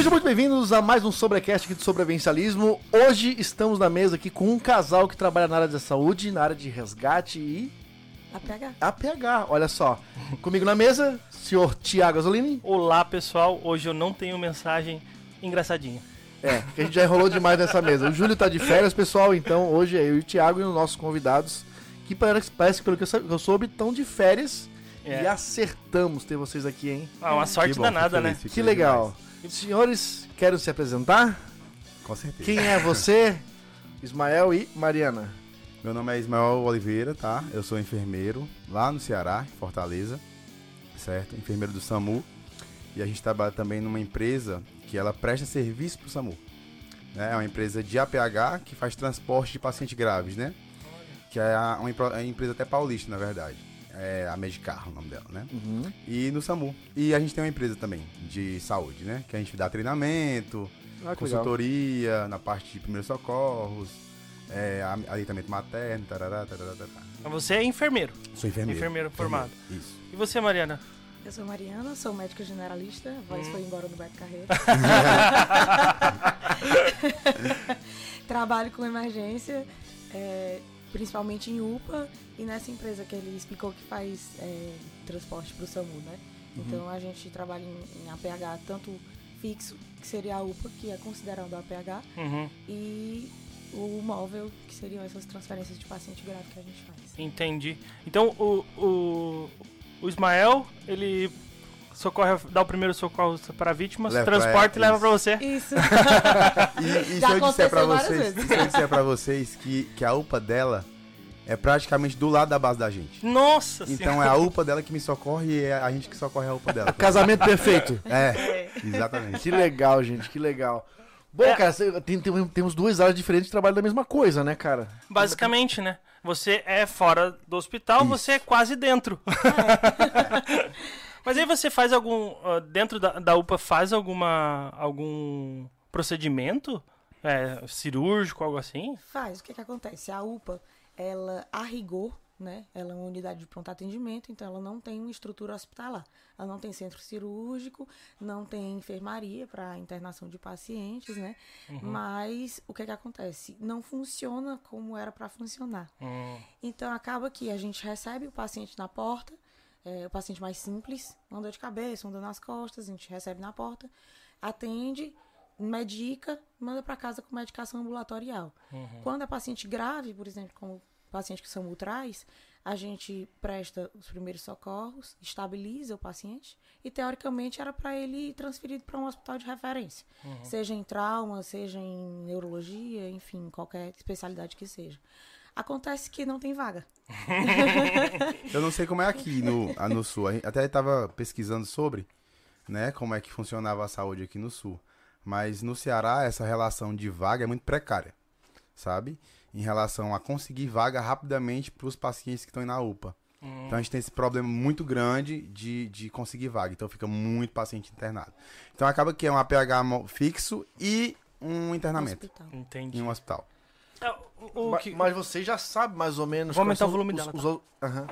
Sejam muito bem-vindos a mais um Sobrecast aqui do Sobrevivencialismo. Hoje estamos na mesa aqui com um casal que trabalha na área da saúde, na área de resgate e APH. APH. Olha só, comigo na mesa, senhor Tiago Azzolini. Olá pessoal, hoje eu não tenho mensagem engraçadinha. É, que a gente já enrolou demais nessa mesa. O Júlio tá de férias, pessoal, então hoje é eu e o Tiago e os nossos convidados, que parece, parece que pelo que eu sou- eu soube, estão de férias. É. E acertamos ter vocês aqui, hein? Ah, uma sorte Que bom, danada, né? feliz, fico Que Senhores, quero se apresentar? Com certeza. Quem é você? Ismael e Mariana. Meu nome é Ismael Oliveira, tá? Eu sou enfermeiro lá no Ceará, em Fortaleza, certo? Enfermeiro do SAMU. E a gente trabalha também numa empresa que ela presta serviço pro SAMU. né? É uma empresa de APH que faz transporte de pacientes graves, né? Que é uma empresa até paulista, na verdade. É a Medicar, o nome dela, né? Uhum. E no SAMU. E a gente tem uma empresa também de saúde, né? Que a gente dá treinamento, Ah, que legal. consultoria na parte de primeiros socorros, é, am- aleitamento materno, tarará, tarará, tarará. Mas Você é enfermeiro. Sou enfermeiro. Enfermeiro formado. Isso. E você, Mariana? Eu sou Mariana, sou médica generalista. A voz Hum. foi embora do Beto Carreiro. Trabalho com emergência, é, principalmente em UPA e nessa empresa que ele explicou que faz é, transporte para o SAMU, né? Então a gente trabalha em, em APH tanto fixo, que seria a UPA, que é considerado APH, Uhum, e o móvel, que seriam essas transferências de paciente grave que a gente faz. entendi. Então o, o, o Ismael, ele socorre, dá o primeiro socorro para vítimas, Leva- transporta é, e leva pra você. Isso. E, e se eu disser pra vocês, vezes. se eu disser pra vocês que, que a UPA dela é praticamente do lado da base da gente. Nossa Então é a UPA dela que me socorre e é a gente que socorre a UPA dela. Casamento perfeito. É, exatamente. Que legal, gente, que legal. Bom, É. cara, tem, tem- temos duas áreas diferentes que trabalham da mesma coisa, né, cara? Basicamente, né? Você é fora do hospital, Isso. você é quase dentro. Mas aí você faz algum. ah, Dentro da, da UPA, faz alguma. algum procedimento? É, cirúrgico, algo assim? Faz. O que que acontece? A UPA, ela, a rigor, né? Ela é uma unidade de pronto atendimento, então ela não tem uma estrutura hospitalar. Ela não tem centro cirúrgico, não tem enfermaria para internação de pacientes, né? Mas o que que acontece? Não funciona como era para funcionar. Hum, Então acaba que a gente recebe o paciente na porta, é, o paciente mais simples, uma dor de cabeça, uma dor nas costas, a gente recebe na porta, atende, medica, manda para casa com medicação ambulatorial. Quando é paciente grave, por exemplo, como o paciente que o SAMU traz, a gente presta os primeiros socorros, estabiliza o paciente e, teoricamente, era para ele ir transferido para um hospital de referência. Seja em trauma, seja em neurologia, enfim, qualquer especialidade que seja. Acontece que não tem vaga. Eu não sei como é aqui no, no sul. A gente até estava pesquisando sobre, né, como é que funcionava a saúde aqui no sul. Mas no Ceará, essa relação de vaga é muito precária, sabe? Em relação a conseguir vaga rapidamente para os pacientes que estão na UPA. Então a gente tem esse problema muito grande de, de conseguir vaga. Então fica muito paciente internado. Então acaba que é um APH fixo e um internamento Hospital. entendi. em um hospital. O- o Ma- que- Mas você já sabe mais ou menos. Vou aumentar o volume os, dela, os tá? o- aham.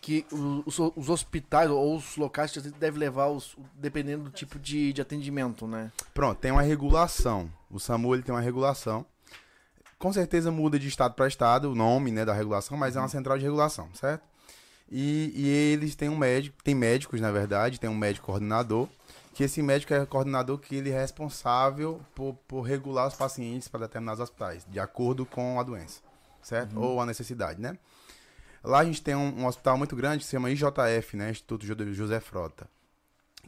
Que o- os, os hospitais ou os locais que você deve levar, os, dependendo do tipo de, de atendimento, né? Pronto, tem uma regulação. O SAMU ele tem uma regulação. Com certeza muda de estado para estado o nome né, da regulação, mas é uma central de regulação, certo? E, e eles têm um médico, tem médicos, na verdade, tem um médico coordenador, que esse médico é coordenador que ele é responsável por, por regular os pacientes para determinados hospitais, de acordo com a doença, certo? Ou a necessidade, né? Lá a gente tem um, um hospital muito grande que se chama IJF, né? Instituto Jo- José Frota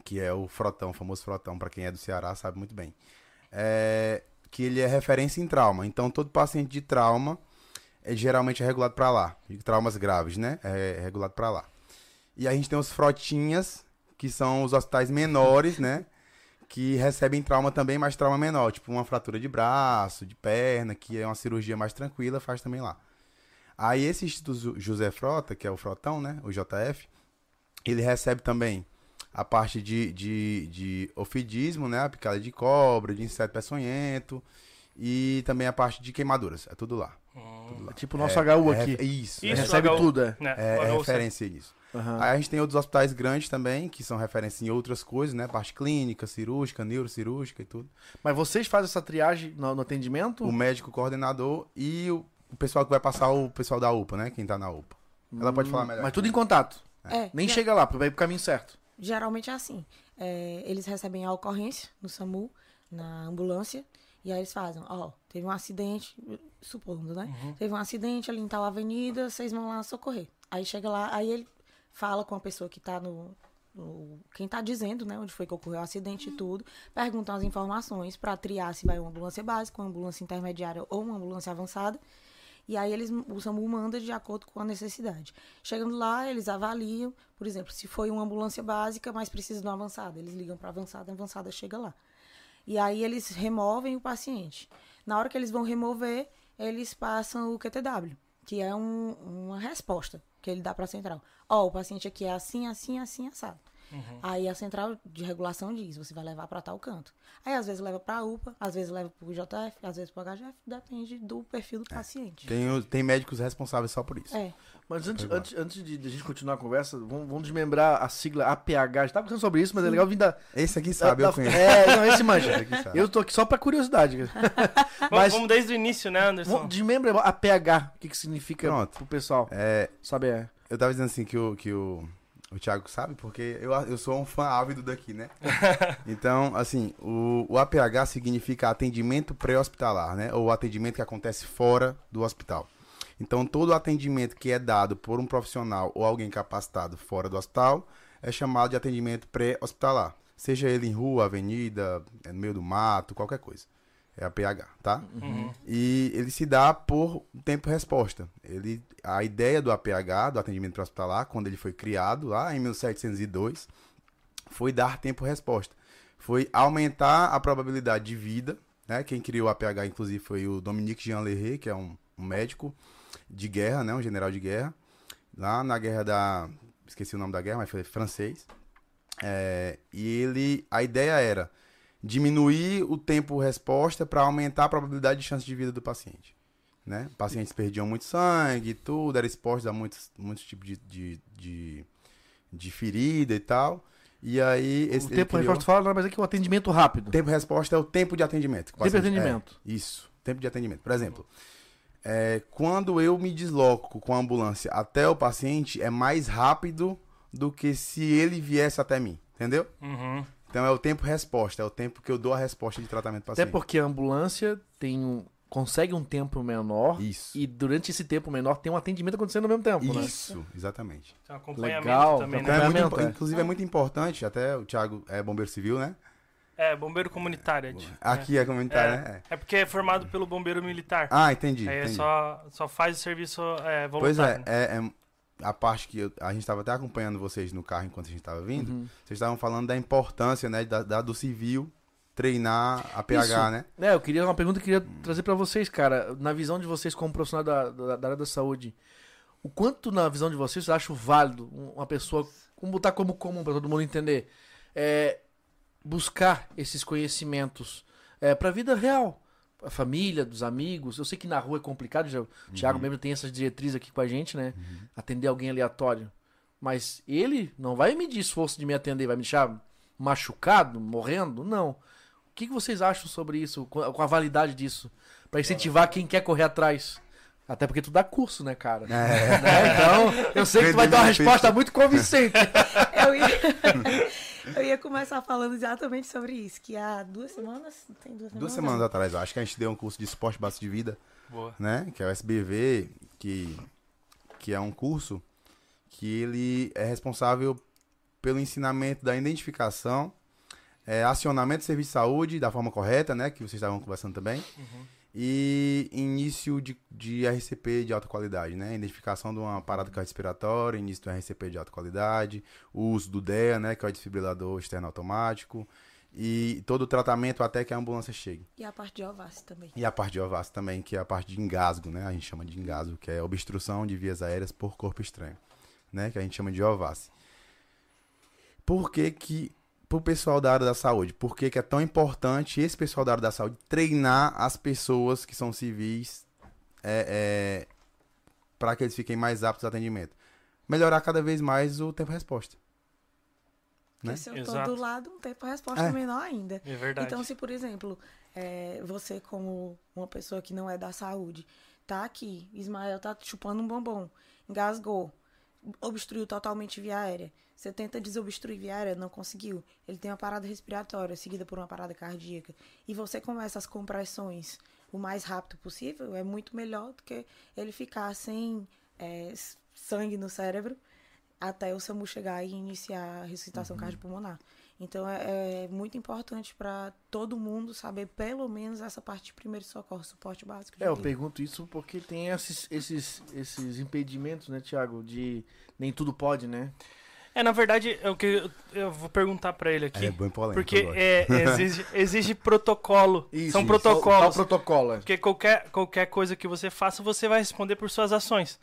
que é o Frotão, o famoso Frotão, para quem é do Ceará sabe muito bem. É, que ele é referência em trauma. Então, todo paciente de trauma é geralmente é regulado para lá. De traumas graves, né? É regulado para lá. E a gente tem os Frotinhas, que são os hospitais menores, né? Que recebem trauma também, mas trauma menor. Tipo uma fratura de braço, de perna, que é uma cirurgia mais tranquila, faz também lá. Aí esse Instituto José Frota, que é o Frotão, né? O JF, ele recebe também a parte de, de, de ofidismo, né? A picada de cobra, de inseto peçonhento. e também a parte de queimaduras. É tudo lá. Tudo lá. Tipo o nosso HU É- aqui. é isso. Isso, recebe HU. tudo, é. Né? É, é HU referência nisso. Aham. Aí a gente tem outros hospitais grandes também, que são referência em outras coisas, né? Parte clínica, cirúrgica, neurocirúrgica e tudo. Mas vocês fazem essa triagem no, no atendimento? O médico coordenador e o, o pessoal que vai passar o pessoal da UPA, né? Quem tá na UPA. Ela pode falar melhor. Hum, Mas tudo em contato. É, Nem ge- chega lá, vai pro caminho certo. Geralmente é assim. É, eles recebem a ocorrência no SAMU, na ambulância, e aí eles fazem, ó, teve um acidente, supondo, né? Teve um acidente ali em tal avenida, vocês vão lá socorrer. Aí chega lá, aí ele fala com a pessoa que tá no. no- quem tá dizendo, né, onde foi que ocorreu o acidente e tudo, perguntam as informações para triar se vai uma ambulância básica, uma ambulância intermediária ou uma ambulância avançada. E aí eles, o SAMU manda de acordo com a necessidade. Chegando lá, eles avaliam, por exemplo, se foi uma ambulância básica, mas precisa de uma avançada. Eles ligam para avançada, a avançada chega lá. E aí eles removem o paciente. Na hora que eles vão remover, eles passam o QTW, que é um- uma resposta que ele dá para a central. Ó, o paciente aqui é assim, assim, assim, assado. Aí a central de regulação diz, você vai levar para tal canto. Aí às vezes leva para a UPA, às vezes leva para o JF, às vezes para o HGF, depende do perfil do paciente. Tem, tem médicos responsáveis só por isso. É. Mas antes, antes, antes de, de a gente continuar a conversa, vamos, vamos desmembrar a sigla APH. A gente tava conversando sobre isso, mas é legal vir da. Esse aqui sabe, da- eu conheço. É, não, esse manja. Eu tô aqui só pra curiosidade. Mas- vamos desde o início, né, Anderson? Vamos- Desmembra APH. O que, que significa Pronto. pro pessoal? É, Sabe? Eu tava dizendo assim que o, que o, o Thiago sabe, porque eu, eu sou um fã ávido daqui, né? então, assim, o, o APH significa atendimento pré-hospitalar, né? Ou atendimento que acontece fora do hospital. Então, todo atendimento que é dado por um profissional ou alguém capacitado fora do hospital é chamado de atendimento pré-hospitalar. Seja ele em rua, avenida, é no meio do mato, qualquer coisa. É APH, tá? Uhum. E ele se dá por tempo-resposta. Ele, a ideia do APH, do atendimento hospitalar, quando ele foi criado lá em 1702, foi dar tempo-resposta. Foi aumentar a probabilidade de vida. Né? Quem criou o APH, inclusive, foi o Dominique Jean Leray, que é um, um médico de guerra, né? um general de guerra. Lá na guerra da. Esqueci o nome da guerra, mas foi francês. É, e ele. A ideia era diminuir o tempo resposta para aumentar a probabilidade de chance de vida do paciente. Né? Pacientes perdiam muito sangue, tudo, era exposto a muitos, muitos tipos de, de, de, de ferida e tal. E aí. Esse, o tempo criou- resposta fala, mais é que o atendimento rápido. Tempo resposta é o tempo de atendimento. Tempo de atendimento. é, isso, tempo de atendimento. Por exemplo, é, quando eu me desloco com a ambulância até o paciente, é mais rápido do que se ele viesse até mim. Entendeu? Uhum. Então é o tempo resposta, é o tempo que eu dou a resposta de tratamento Até paciente. porque a ambulância tem um, consegue um tempo menor Isso. e durante esse tempo menor tem um atendimento acontecendo ao mesmo tempo, né? Isso, exatamente. Tem um acompanhamento Legal, também, Então né? é muito, é. inclusive é muito importante, até o Thiago é bombeiro civil, né? É, bombeiro comunitário. é Aqui é comunitário, é. né? É. É porque é formado pelo bombeiro militar. Ah, entendi. Aí é entendi. só, só faz o serviço é, Pois voluntário. é, é, é a parte que eu- a gente estava até acompanhando vocês no carro enquanto a gente estava vindo. Uhum. Vocês estavam falando da importância, né, da, da- do civil treinar a PH, Isso. né? É, eu queria uma pergunta que eu queria trazer pra vocês, cara. Na visão de vocês como profissional da, da, da área da saúde, o quanto na visão de vocês vocês acham válido uma pessoa, vamos botar como comum pra todo mundo entender, é, buscar esses conhecimentos é, pra vida real? A família, dos amigos. Eu sei que na rua é complicado, já, o Thiago mesmo tem essas diretrizes aqui com a gente, né? Atender alguém aleatório. Mas ele não vai medir esforço de me atender, vai me deixar machucado, morrendo? Não. O que, que vocês acham sobre isso, com a, validade disso? Pra incentivar quem quer correr atrás. Até porque tu dá curso, né, cara? É. Né? Então, eu sei que tu vai dar uma resposta muito convincente. Eu ia, eu ia começar falando exatamente sobre isso, que há duas semanas, tem duas semanas, Duas semanas atrás, eu acho que a gente deu um curso de esporte básico de vida, Boa. né? Que é o SBV, que, que é um curso que ele é responsável pelo ensinamento da identificação, é, acionamento do serviço de saúde da forma correta, né? Que vocês estavam conversando também. E início de, de RCP de alta qualidade, né? Identificação de uma parada cardiorrespiratória, início do RCP de alta qualidade, o uso do DEA, né? Que é o desfibrilador externo automático. E todo o tratamento até que a ambulância chegue. E a parte de Alvace também. E a parte de OVAS também, que é a parte de engasgo, né? A gente chama de engasgo, que é obstrução de vias aéreas por corpo estranho, né? Que a gente chama de OVAS. Por que que... Pro pessoal da área da saúde, por que que é tão importante esse pessoal da área da saúde treinar as pessoas que são civis é, para que eles fiquem mais aptos ao atendimento? Melhorar cada vez mais o tempo-resposta. Né? se eu tô do lado, um tempo a resposta É. é menor ainda. É verdade. Então, se, por exemplo, é, você, como uma pessoa que não é da saúde, tá aqui, Ismael tá chupando um bombom, engasgou, obstruiu totalmente via aérea. Você tenta desobstruir via aérea, não conseguiu. Ele tem uma parada respiratória, seguida por uma parada cardíaca. E você começa as compressões o mais rápido possível, é muito melhor do que ele ficar sem é, sangue no cérebro até o SAMU chegar e iniciar a ressuscitação cardiopulmonar. Então é, é muito importante para todo mundo saber pelo menos essa parte de primeiro socorro, suporte básico. É, eu pergunto isso porque tem esses, esses, esses impedimentos, né, Thiago? De nem tudo pode, né? É, na verdade, é o que eu, eu vou perguntar pra ele aqui. É bem polêmico. porque é, exige, exige protocolo. Isso, São isso. protocolos. Qual protocolo? é? Porque qualquer, qualquer coisa que você faça, você vai responder por suas ações.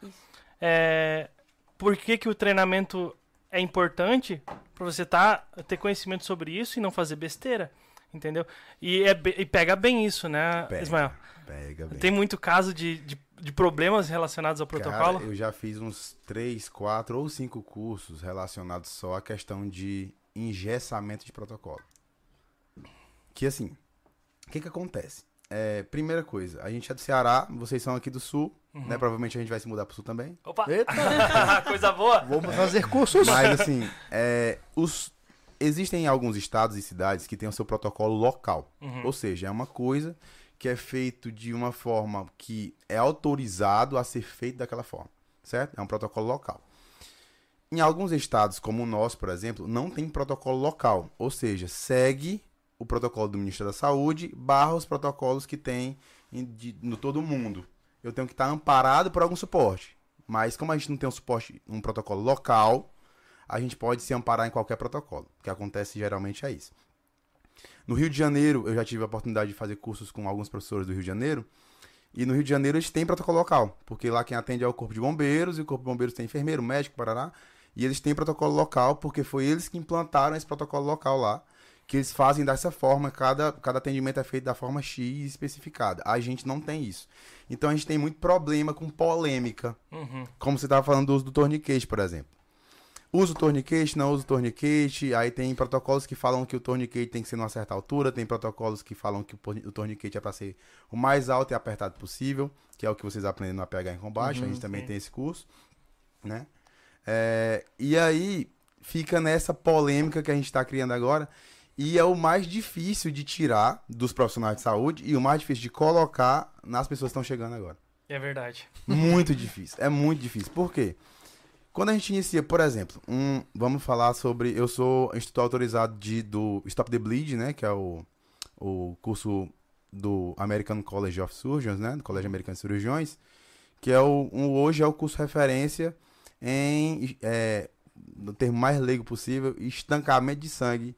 É, por que, que o treinamento é importante? Pra você tá, ter conhecimento sobre isso e não fazer besteira. Entendeu? E, é, e pega bem isso, né, Pega, Ismael? Pega bem. Tem muito caso de, de, de problemas relacionados ao protocolo? Cara, eu já fiz uns três, quatro ou cinco cursos relacionados só à questão de engessamento de protocolo. Que assim, o que que acontece? É, primeira coisa, a gente é do Ceará, vocês são aqui do Sul, Uhum. né? Provavelmente a gente vai se mudar pro Sul também. Opa! Eita, Coisa boa! vamos fazer cursos. Mas assim, é, os, existem alguns estados e cidades que têm o seu protocolo local. Uhum. Ou seja, é uma coisa que é feito de uma forma que é autorizado a ser feito daquela forma, certo? É um protocolo local. Em alguns estados, como o nosso, por exemplo, não tem protocolo local, ou seja, segue o protocolo do Ministério da Saúde barra os protocolos que tem em- de- no todo mundo. Eu tenho que estar amparado por algum suporte. Mas como a gente não tem um suporte, um protocolo local, a gente pode se amparar em qualquer protocolo. O que acontece geralmente é isso. No Rio de Janeiro, eu já tive a oportunidade de fazer cursos com alguns professores do Rio de Janeiro. E no Rio de Janeiro eles têm protocolo local, porque lá quem atende é o Corpo de Bombeiros, e o Corpo de Bombeiros tem enfermeiro, médico, parará. E eles têm protocolo local, porque foi eles que implantaram esse protocolo local lá, que eles fazem dessa forma, cada, cada atendimento é feito da forma X especificada. A gente não tem isso. Então a gente tem muito problema com polêmica, Uhum. como você estava falando do uso do torniquete, por exemplo. Usa o torniquete, não usa o torniquete. Aí tem protocolos que falam que o torniquete tem que ser numa certa altura. Tem protocolos que falam que o torniquete é para ser o mais alto e apertado possível, que é o que vocês aprendem no APH em combate. a gente também sim. tem esse curso, né? É, e aí fica nessa polêmica que a gente está criando agora. E é o mais difícil de tirar dos profissionais de saúde e o mais difícil de colocar nas pessoas que estão chegando agora. É verdade. Muito difícil. É muito difícil. Por quê? Quando a gente inicia, por exemplo, um, vamos falar sobre. Eu sou instrutor autorizado de, do Stop the Bleed, né? Que é o, o curso do American College of Surgeons, né? Do Colégio Americano de Cirurgiões. Que é o, um- hoje é o curso referência em, é, no termo mais leigo possível, estancamento de sangue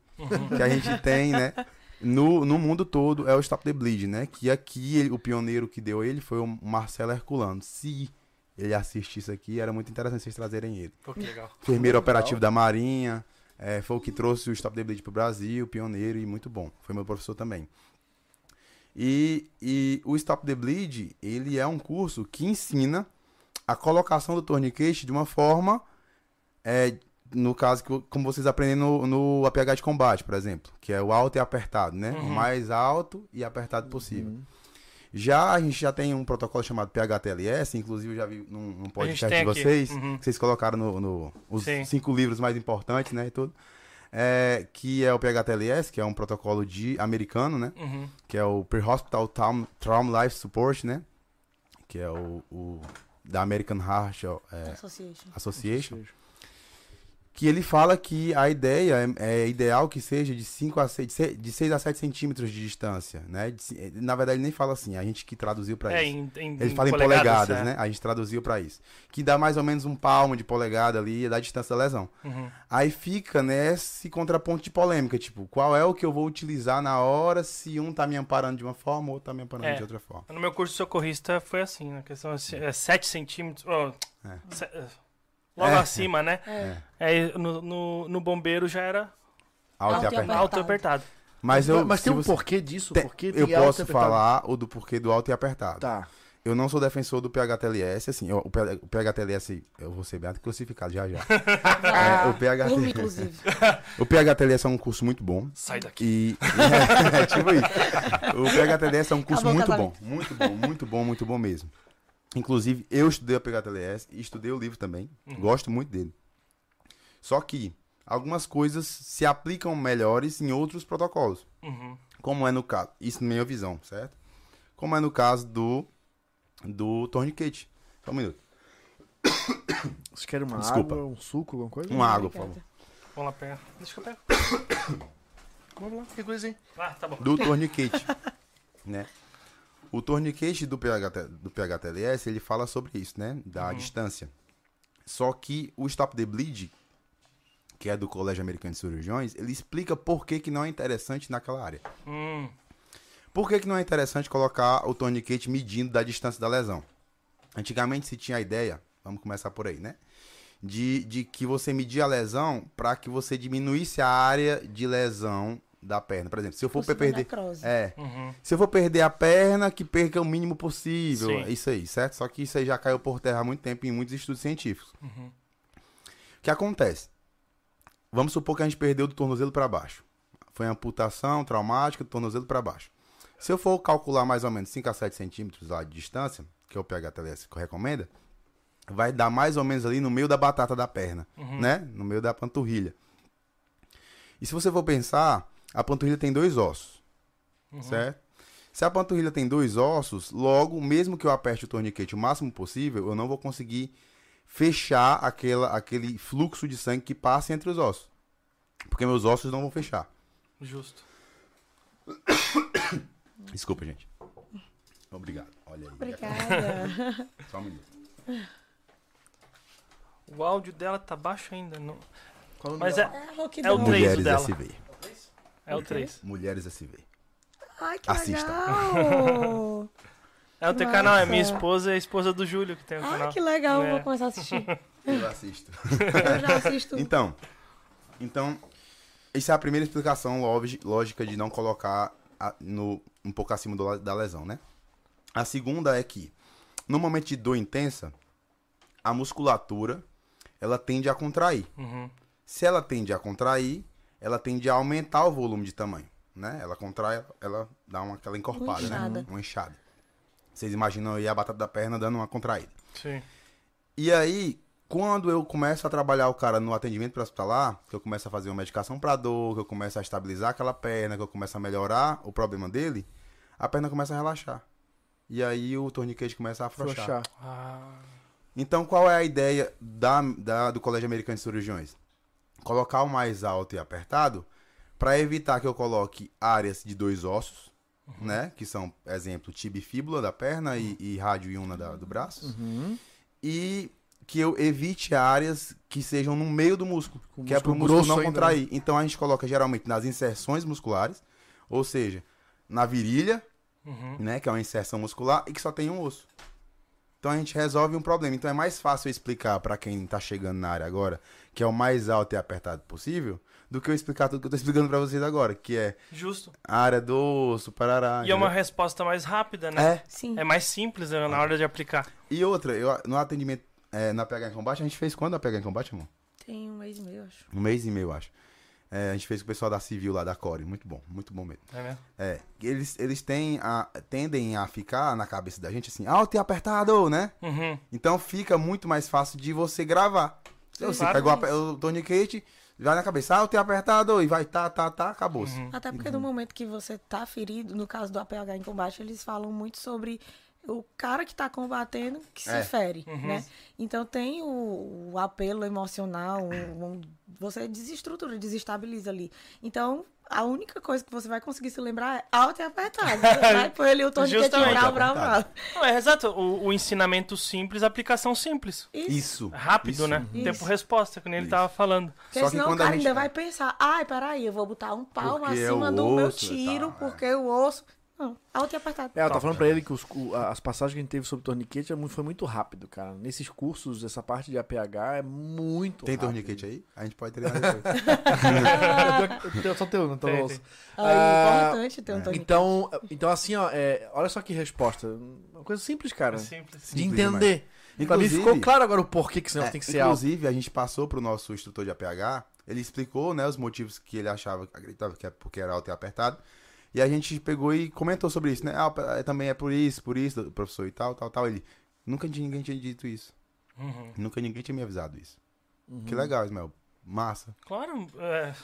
que a gente tem, né? No, no mundo todo é o Stop the Bleed, né? Que aqui ele- o pioneiro que deu ele foi o Marcelo Herculano. Se ele assiste isso aqui, era muito interessante vocês trazerem ele. Pô, que legal. Enfermeiro Legal. operativo da Marinha, é, foi o que trouxe o Stop the Bleed pro Brasil, pioneiro e muito bom. Foi meu professor também. E, e o Stop the Bleed, ele é um curso que ensina a colocação do torniquete de uma forma, é, no caso, que, como vocês aprendem no, no APH de combate, por exemplo, que é o alto e apertado, né? O Uhum. mais alto e apertado possível. Uhum. Já a gente já tem um protocolo chamado PHTLS, inclusive eu já vi num, num podcast de vocês, Uhum. que vocês colocaram no, no- os Sim. cinco livros mais importantes, né, e tudo. É, que é o PHTLS, que é um protocolo de americano, né, Uhum. que é o Pre-Hospital Traum- Trauma Life Support, né, que é o, o da American Heart é, Association. Association, que ele fala que a ideia é, é ideal que seja de 5 a 6, de se- de 6 a 7 centímetros de distância, né, de na verdade ele nem fala assim, a gente que traduziu para É, isso. em, em, Ele fala em polegadas, polegadas, é. né? A gente traduziu pra isso. Que dá mais ou menos um palmo de polegada ali da distância da lesão. Uhum. Aí fica nesse contraponto de polêmica, tipo, qual é o que eu vou utilizar na hora se um tá me amparando de uma forma ou tá me amparando É. de outra forma. No meu curso de socorrista foi assim, na questão é 7 centímetros. ó, É. é, logo É. acima, né? É. Aí no, no, no bombeiro já era Alto, Alto e apertado. Alto e apertado. Mas, eu, Mas tem um você- porquê disso? tem- Porquê eu posso falar o do porquê do alto e apertado. Tá. Eu não sou defensor do PHTLS, assim, o, o PHTLS, eu vou ser bem crucificado já já. É, o, PHT, Urme, inclusive. o PHTLS é um curso muito bom. Sai daqui. E. é, tipo isso. O PHTLS é um curso o muito bom. Muito bom, muito bom, muito bom mesmo. Inclusive, eu estudei o PHTLS e estudei o livro também. Gosto muito dele. Só que algumas coisas se aplicam melhores em outros protocolos. Uhum. Como é no caso. Isso na minha visão, certo? Como é no caso do. Do tourniquet. Só um minuto. Você quer uma Desculpa. água, um suco, alguma coisa? Uma água, por favor. Vamos lá pegar. Deixa que eu pego. Vamos lá, que coisa aí. Ah, tá bom. do tourniquet, né? O tourniquet do, PHT, do PHTLS, ele fala sobre isso, né? Da distância. Só que o Stop the Bleed, que é do Colégio Americano de Cirurgiões, ele explica por que, que não é interessante naquela área. Hum, Por que, que não é interessante colocar o tourniquet medindo da distância da lesão? Antigamente se tinha a ideia, vamos começar por aí, né? De, de que você media a lesão para que você diminuísse a área de lesão da perna. Por exemplo, se eu for Possível perder. É. uhum. Se eu for perder a perna, que perca o mínimo possível. Sim. É Isso aí, certo? Só que isso aí já caiu por terra há muito tempo em muitos estudos científicos. Uhum. O que acontece? Vamos supor que a gente perdeu do tornozelo para baixo. Foi amputação traumática do tornozelo para baixo. Se eu for calcular mais ou menos 5 a 7 centímetros lá de distância, que é o PHTLS que recomenda, vai dar mais ou menos ali no meio da batata da perna, né? No meio da panturrilha. E se você for pensar, a panturrilha tem dois ossos, certo? Se a panturrilha tem dois ossos, logo, mesmo que eu aperte o torniquete o máximo possível, eu não vou conseguir fechar aquela, aquele fluxo de sangue que passa entre os ossos. Porque meus ossos não vão fechar. Justo. Desculpa, gente. Obrigado. Olha aí. Obrigada. Só um minuto. O áudio dela tá baixo ainda. Não... Mas é, É, É o Bom. três Mulheres dela. SV. É o 3. Mulheres SV. Ai, que Assista. legal. É o teu canal, é minha esposa e a esposa do Júlio que tem o Ai, canal. que legal. É. Vou começar a assistir. Eu assisto. Eu já assisto. Então, então, essa é a primeira explicação lógi- lógica de não colocar a- no, um pouco acima do da lesão, né? A segunda é que, no momento de dor intensa, a musculatura, ela tende a contrair. Uhum. Se ela tende a contrair, ela tende a aumentar o volume de tamanho, né? Ela contrai, ela dá uma, aquela encorpada, Uma inchada. né? Uma inchada. Vocês imaginam aí a batata da perna dando uma contraída. Sim. E aí, quando eu começo a trabalhar o cara no atendimento hospitalar, que eu começo a fazer uma medicação para dor, que eu começo a estabilizar aquela perna, que eu começo a melhorar o problema dele, a perna começa a relaxar. E aí o torniquete começa a afrouxar. Afrouxar. Ah, Então, qual é a ideia da, da- do Colégio Americano de Cirurgiões? Colocar o mais alto e apertado para evitar que eu coloque áreas de dois ossos, né? Que são, exemplo, tibia e fíbula da perna e, e rádio e una da- do braço. Uhum. E que eu evite áreas que sejam no meio do músculo, Com que é para o músculo músculo não ainda, contrair. Então a gente coloca geralmente nas inserções musculares, ou seja, na virilha, uhum. né, que é uma inserção muscular e que só tem um osso. Então a gente resolve um problema. Então é mais fácil eu explicar para quem tá chegando na área agora, que é o mais alto e apertado possível, do que eu explicar tudo que eu tô explicando para vocês agora, que é Justo. a área do osso, parará. E é uma resposta mais rápida, né? É. Sim. É mais simples né, na hora de aplicar. E outra, eu, no atendimento é, na PH em Combate, a gente fez quando a PH em Combate, irmão? Tem um mês e meio, acho. Um mês e meio, acho. É, a gente fez com o pessoal da Civil lá, da Core. Muito bom, muito bom mesmo. É mesmo? É, eles, eles têm a, tendem a ficar na cabeça da gente assim, alto e apertado, né? Uhum. Então fica muito mais fácil de você gravar. Então, Você Claro. pega o, torniquete, vai na cabeça, alto e apertado, e vai tá, tá, tá, acabou-se. Uhum. Até porque no momento que você tá ferido, no caso do APH em combate, eles falam muito sobre o cara que tá combatendo que se É. fere, Uhum. né? Então tem o, o apelo emocional, um- um- você desestrutura, desestabiliza ali. Então, a única coisa que você vai conseguir se lembrar é alto e apertado. Vai pôr ali o bravo, bravo, bravo. Não, é exato. O, o ensinamento simples, aplicação simples. Isso. Isso. Rápido, isso. né? Isso. Tempo-resposta, que nem ele Isso. tava falando. Porque Só que senão o cara gente- ainda vai pensar, ai, peraí, eu vou botar um palmo Porque é acima o do meu osso e tiro, tal, é. porque o osso. Não, alto e apertado. É, eu tava falando pra ele que os- o- as passagens que a gente teve sobre torniquete é foi muito rápido, cara. Nesses cursos, essa parte de APH é muito Tem rápido. torniquete aí? A gente pode treinar depois. Eu tenho só teu, não tô Tem, ouço. tem. Aí, Ah, importante ter um torniquete. Então, então assim, ó, é, olha só que resposta. Uma coisa simples, cara. É simples. de Simples entender. Pra mim Inclusive- ficou claro agora o porquê que esse negócio É, tem que ser alto. inclusive, a gente passou pro nosso instrutor de APH, ele explicou, né, os motivos que ele achava, acreditava que é porque era alto e apertado. E a gente pegou e comentou sobre isso, né? Ah, é, também é por isso, por isso, professor e tal, tal, tal. Ele, nunca ninguém tinha dito isso. Uhum. Nunca ninguém tinha me avisado isso. Uhum. Que legal, Ismael. Massa. Claro, é,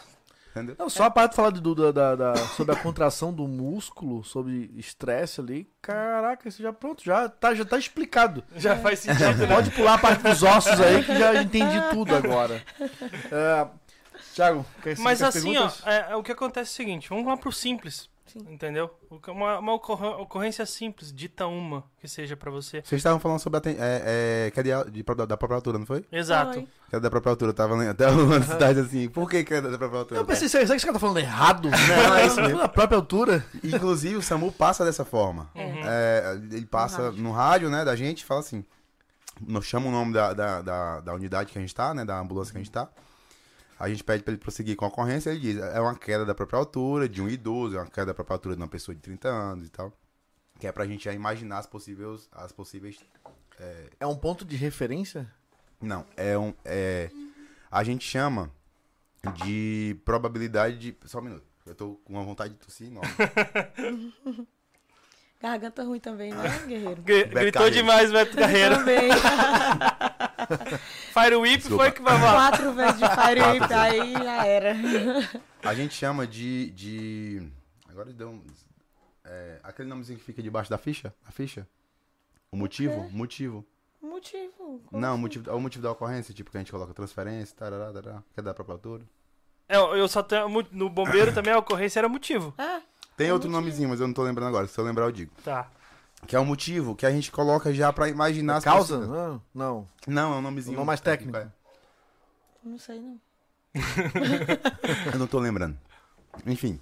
Entendeu? Não, só a parte de falar de, do- da, da- sobre a contração do músculo, sobre estresse ali. Caraca, isso já pronto, já tá, já tá explicado. já faz sentido, né? Pode pular a parte dos ossos aí que já entendi tudo agora. É, Thiago, quer Mas assim, perguntas? ó, é, é, o que acontece é o seguinte, vamos lá pro simples, Sim. entendeu? Uma, uma ocorrência simples, dita uma, que seja pra você. Vocês estavam falando sobre a é, é, que é de, de- da própria altura, não foi? Exato. Foi. Que é da própria altura. Tava lendo até uma cidade assim. Por que, que é da própria altura? Eu pensei, será que esse cara tá falando errado? Não, é isso mesmo. Na própria altura. Inclusive, o SAMU passa dessa forma. Uhum. É, ele passa rádio. no rádio, né, da gente, e fala assim. Nós chama o nome da, da, da, da unidade que a gente tá, né? Da ambulância que a gente tá. A gente pede pra ele prosseguir com a ocorrência, ele diz, é uma queda da própria altura de um idoso, é uma queda da própria altura de uma pessoa de 30 anos e tal. Que é pra gente já imaginar as possíveis. As possíveis. É um ponto de referência? Não, é um. É, a gente chama de probabilidade de. Só um minuto. Eu tô com uma vontade de tossir enorme. Garganta ruim também, né, guerreiro? Gritou demais, Beto Carreiro. Também. Fire Whip Desculpa. foi que vai falar. Quatro vezes de Fire Whip, aí já era. A gente chama de. de... Agora deu um. é, aquele nomezinho que fica debaixo da ficha? A ficha? O motivo? Motivo. Motivo. como Não, o assim? motivo, o motivo da ocorrência, tipo, que a gente coloca transferência, tarará, tarará, que é da própria altura. É, eu só tenho. No bombeiro também a ocorrência era motivo. É, Tem É outro motivo. nomezinho, mas eu não tô lembrando agora. Se eu lembrar, eu digo. Tá. Que é o motivo que a gente coloca já pra imaginar as Causa? Não, não. Não, é um nomezinho. Um nome mais técnico. é. não sei não. Eu não tô lembrando. Enfim.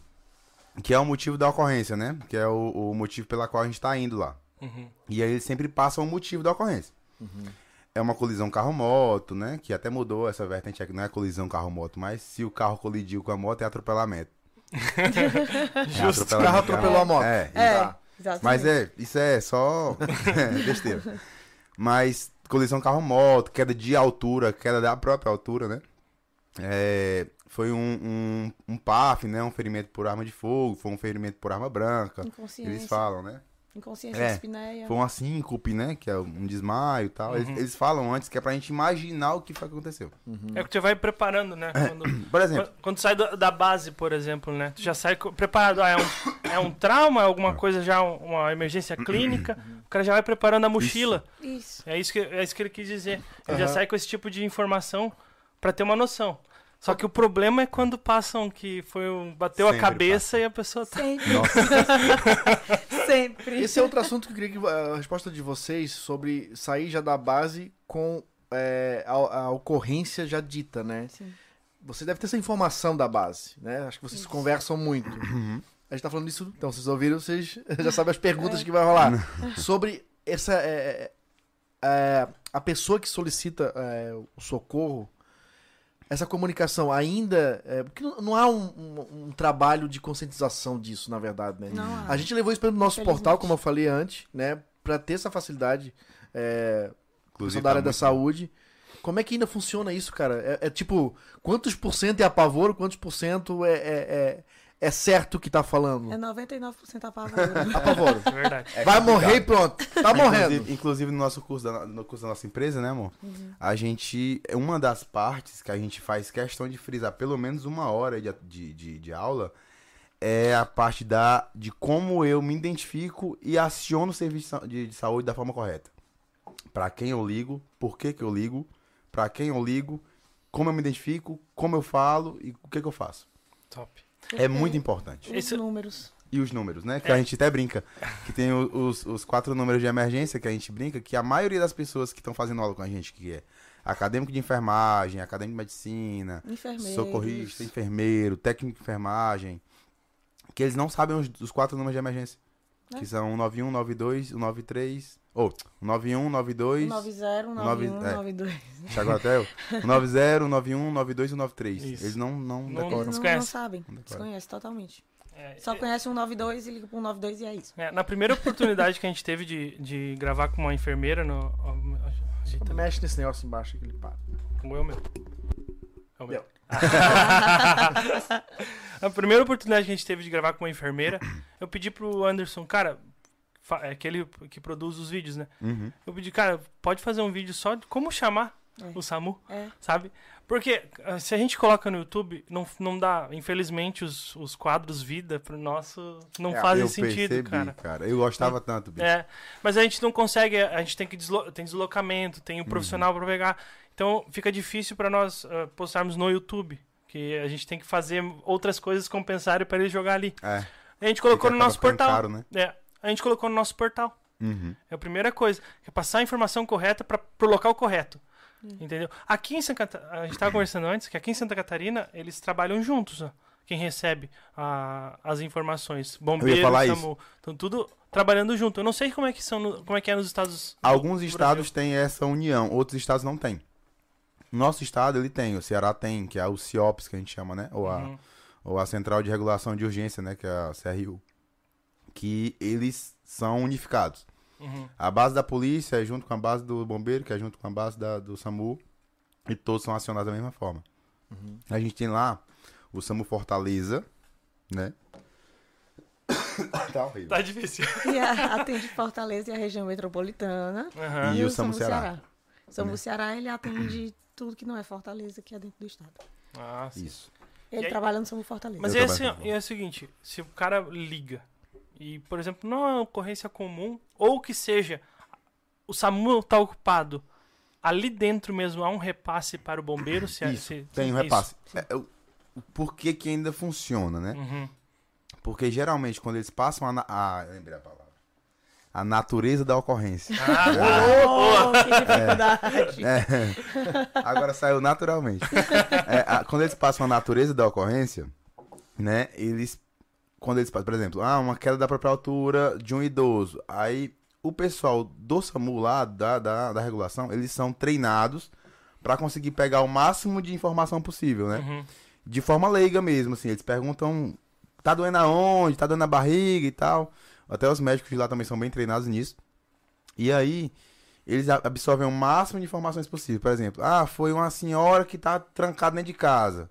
Que é o motivo da ocorrência, né? Que é o, o motivo pela qual a gente tá indo lá. Uhum. E aí eles sempre passam o motivo da ocorrência. É uma colisão carro-moto, né? Que até mudou essa vertente aqui. Não é colisão carro-moto, mas se o carro colidiu com a moto, é atropelamento. É Justo. O carro atropelou a moto. É, É, Tá. Exatamente. mas é, isso é só é, besteira. Mas colisão carro-moto, queda de altura, queda da própria altura, né? É, foi um, um, um PAF, né? Um ferimento por arma de fogo, foi um ferimento por arma branca. Eles falam, né? Inconsciência É, espinéia. Foi uma síncope, né? Que é um desmaio e tal. Eles, eles falam antes que é pra gente imaginar o que foi que aconteceu. É que você vai preparando, né? Quando, Por exemplo, quando- quando sai da, da base, por exemplo, né? Tu já sai preparado. Ah, é um, é um trauma, é alguma coisa já, um- uma emergência clínica. O cara já vai preparando a mochila. Isso. É isso que, é isso que ele quis dizer. Ele já Aham. sai com esse tipo de informação pra ter uma noção. Só que o problema é quando passam que foi um, bateu Sempre a cabeça e a pessoa tá. Sempre. nossa, Sempre. Esse é outro assunto que eu queria que a resposta de vocês sobre sair já da base com é, a, a ocorrência já dita, né? Sim. Você deve ter essa informação da base, né? Acho que vocês Isso. conversam muito. Uhum. A gente tá falando disso, então vocês ouviram, vocês já sabem as perguntas que vai rolar. Sobre essa. é, é, a pessoa que solicita é, o socorro, essa comunicação ainda. É, porque não, não há um, um- um trabalho de conscientização disso, na verdade, né? Não há. A gente levou isso para o nosso portal, como eu falei antes, né? Pra ter essa facilidade. É, inclusive. pessoal da área tá da muito- saúde. Como é que ainda funciona isso, cara? É, é tipo, quantos por cento é apavoro, quantos por cento é, é, é, é certo o que tá falando? É 99% apavoro. Apavoro. É verdade. É Vai complicado. morrer e pronto. Tá morrendo. Inclusive, inclusive no nosso curso da, no curso da nossa empresa, né, amor? Uhum. A gente. é Uma das partes que a gente faz questão de frisar pelo menos uma hora de, de, de, de aula é a parte da, de como eu me identifico e aciono o serviço de, de saúde da forma correta. Pra quem eu ligo, por que, que eu ligo, pra quem eu ligo, como eu me identifico, como eu falo e o que, que eu faço. Top. É muito importante. Os Esse- números. E os números, né? Que É. a gente até brinca. Que tem o- os, os quatro números de emergência que a gente brinca, que a maioria das pessoas que estão fazendo aula com a gente, que é acadêmico de enfermagem, acadêmico de medicina, Enfermeiros. socorrista, enfermeiro, técnico de enfermagem, que eles não sabem os, os quatro números de emergência. Que são o 91, 92, o 93. Ou, o 91, 92. 90, nove- 91, é. 92. Chegou até o 90, o 91, o 92 e o 93. Isso. Eles não, não, Não- decoram. Eles não, não sabem. Não decora. Desconhece totalmente. É, Só conhece um 92 e liga pro 192 e é isso. é, na primeira oportunidade que a gente teve de, de gravar com uma enfermeira no. ó, ali, Mexe nesse negócio embaixo que ele para. com o eu mesmo. É o meu. Deu. A primeira oportunidade que a gente teve de gravar com uma enfermeira, eu pedi pro Anderson, cara, é aquele que produz os vídeos, né? Uhum. Eu pedi, cara, pode fazer um vídeo só de como chamar É. o SAMU, É. sabe? Porque ah, se a gente coloca no YouTube, não, não dá, infelizmente, os, os quadros vida pro nosso. Não É, fazem eu sentido, percebi, cara. Eu gostava tanto, bicho. É, mas a gente não consegue, a gente tem que deslo tem deslocamento, tem o Uhum. profissional pra pegar. Então fica difícil pra nós ah, postarmos no YouTube, que a gente tem que fazer outras coisas compensarem pra ele jogar ali. É. A gente colocou no nosso portal. caro, né? É, a gente colocou no nosso portal. Uhum. É a primeira coisa, é passar a informação correta para pro local correto. Hum. Entendeu? Aqui em Santa Catarina, a gente estava conversando antes que aqui em Santa Catarina eles trabalham juntos, ó. Quem recebe a- as informações, bombeiro, falar SAMU, estão tudo trabalhando junto. Eu não sei como é que são, no- como é que é nos Estados Alguns do estados têm essa união, outros estados não têm. Nosso estado, ele tem, o Ceará tem, que é o CIOPS, que a gente chama, né? Ou a, Uhum. ou a Central de Regulação de Urgência, né? Que é a CRU. Que eles são unificados. Uhum. A base da polícia é junto com a base do bombeiro, que é junto com a base da- do SAMU. E todos são acionados da mesma forma. A gente tem lá o SAMU Fortaleza, né? tá horrível. Tá difícil. E a, atende Fortaleza e a região metropolitana. Aham. E o SAMU Ceará. SAMU Ceará, ele atende tudo que não é Fortaleza, que é dentro do estado. Ah, sim. Isso. Ele E aí- trabalha no SAMU Fortaleza. Mas é, assim, é o seguinte, se o cara liga e, por exemplo, não é uma ocorrência comum, ou que seja, o SAMU tá ocupado, ali dentro mesmo há um repasse para o bombeiro? Se, Isso, se- tem um repasse. É, o- o porquê que ainda funciona, né? Uhum. Porque geralmente quando eles passam a. Ah, eu lembrei a palavra. A natureza da ocorrência. Ah, Oh, que dificuldade. É. Agora saiu naturalmente. É, a- quando eles passam a natureza da ocorrência, né? Eles. Quando eles passam, por exemplo, ah, uma queda da própria altura de um idoso. Aí o pessoal do SAMU lá, da, da, da regulação, eles são treinados para conseguir pegar o máximo de informação possível, né? Uhum. de forma leiga mesmo, assim. Eles perguntam, tá doendo aonde? Tá doendo na barriga e tal. Até os médicos de lá também são bem treinados nisso. E aí, eles absorvem o máximo de informações possível. Por exemplo, ah, foi uma senhora que tá trancada dentro de casa.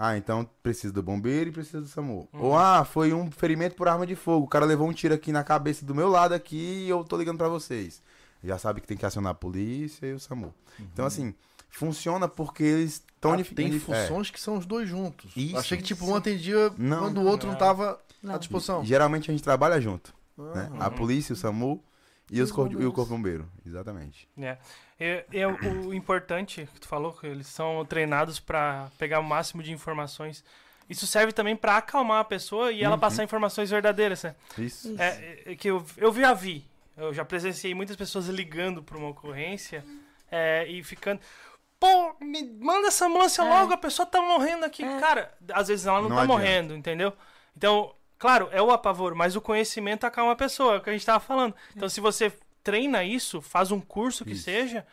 Ah, então precisa do bombeiro e precisa do SAMU. Ou, ah, foi um ferimento por arma de fogo. O cara levou um tiro aqui na cabeça do meu lado aqui e eu tô ligando pra vocês. Já sabe que tem que acionar a polícia e o SAMU. Então, assim, funciona porque eles estão... Ah, tem funções que são os dois juntos. Isso. Achei que tipo um atendia Não. quando o outro não, Não. tava à Não. disposição. Geralmente a gente trabalha junto, né? Aham. A polícia, o SAMU e, E os corpo, e o corpo bombeiro. Exatamente. É. É, é o, o importante que tu falou, que eles são treinados para pegar o máximo de informações. Isso serve também para acalmar a pessoa e ela Uhum. passar informações verdadeiras, né? Isso. Isso. É, é que eu, eu já vi, eu já presenciei muitas pessoas ligando pra uma ocorrência é, e ficando. Pô, me manda essa ambulância É. logo, a pessoa tá morrendo aqui. É. Cara, às vezes ela não, Não tá adianta. morrendo, entendeu? Então, claro, é o apavoro, mas o conhecimento acalma a pessoa, é o que a gente tava falando. Então, se você treina isso, faz um curso que Isso. seja,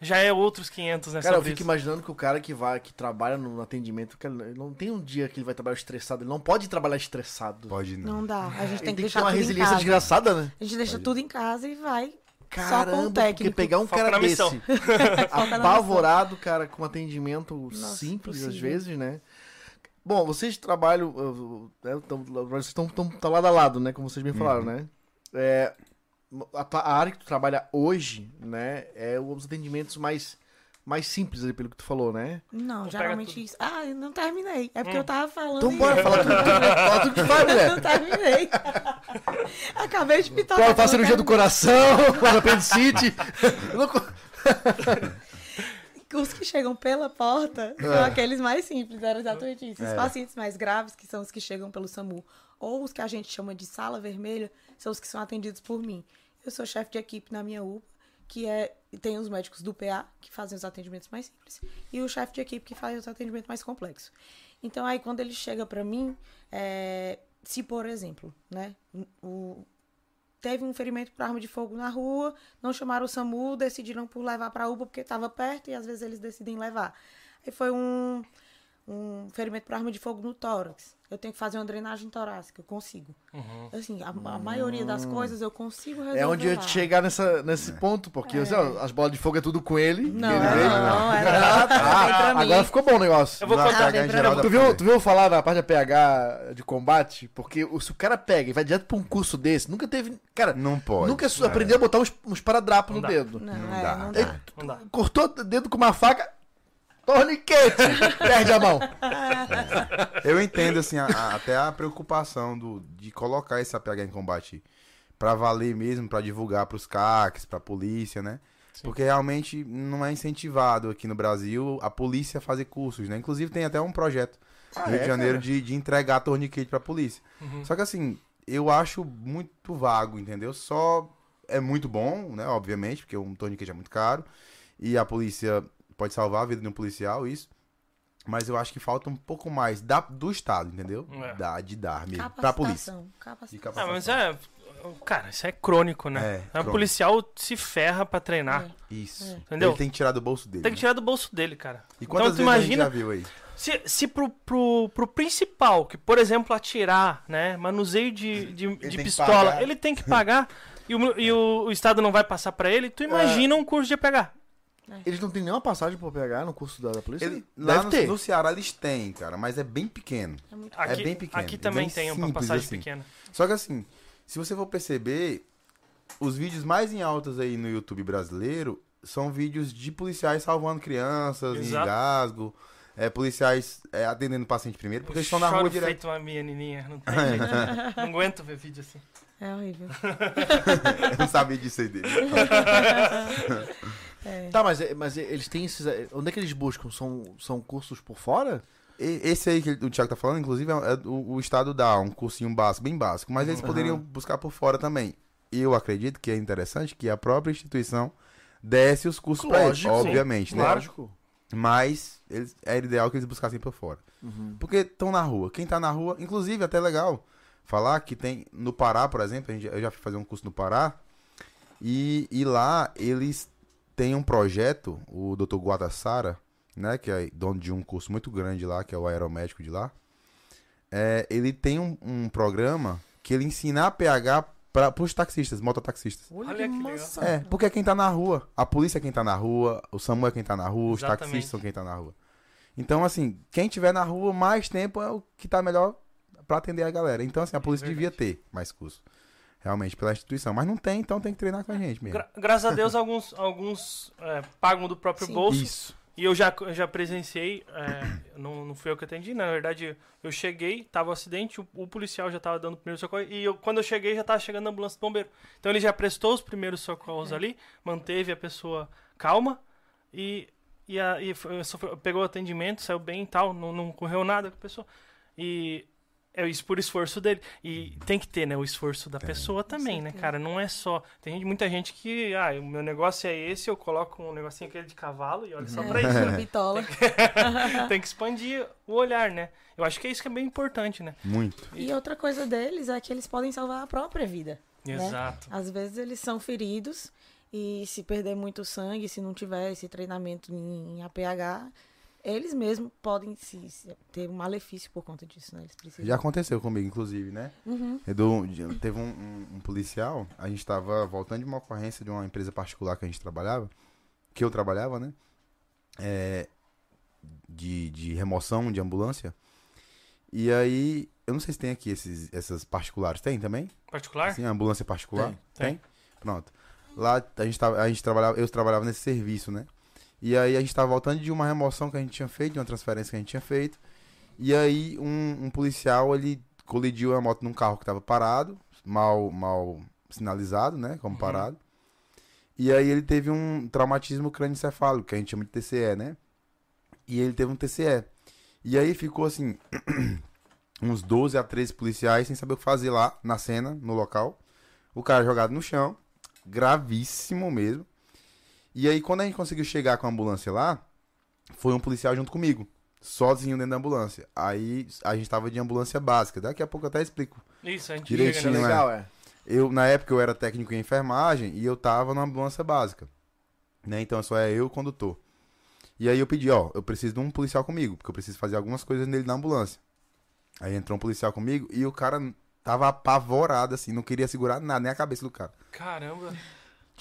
já é outros 500 nessa Cara, eu fico isso. imaginando que o cara que vai, que trabalha no atendimento, cara, não tem um dia que ele vai trabalhar estressado. Ele não pode trabalhar estressado. Pode não. Não dá. A gente Ele tem que tem que ter deixar uma tudo em resiliência casa. desgraçada, né? A gente deixa Pode. tudo em casa e vai só com Caramba, o porque técnico. pegar um Foca cara desse apavorado, cara, com atendimento Nossa, simples às vezes, né? Bom, vocês trabalham, né, tão- vocês estão tão, tão lado a lado, né? Como vocês me falaram, Uhum. né? É, a, a área que tu trabalha hoje, né? É os atendimentos mais, mais simples, ali, pelo que tu falou, né? Não, Vou geralmente isso. Ah, eu não terminei. É porque Hum. eu tava falando. Então bora, fala tudo, fala tudo que faz, Eu mulher. não terminei. Acabei de pitar. Qual faz cirurgia do coração, faz apendicite. Eu não Os que chegam pela porta É. são aqueles mais simples, era exatamente isso. Os É. pacientes mais graves, que são os que chegam pelo SAMU, ou os que a gente chama de sala vermelha, são os que são atendidos por mim. Eu sou chefe de equipe na minha UPA, que é. Tem os médicos do PA, que fazem os atendimentos mais simples, e o chefe de equipe que faz os atendimentos mais complexos. Então, aí, quando ele chega pra mim, é, se, por exemplo, né, o, teve um ferimento por arma de fogo na rua, não chamaram o SAMU, decidiram por levar para a UPA porque estava perto e às vezes eles decidem levar. Aí foi um, um ferimento por arma de fogo no tórax. Eu tenho que fazer uma drenagem torácica, eu consigo. Assim, a, a maioria das coisas eu consigo resolver É onde eu ia chegar nessa, nesse ponto, porque assim, ó, as bolas de fogo é tudo com ele. Não, ele não, veio. não, era Ah, tá. mim. Agora ficou bom o negócio. Eu vou contar. Em pra geral Tu viu, tu viu falar na parte da PH de combate? Porque se o cara pega e vai direto pra um curso desse, nunca teve. Cara, Não pode. nunca su- aprendeu a botar uns, uns paradrapos no dá. dedo. Não, Não é, dá. não dá. Não dá. Cortou o dedo com uma faca, torniquete, perde a mão. Eu entendo, assim, a- a- até a preocupação do, de colocar esse APH em combate pra valer mesmo, pra divulgar pros CACs, pra polícia, né? Porque realmente não é incentivado aqui no Brasil a polícia a fazer cursos, né? Inclusive tem até um projeto no Ah, Rio é, de Janeiro de, de entregar torniquete pra polícia. Uhum. Só que assim, eu acho muito vago, entendeu? Só é muito bom, né? Obviamente, porque um torniquete é muito caro. E a polícia pode salvar a vida de um policial, isso. Mas eu acho que falta um pouco mais da, do Estado, entendeu? É. Da, de dar mesmo. Pra polícia. Capacitação. De capacitação. Ah, mas é. Cara, isso é crônico, né? É, É, crônico. policial se ferra pra treinar. Isso. Entendeu? Ele tem que tirar do bolso dele. Tem que né? tirar do bolso dele, cara. E quantas então tu vezes a gente imagina já viu aí? se, se pro, pro, pro principal, que por exemplo atirar, né, manuseio de, de, de tem que pistola, ele tem que pagar e, o, e o, o Estado não vai passar pra ele, tu imagina um curso de APH. Eles não têm nenhuma passagem pra pegar no curso da, da polícia? Ele- lá Deve no, ter. no Ceará eles têm, cara, mas é bem pequeno. É muito Aqui, bem pequeno, aqui é também bem tem uma passagem assim. pequena. Só que assim, se você for perceber, os vídeos mais em altas aí no YouTube brasileiro são vídeos de policiais salvando crianças em Exato. engasgo, é, policiais é, atendendo o paciente primeiro, porque eles estão na rua direto. feito uma menininha, não tem jeito. não aguento ver vídeo assim. É horrível. Eu não sabia disso aí dele. Tá, mas, mas eles têm esses. Onde é que eles buscam? São, são cursos por fora? Esse aí que o Thiago tá falando, inclusive, é, é o, o Estado dá um cursinho básico, bem básico, mas eles poderiam buscar por fora também. E eu acredito que é interessante que a própria instituição desse os cursos pra eles, Lógico, sim. obviamente, né? Lógico. Mas eles, era ideal que eles buscassem por fora. Porque estão na rua. Quem tá na rua, inclusive, até legal falar que tem no Pará, por exemplo, a gente- eu já fui fazer um curso no Pará, e, e lá eles têm um projeto, o Dr. Guadassara, né, que é dono de um curso muito grande lá, que é o aeromédico de lá, é, ele tem um, um programa que ele ensina a PH para os taxistas, mototaxistas. Olha que legal. É, porque é quem tá na rua. A polícia é quem tá na rua, o SAMU é quem tá na rua, os Exatamente. taxistas são quem tá na rua. Então, assim, quem tiver na rua mais tempo é o que tá melhor pra atender a galera. Então, assim, a polícia devia ter mais curso. Realmente, pela instituição. Mas não tem, então tem que treinar com a gente mesmo. Gra- graças a Deus, alguns, alguns é, pagam do próprio Sim. bolso. Isso. E eu já, já presenciei, é, não, não fui eu que atendi, né? na verdade eu cheguei, tava um acidente, o, o policial já tava dando primeiro socorro, e eu, quando eu cheguei já tava chegando a ambulância do bombeiro. Então ele já prestou os primeiros socorros ali, manteve a pessoa calma e, e, a, e foi- foi- pegou o atendimento, saiu bem e tal, não, não correu nada com a pessoa. E é isso por esforço dele. E tem que ter, né, o esforço da pessoa também, né, cara? Não é só. Tem gente- muita gente que, ah, o meu negócio é esse, eu coloco um negocinho aquele de cavalo e olha só pra isso. É, bitola. tem que expandir o olhar, né? Eu acho que é isso que é bem importante, né? Muito. E outra coisa deles é que eles podem salvar a própria vida. né? Exato. Às vezes eles são feridos e se perder muito sangue, se não tiver esse treinamento em, em APH, eles mesmos podem se, se- ter um malefício por conta disso, né? Eles precisam. Já aconteceu comigo, inclusive, né? Uhum. Edu, teve um, um- um policial, a gente tava voltando de uma ocorrência de uma empresa particular que a gente trabalhava, que eu trabalhava, né? É, de, de remoção de ambulância. E aí, eu não sei se tem aqui esses, essas particulares. Tem também? Particular? Sim, ambulância particular? Tem, tem. Pronto. Lá a gente, tava, a gente trabalhava, eu trabalhava nesse serviço, né? E aí a gente tava voltando de uma remoção que a gente tinha feito, de uma transferência que a gente tinha feito. E aí um, um policial, ele colidiu a moto num carro que tava parado, mal, mal sinalizado, né? Como Uhum. parado. E aí ele teve um traumatismo crânioencefálico, que a gente chama de TCE, né? E ele teve um TCE. E aí ficou assim, uns 12 a 13 policiais sem saber o que fazer lá na cena, no local. O cara jogado no chão, gravíssimo mesmo. E aí, quando a gente conseguiu chegar com a ambulância lá, foi um policial junto comigo, sozinho dentro da ambulância. Aí a gente tava de ambulância básica. Daqui a pouco eu até explico. Isso, a gente Direitinho, chega é nessa- legal, é. eu, na época eu era técnico em enfermagem e eu tava na ambulância básica. Né? Então só é eu e o condutor. E aí eu pedi, ó, eu preciso de um policial comigo, porque eu preciso fazer algumas coisas nele na ambulância. Aí entrou um policial comigo e o cara tava apavorado, assim, não queria segurar nada, nem a cabeça do cara. Caramba.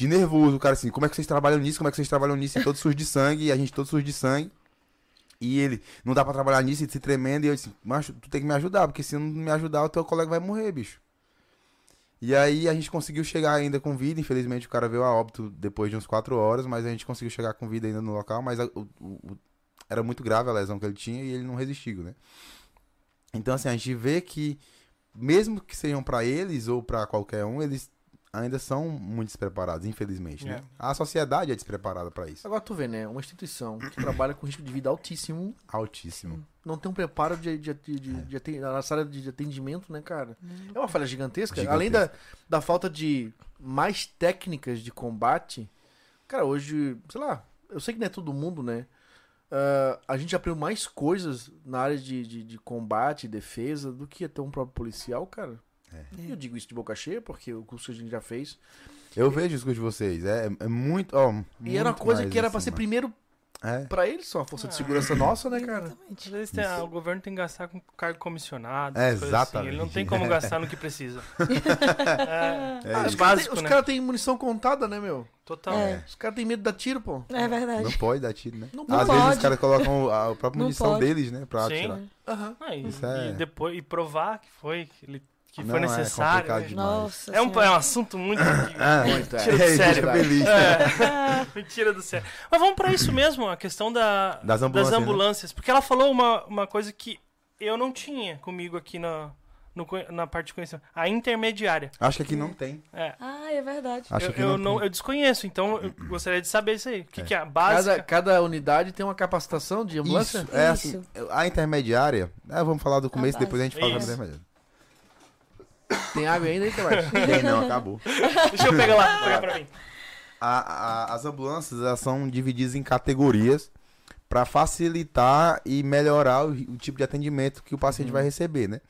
De nervoso, o cara assim, como é que vocês trabalham nisso? Como é que vocês trabalham nisso? E todo sujo de sangue, e a gente todo sujo de sangue. E ele, não dá pra trabalhar nisso, e se tremendo, e eu disse, macho, tu tem que me ajudar, porque se não me ajudar, o teu colega vai morrer, bicho. E aí a gente conseguiu chegar ainda com vida, infelizmente o cara veio a óbito depois de uns quatro horas, mas a gente conseguiu chegar com vida ainda no local, mas a- o- o- era muito grave a lesão que ele tinha e ele não resistiu, né? Então assim, a gente vê que mesmo que sejam pra eles ou pra qualquer um, eles ainda são muito despreparados, infelizmente, né? É. A sociedade é despreparada pra isso. Agora tu vê, né? Uma instituição que trabalha com risco de vida altíssimo Altíssimo. não tem um preparo de, de, de, de, É. de nessa área de atendimento, né, cara? É uma falha gigantesca. Gigantesca. Além da, da falta de mais técnicas de combate, cara, hoje, sei lá, eu sei que não é todo mundo, né? Ah, a gente aprendeu mais coisas na área de, de, de combate e defesa do que até um próprio policial, cara. É. E eu digo isso de boca cheia, porque o curso que a gente já fez. Eu vejo os cursos de vocês, é, é muito, ó, E era uma muito coisa que era pra assim, ser mano. primeiro É. pra eles, só a força Ah. de segurança nossa, né, cara? Exatamente. Às vezes tem- ah, o governo tem que gastar com cargo comissionado. É, coisas assim. exatamente. Ele não tem como gastar no que precisa. é, É Ah, os isso. caras básico, têm- né? caras têm munição contada, né, meu? total. É. Os caras têm medo de dar tiro, pô. É verdade. Não pode dar tiro, né? Não Às pode. vezes os caras colocam a própria munição deles, né? Pra Sim. atirar. Aham. Ah, e, Isso é- e depois e provar que foi que, ele, que Não, foi é necessário. né? demais. Nossa. É um, é um assunto muito. Ah, Muito, é. Tira do É, sério. deixa feliz. É. Me tira do sério. Mas vamos pra isso mesmo, a questão da, Das ambulâncias, né? ambulâncias. Porque ela falou uma, uma coisa que eu não tinha comigo aqui na, no na parte de conhecimento. A intermediária. Acho que aqui não tem. É. Ah, é verdade. Acho eu, que eu não, não, eu desconheço, então eu gostaria de saber isso aí. O que, É. que é a básica? Cada, cada unidade tem uma capacitação de ambulância? Isso, é Isso. assim, a intermediária, é, vamos falar do começo, base. depois a gente fala da intermediária. Tem água ainda aí, Tomás? Tem não, acabou. Deixa eu pegar lá, pegar pra mim. A- a- as ambulâncias elas são divididas em categorias para facilitar e melhorar o, o tipo de atendimento que o paciente vai receber, né?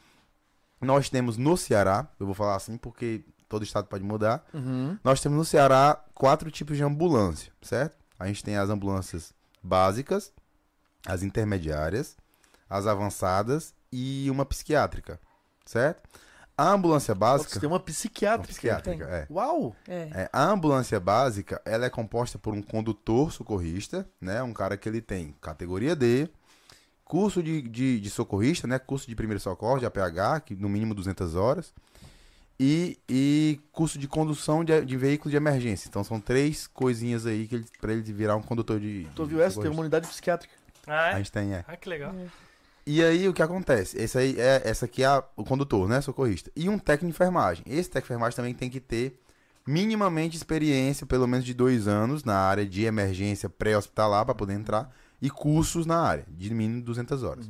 Nós temos no Ceará, eu vou falar assim porque todo estado pode mudar. Uhum. Nós temos no Ceará quatro tipos de ambulância, certo? A gente tem as ambulâncias básicas, as intermediárias, as avançadas e uma psiquiátrica, certo? A ambulância Você básica, tem uma uma psiquiátrica. psiquiátrica, é. Uau! É. É, a ambulância básica, ela é composta por um condutor socorrista, né? Um cara que ele tem categoria D, curso de, de, de socorrista, né? Curso de primeiro socorro, de APH, que no mínimo 200 horas. E, e curso de condução de, de veículo de emergência. Então são três coisinhas aí que ele, pra ele virar um condutor de. Tu de viu essa? Tem uma unidade psiquiátrica. Ah, A é? gente tem, é. Ah, que legal. E aí o que acontece? Esse aí é, essa aqui é a- o condutor, né? Socorrista. E um técnico de enfermagem. Esse técnico de enfermagem também tem que ter minimamente experiência, pelo menos de dois anos, na área de emergência pré-hospitalar para poder entrar. E cursos na área, de mínimo 200 horas.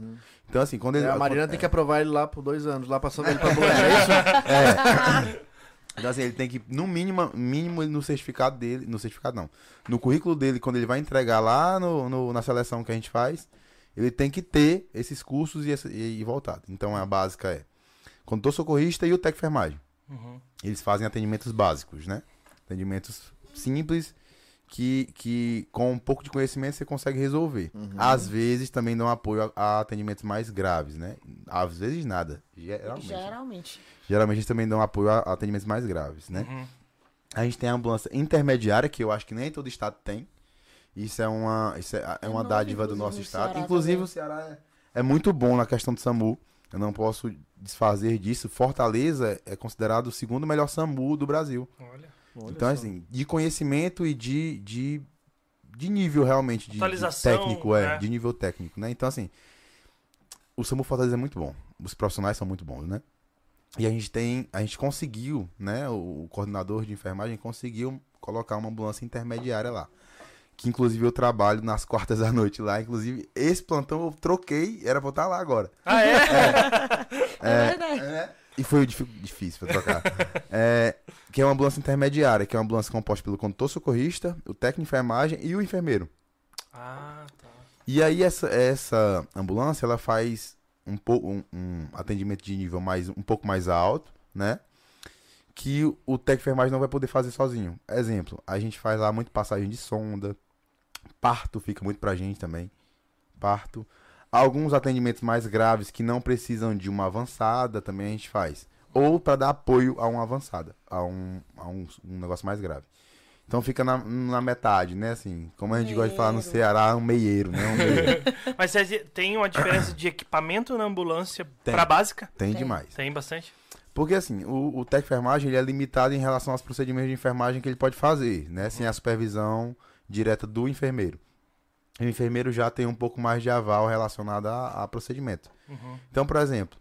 Então, assim, quando ele. É, a Marina tem que aprovar ele lá por dois anos, lá passando ele pra ambulância, é isso? É. Então, assim, ele tem que, no mínimo, mínimo no certificado dele, no certificado não, no currículo dele, quando ele vai entregar lá no, no- na seleção que a gente faz, ele tem que ter esses cursos e, e, e voltado. Então, a básica é condutor socorrista e o técnico enfermagem. Uhum. Eles fazem atendimentos básicos, né? Atendimentos simples que, que com um pouco de conhecimento você consegue resolver. Às vezes também dão apoio a, a atendimentos mais graves, né? Às vezes nada. Geralmente. Geralmente. Geralmente eles também dão apoio a a atendimentos mais graves, né? Uhum. A gente tem a ambulância intermediária, que eu acho que nem todo estado tem. Isso é uma, isso é, é uma novo, dádiva do nosso no estado. Ceará inclusive, também. o Ceará é, é muito bom na questão do SAMU. Eu não posso desfazer disso. Fortaleza é considerado o segundo melhor SAMU do Brasil. Olha. Olha então, só. assim, de conhecimento e de, de, de nível realmente de, de técnico, é, né? de nível técnico, né? Então, assim, o SAMU Fortaleza é muito bom. Os profissionais são muito bons, né? E a gente tem, a gente conseguiu, né? O, o coordenador de enfermagem conseguiu colocar uma ambulância intermediária lá. Que inclusive eu trabalho nas quartas à noite lá. Inclusive, esse plantão eu troquei, era pra eu estar lá agora. Ah, é? É, verdade. E foi difí- difícil pra trocar. É, que é uma ambulância intermediária, que é uma ambulância composta pelo condutor socorrista, o técnico de enfermagem e o enfermeiro. Ah, tá. E aí essa, essa ambulância, ela faz um, pouco um, um atendimento de nível mais, um pouco mais alto, né? que o- o técnico de enfermagem não vai poder fazer sozinho. Exemplo, a gente faz lá muito passagem de sonda, parto fica muito pra gente também. Parto. Alguns atendimentos mais graves que não precisam de uma avançada também a gente faz. Ou para dar apoio a uma avançada, a um, a um, um negócio mais grave. Então fica na, na metade, né? Assim, como a gente gosta de falar no Meieiro. Ceará, um meieiro, né? Um meieiro. Mas tem uma diferença de equipamento na ambulância pra básica? Tem Tem. demais. Tem bastante? Porque assim, o, o técnico de enfermagem ele é limitado em relação aos procedimentos de enfermagem que ele pode fazer, né? Sem a supervisão direta do enfermeiro. O enfermeiro já tem um pouco mais de aval relacionado a, a procedimento. Uhum. Então, por exemplo,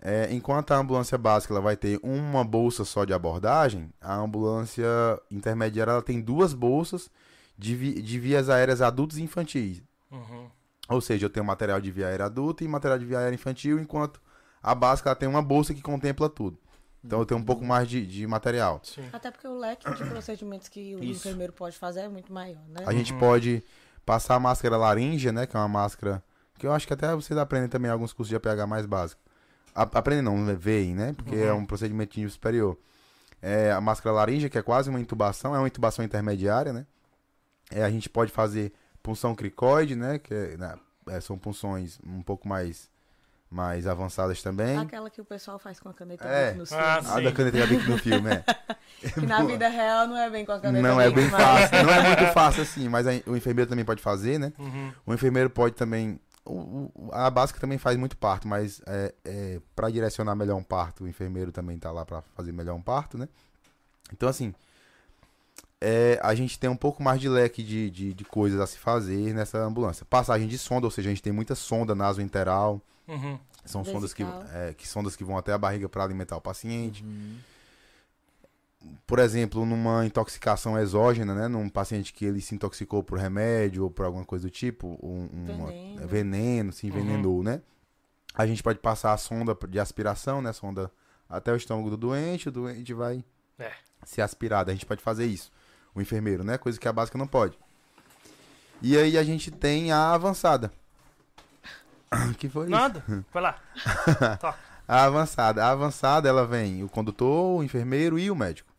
é, enquanto a ambulância básica ela vai ter uma bolsa só de abordagem, a ambulância intermediária ela tem duas bolsas de, vi- de vias aéreas adultos e infantis. Uhum. Ou seja, eu tenho material de via aérea adulta e material de via aérea infantil, enquanto a básica ela tem uma bolsa que contempla tudo. Então eu tenho um pouco mais de, de material. Sim. Até porque o leque de procedimentos que o Isso. enfermeiro pode fazer é muito maior, né? A gente pode passar a máscara laríngea, né? Que é uma máscara que eu acho que até vocês aprendem também em alguns cursos de APH mais básico. A- Aprendem não, né, veem, né? Porque é um procedimento de nível superior. É a máscara laríngea, que é quase uma intubação, é uma intubação intermediária, né? É, a gente pode fazer punção cricoide, né? Que é, né, é, são punções um pouco mais, mais avançadas também. Aquela que o pessoal faz com a caneta É. Bic nos Ah, filmes. A sim. da caneta Bic no filme, é. Que na vida real não é bem com a caneta Não é bem mas- fácil, não é muito fácil assim, mas a- o enfermeiro também pode fazer, né? Uhum. O enfermeiro pode também. o- o- a básica também faz muito parto, mas é, é, para direcionar melhor um parto, o enfermeiro também tá lá para fazer melhor um parto, né? Então, assim, é, a gente tem um pouco mais de leque de, de, de coisas a se fazer nessa ambulância. Passagem de sonda, ou seja, a gente tem muita sonda nasointeral, Uhum. são sondas que, Vesical. é, que sondas que vão até a barriga para alimentar o paciente. Por exemplo, numa intoxicação exógena, né? Num paciente que ele se intoxicou por remédio ou por alguma coisa do tipo, um, uma- Veneno. veneno, se envenenou, né? A gente pode passar a sonda de aspiração, né? Sonda até o estômago do doente, o doente vai É. ser aspirado. A gente pode fazer isso. O enfermeiro, né? Coisa que a básica não pode. E aí a gente tem a avançada. que foi isso? Nada. Vai lá. A avançada. A avançada, ela vem o condutor, o enfermeiro e o médico.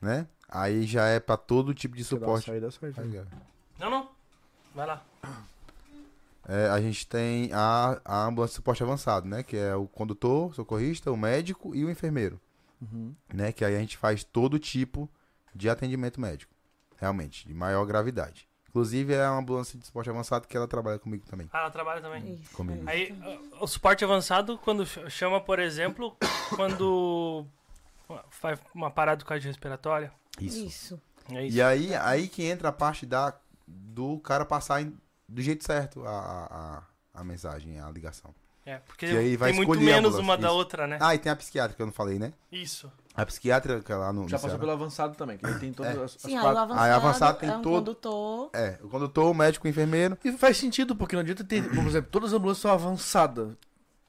Né? Aí já é pra todo tipo de suporte. Saída certa. Aí. Não, não. Vai lá. É, a gente tem a, a ambulância de suporte avançado, né? Que é o condutor, o socorrista, o médico e o enfermeiro. Uhum. Né? Que aí a gente faz todo tipo de atendimento médico. Realmente, de maior gravidade. Inclusive é uma ambulância de suporte avançado que ela trabalha comigo também. Ah, ela trabalha também. Isso, Comigo. Aí, o suporte avançado, quando ch- chama, por exemplo, quando faz uma parada cardiorrespiratória. Isso. Isso. É isso. E aí, aí que entra a parte da, do cara passar em- do jeito certo a, a- a mensagem, a ligação. É, porque Que aí vai tem muito menos ambulância, uma da isso. outra, né? Ah, e tem a psiquiátrica que eu não falei, né? Isso. A psiquiátrica que é lá no. Já no passou Ceará. pelo avançado também, que ele tem todas É. as, as Sim, quatro. avançado, Aí avançado tem é um todo- condutor. É, o condutor, o médico, o enfermeiro. E faz sentido, porque não adianta ter, por exemplo, todas as ambulâncias são avançadas.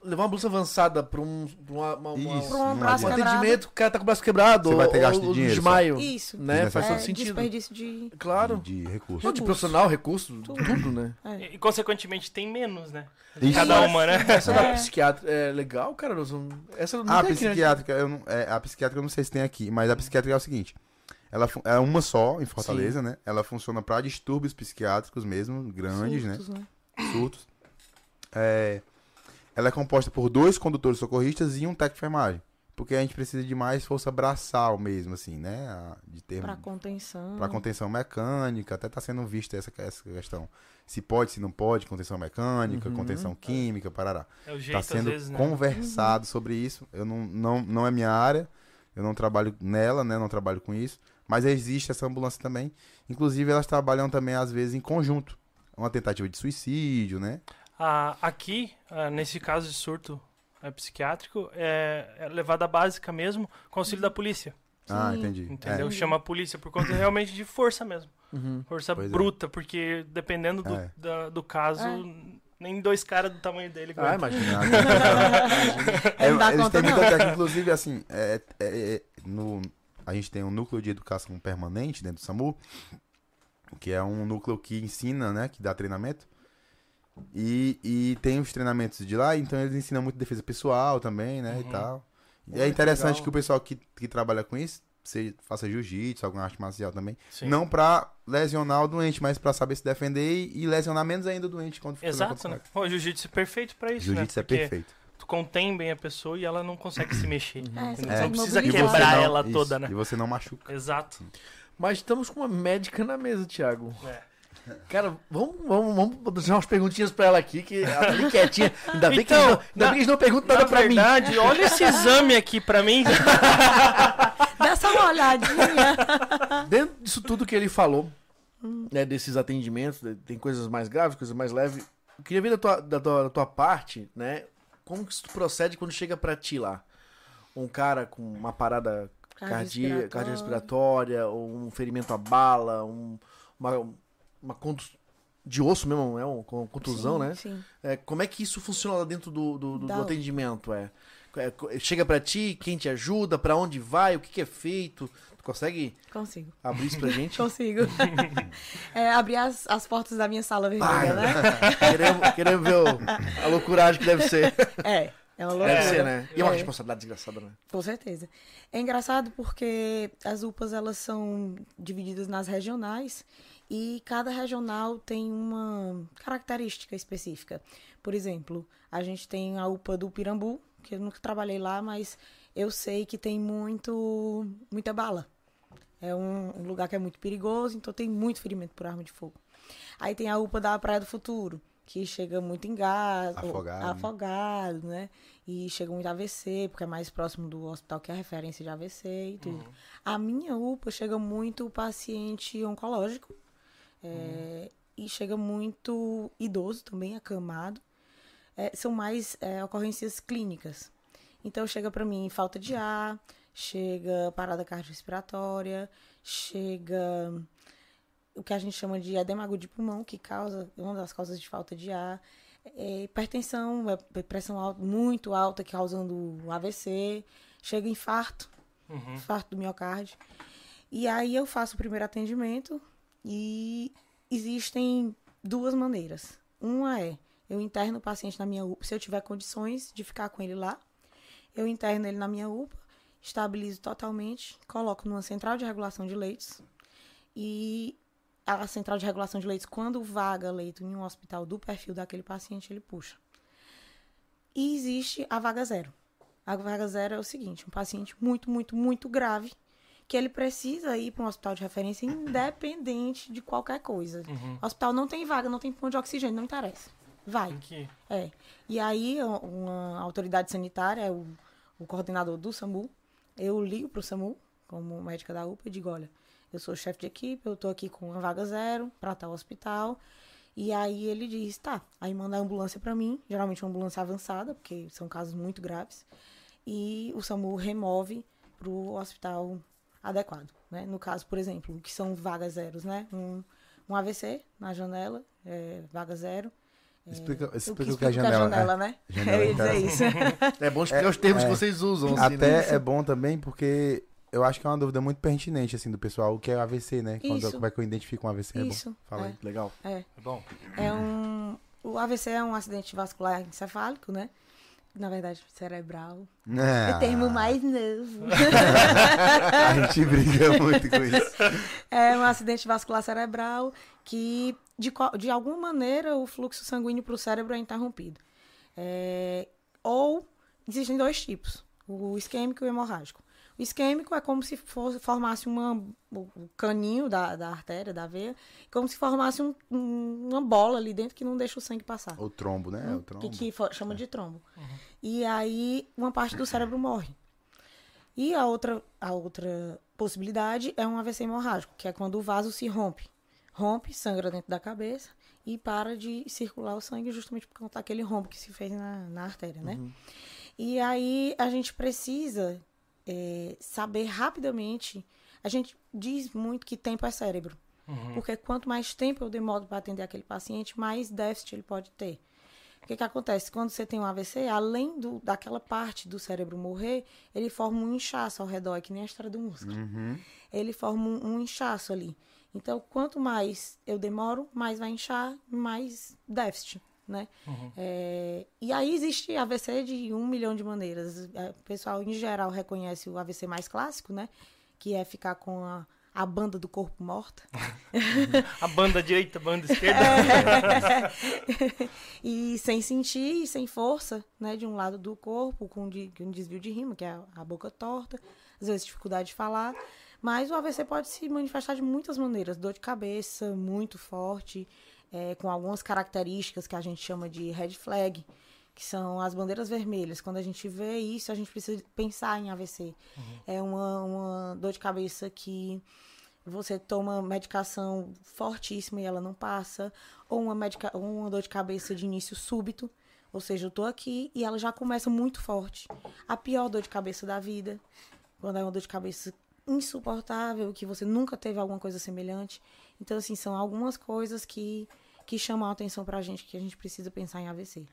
Levar uma ambulância avançada pra um, pra uma, uma- uma- Isso, Pra um um atendimento, o cara tá com o braço quebrado, Você vai ter gasto de ou dinheiro só. desmaio. Isso. Né? Faz É, todo sentido. desperdício de. Claro. De, de recurso. Não, de profissional, recurso, Tudo. tudo, né? É. E, consequentemente, tem menos, né? Isso. Cada uma, né? Essa da É. psiquiatra é legal, cara? nós vamos- Essa não Ah, a tem aqui, né? psiquiátrica, eu não, é, a psiquiátrica eu não sei se tem aqui, mas a psiquiátrica é o seguinte. Ela é uma só em Fortaleza, né? Ela funciona para distúrbios psiquiátricos mesmo, grandes, né? Surtos, né? Surtos. É, ela é composta por dois condutores socorristas e um técnico de enfermagem. Porque a gente precisa de mais força braçal mesmo, assim, né? A- De ter Pra contenção. para contenção mecânica, até está sendo vista essa, essa questão. Se pode, se não pode, contenção mecânica, Uhum. contenção química, parará. É o jeito, Está às sendo vezes, né? conversado sobre isso. Eu não, não, não é minha área, eu não trabalho nela, né? Não trabalho com isso. Mas existe essa ambulância também. Inclusive, elas trabalham também, às vezes, em conjunto. Uma tentativa de suicídio, né? Ah, aqui, ah, nesse caso de surto é, psiquiátrico, é, é levada básica mesmo com auxílio da polícia. Ah, entendi. Entendeu? É. Chama a polícia por conta realmente de força mesmo. Uhum. Força Pois é. bruta, porque dependendo do, É. da- do caso, É. nem dois caras do tamanho dele Ah, imagina. É, eles têm muita técnica, inclusive, assim, é- é- é- no, a gente tem um núcleo de educação permanente dentro do SAMU, que é um núcleo que ensina, né, que dá treinamento. E, e tem os treinamentos de lá, então eles ensinam muito defesa pessoal também, né, Uhum. e tal. E é interessante legal. que o pessoal que, que trabalha com isso você faça jiu-jitsu, alguma arte marcial também. Sim. Não pra lesionar o doente, mas pra saber se defender e, e lesionar menos ainda o doente quando Exato, né? Pô, jiu-jitsu é perfeito pra isso, Jiu-jitsu né? é perfeito. tu contém bem a pessoa e ela não consegue se mexer. É, você? É. Não precisa quebrar não- ela isso, toda, né? E você não machuca. Exato. Mas estamos com uma médica na mesa, Thiago. É. Cara, vamos, vamos, vamos deixar umas perguntinhas pra ela aqui, que ela tá bem quietinha. Ainda bem, que, Então, eles não, ainda na- bem que eles não perguntam Na nada pra mim. verdade, olha esse exame aqui pra mim. Dá só uma olhadinha. Dentro disso tudo que ele falou, né, desses atendimentos, tem coisas mais graves, coisas mais leves. Eu queria ver da tua, da tua, da tua parte, né? Como que isso procede quando chega pra ti lá? Um cara com uma parada cardíaca, Cardiorrespiratória. cardiorrespiratória, ou um ferimento a bala, um- uma, uma contus- de osso mesmo, é uma contusão, Sim, né? Sim. É, como é que isso funciona lá dentro do, do, do- do atendimento? É? É, chega pra ti, quem te ajuda, pra onde vai, o que, que é feito? Tu consegue Consigo. abrir isso pra gente? Consigo. É, abrir as, as portas da minha sala vermelha, né? queremos, queremos ver o- a loucuragem que deve ser. É. É uma loucura. Deve ser, né? E é uma É. responsabilidade desgraçada, né? Com certeza. É engraçado porque as UPAs elas são divididas nas regionais e cada regional tem uma característica específica. Por exemplo, a gente tem a UPA do Pirambu, que eu nunca trabalhei lá, mas eu sei que tem muito muita bala. É um um lugar que é muito perigoso, então tem muito ferimento por arma de fogo. Aí tem a UPA da Praia do Futuro, que chega muito em gás, Afogado, né? afogado, né? E chega muito AVC, porque é mais próximo do hospital que é a referência de AVC e tudo. A minha UPA chega muito paciente oncológico, é, e chega muito idoso também, acamado. É, são mais é, ocorrências clínicas. Então chega pra mim falta de ar, chega parada cardiorrespiratória, chega o que a gente chama de edema agudo de pulmão, que causa uma das causas de falta de ar, é hipertensão, é pressão alta, muito alta, causando AVC, chega infarto, Uhum. infarto do miocárdio. E aí eu faço o primeiro atendimento e existem duas maneiras. Uma é eu interno o paciente na minha UPA, se eu tiver condições de ficar com ele lá, eu interno ele na minha UPA, estabilizo totalmente, coloco numa central de regulação de leitos e a central de regulação de leitos, quando vaga leito em um hospital do perfil daquele paciente, ele puxa. E existe a vaga zero. A vaga zero é o seguinte: um paciente muito, muito, muito grave, que ele precisa ir para um hospital de referência independente de qualquer coisa. Uhum. O hospital não tem vaga, não tem ponto de oxigênio, não interessa. Vai. Que- É. E aí, uma- autoridade sanitária, o, o coordenador do SAMU, eu ligo pro SAMU, como médica da UPA, e digo: olha, eu sou chefe de equipe, eu tô aqui com uma vaga zero para tal hospital. E aí ele diz: tá. Aí manda a ambulância para mim, geralmente uma ambulância avançada, porque são casos muito graves. E o SAMU remove pro hospital adequado, né? No caso, por exemplo, que são vagas zeros, né? Um, um AVC na janela, é, vaga zero. Explica, O explica o que é janela. janela, né? Janela ia dizer interna. isso. É bom explicar os termos é. que vocês usam. É. assim, né? Até é bom também porque eu acho que é uma dúvida muito pertinente, assim, do pessoal, o que é AVC, né? Quando, Isso. como é que eu identifico um AVC? É bom. Isso. Fala aí. Legal. É, É bom. é um. O AVC é um acidente vascular encefálico, né? Na verdade, cerebral. É Ah, o termo mais novo. A gente briga muito com isso. É um acidente vascular cerebral que, de, de alguma maneira, o fluxo sanguíneo para o cérebro é interrompido. É, ou existem dois tipos: o isquêmico e o hemorrágico. O isquêmico é como se fosse, formasse uma, o caninho da, da artéria, da veia, como se formasse um- um- uma bola ali dentro que não deixa o sangue passar. O trombo, né? O trombo. que, que chama de trombo. E aí uma parte do cérebro morre. E a outra, a outra possibilidade é um AVC hemorrágico, que é quando o vaso se rompe. Rompe, sangra dentro da cabeça e para de circular o sangue justamente por conta daquele rombo que se fez na, na artéria, né? E aí a gente precisa é, saber rapidamente. A gente diz muito que tempo é cérebro. Porque quanto mais tempo eu demoro para atender aquele paciente, mais déficit ele pode ter. O que, que acontece? Quando você tem um AVC, além do, daquela parte do cérebro morrer, ele forma um inchaço ao redor, é que nem a história do músculo. Uhum. Ele forma um, um inchaço ali. Então, quanto mais eu demoro, mais vai inchar, mais déficit. Né? Uhum. É, e aí existe AVC de um milhão de maneiras. É, O pessoal, em geral, reconhece o AVC mais clássico, né? Que é ficar com a, a banda do corpo morta. A banda direita, a banda esquerda. É. e sem sentir, sem força, né? De um lado do corpo, com de- um desvio de rima, que é a boca torta, às vezes dificuldade de falar. Mas o AVC pode se manifestar de muitas maneiras. Dor de cabeça muito forte, é, com algumas características que a gente chama de red flag, que são as bandeiras vermelhas. Quando a gente vê isso, a gente precisa pensar em AVC. É uma, uma dor de cabeça que você toma medicação fortíssima e ela não passa, ou uma, medica ou uma dor de cabeça de início súbito, ou seja, eu tô aqui e ela já começa muito forte. A pior dor de cabeça da vida, quando é uma dor de cabeça insuportável, que você nunca teve alguma coisa semelhante. Então, assim, são algumas coisas que, que chamam a atenção pra gente, que a gente precisa pensar em AVC.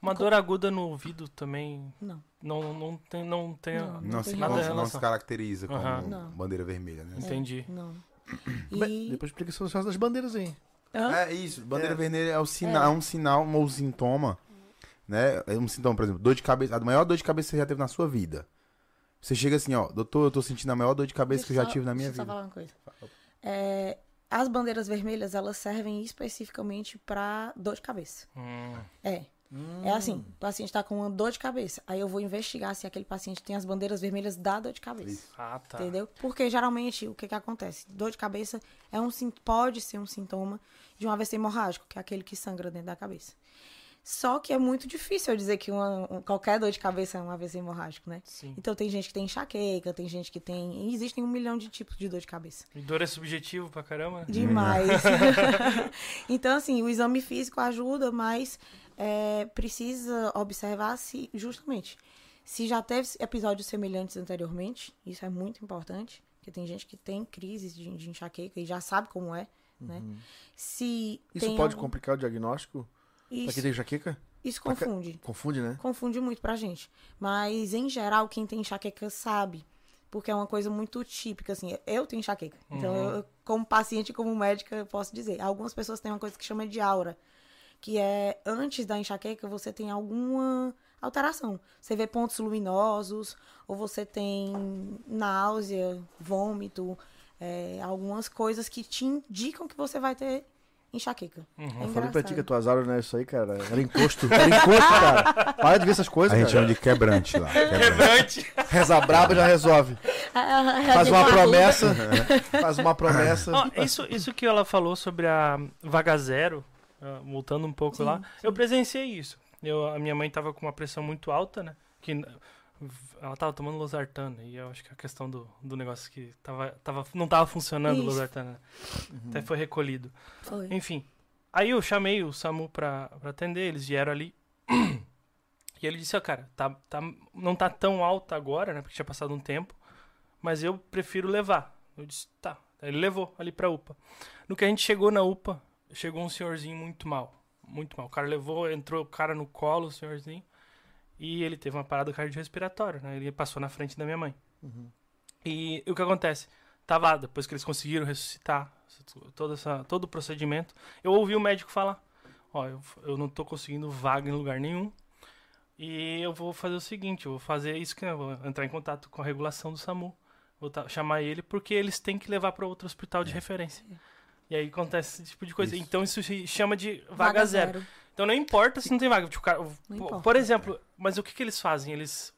Uma dor aguda no ouvido também Não. não, não tem. Não tem Não. Não, não, se- não relação. se caracteriza como. Não. bandeira vermelha, né? Entendi. Não. Bem, E... Depois explica sobre as das bandeiras aí. Hã? É isso, bandeira É. vermelha é, o sina é um sinal, um ou sintoma, né? É um sintoma, por exemplo, dor de cabeça, a maior dor de cabeça que você já teve na sua vida. Você chega assim, ó, doutor, eu tô sentindo a maior dor de cabeça que eu já Deixa só- tive na minha deixa eu vida. só falar uma coisa. É, as bandeiras vermelhas, elas servem especificamente pra dor de cabeça. Hum. É. É assim, o paciente tá com uma dor de cabeça. Aí eu vou investigar se aquele paciente tem as bandeiras vermelhas da dor de cabeça. Ah, tá. Entendeu? Porque geralmente o que que acontece? Dor de cabeça é um pode ser um sintoma de um AVC hemorrágico, que é aquele que sangra dentro da cabeça. Só que é muito difícil eu dizer que uma- um- qualquer dor de cabeça é um AVC hemorrágico, né? Sim. Então tem gente que tem enxaqueca, tem gente que tem. e Existem um milhão de tipos de dor de cabeça. E dor é subjetivo pra caramba, né? Demais. então, assim, o exame físico ajuda, mas é, precisa observar se, justamente, se já teve episódios semelhantes anteriormente, isso é muito importante, porque tem gente que tem crises de, de enxaqueca e já sabe como é, né? Se Isso pode algum- complicar o diagnóstico? Pra Isso, quem tem enxaqueca? isso pra ca- confunde. Confunde, né? Confunde muito pra gente. Mas, em geral, quem tem enxaqueca sabe. Porque é uma coisa muito típica, assim. Eu tenho enxaqueca. Então, eu, como paciente e como médica, eu posso dizer. Algumas pessoas têm uma coisa que chama de aura. Que é, antes da enxaqueca, você tem alguma alteração. Você vê pontos luminosos, ou você tem náusea, vômito, é, algumas coisas que te indicam que você vai ter enxaqueca. É Eu falei pra ti que tuas auras não é isso aí, cara. Era encosto. Era encosto, cara. Para de ver essas coisas, A gente cara. chama de quebrante lá. Quebrante. Quebrante. Reza braba já resolve. Faz uma promessa. Faz uma promessa. Ó, isso, isso que ela falou sobre a vaga zero, ah, voltando um pouco Sim, lá, sim. eu presenciei isso. Eu, a minha mãe tava com uma pressão muito alta, né? Que ela tava tomando losartana e eu acho que a questão do, do negócio que tava, tava, não tava funcionando o losartana. né? Até foi recolhido. Foi. Enfim. Aí eu chamei o SAMU pra, pra atender, eles vieram ali. E ele disse, ó, cara, tá, tá, não tá tão alta agora, né? Porque tinha passado um tempo. Mas eu prefiro levar. Eu disse, tá. Aí Ele levou ali pra UPA. No que a gente chegou na UPA, chegou um senhorzinho muito mal. Muito mal. O cara levou, entrou o cara no colo, o senhorzinho. E ele teve uma parada cardiorrespiratória, né? Ele passou na frente da minha mãe. E o que acontece? Tava, lá, depois que eles conseguiram ressuscitar todo, essa, todo o procedimento, eu ouvi o médico falar: Ó, eu, eu não tô conseguindo vaga em lugar nenhum. E eu vou fazer o seguinte: eu vou fazer isso que eu vou entrar em contato com a regulação do SAMU. Vou chamar ele porque eles têm que levar para outro hospital de referência. E aí acontece esse tipo de coisa. Isso. Então isso se chama de vaga, zero. Então não importa se não tem vaga. Tipo, cara- Não por, importa. por exemplo, mas o que, que eles fazem? Eles.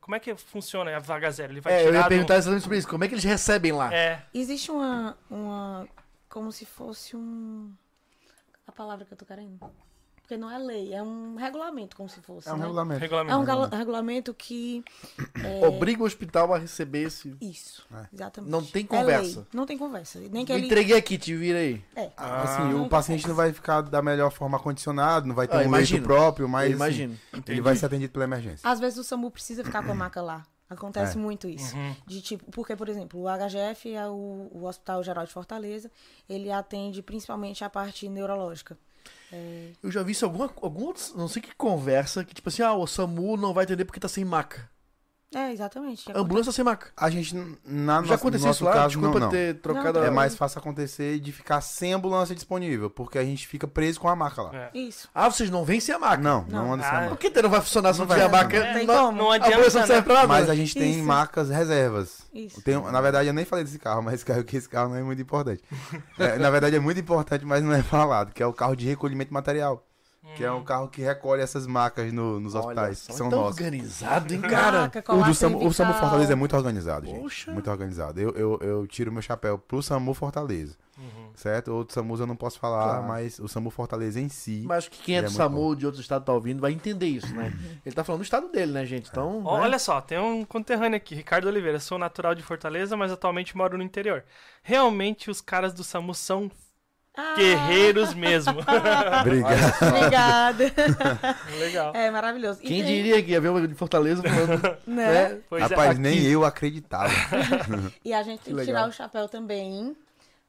Como é que funciona a vaga zero? Ele vai É, eu ia do- perguntar exatamente sobre isso. Como é que eles recebem lá? É, Existe uma, uma. Como se fosse um. A palavra que eu tô querendo. Porque não é lei, é um regulamento, como se fosse. É um né? regulamento. regulamento. É um gala- regulamento que. Obriga o hospital a receber esse. Isso, É. exatamente. Não tem É conversa. lei, Não tem conversa. Nem que Eu ele. entreguei aqui, te vira aí. É. Ah. Assim, o paciente não vai ficar da melhor forma condicionado, não vai ter Ah, um imagino. leito próprio, mas assim, imagino. ele vai ser atendido pela emergência. Às vezes o SAMU precisa ficar com a maca lá. Acontece É. muito isso. Uhum. De tipo, porque, por exemplo, o HGF é o, o Hospital Geral de Fortaleza, ele atende principalmente a parte neurológica. É, Eu já vi isso em alguma, algum, outro- não sei que conversa, que tipo assim, ah, o SAMU não vai atender porque tá sem maca. É, exatamente. Ambulância sem maca. A gente, na Já nossa, aconteceu no isso nosso lá? caso, Desculpa não, não. ter trocado Não, a... É mais fácil acontecer de ficar sem ambulância disponível, porque a gente fica preso com a maca lá. É. Isso. Ah, vocês não vêm sem a maca? Não, não, Não. anda sem Ah, a Por maca. que então não vai funcionar se não Não tiver a maca? funcionar. Tem Não- como. Não A adianta, ambulância não serve pra nada. Mas a gente tem Isso. macas reservas. Isso. Tem, na verdade, eu nem falei desse carro, mas esse carro, que esse carro não é muito importante. É, na verdade, é muito importante, mas não é falado, que é o carro de recolhimento de Que é um carro que recolhe essas macas no- nos Olha hospitais, só, que são tão nossos. organizado, hein, cara? Maca, O do SAMU, o SAMU. Fortaleza é muito organizado, gente. Poxa. Muito organizado. Eu, eu, eu tiro meu chapéu pro SAMU Fortaleza, Uhum. certo? Outros SAMUs eu não posso falar, Claro. mas o SAMU Fortaleza em si... Mas acho que quem é do é SAMU de outro estado tá ouvindo vai entender isso, né? Ele tá falando do estado dele, né, gente? Então. Ó, né? Olha só, tem um conterrâneo aqui, Ricardo Oliveira. Sou natural de Fortaleza, mas atualmente moro no interior. Realmente os caras do SAMU são Ah, guerreiros mesmo. Obrigado. Obrigada. Legal. É maravilhoso. E Quem tem, diria que ia ver o de Fortaleza falando. Né? né? Pois Rapaz, aqui. nem eu acreditava. E a gente tem Que tirar o chapéu também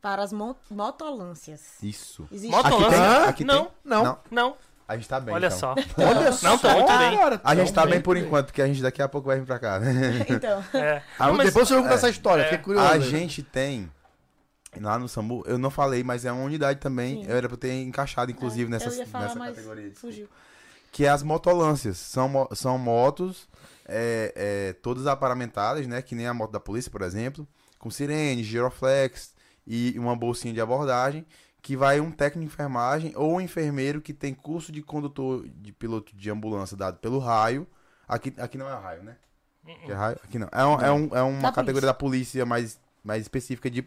para as mo- motolâncias. Isso. Existe Motolância? Hã? Aqui não, tem? Não. Não. não. A gente tá bem, Olha então. só. Olha só. Não, tá muito bem. cara, A gente tá bem por enquanto, porque a gente daqui a pouco vai vir pra cá? Então, É. Ah, Não, mas- Depois você vai contar é. essa história, É. fiquei curioso. A gente tem lá no SAMU, eu não falei, mas é uma unidade também. Sim. Eu era pra ter encaixado, inclusive, é, nessa, eu ia falar, nessa mas categoria. fugiu. Que é as motolâncias. São, são motos, é, é, todas aparamentadas, né? Que nem a moto da polícia, por exemplo. Com sirene, giroflex e uma bolsinha de abordagem. Que vai um técnico de enfermagem ou um enfermeiro que tem curso de condutor de piloto de ambulância dado pelo raio. Aqui, aqui não é raio, né? Que é raio? Aqui não. É, um- é, um- é uma Da categoria polícia. da polícia mais, mais específica de.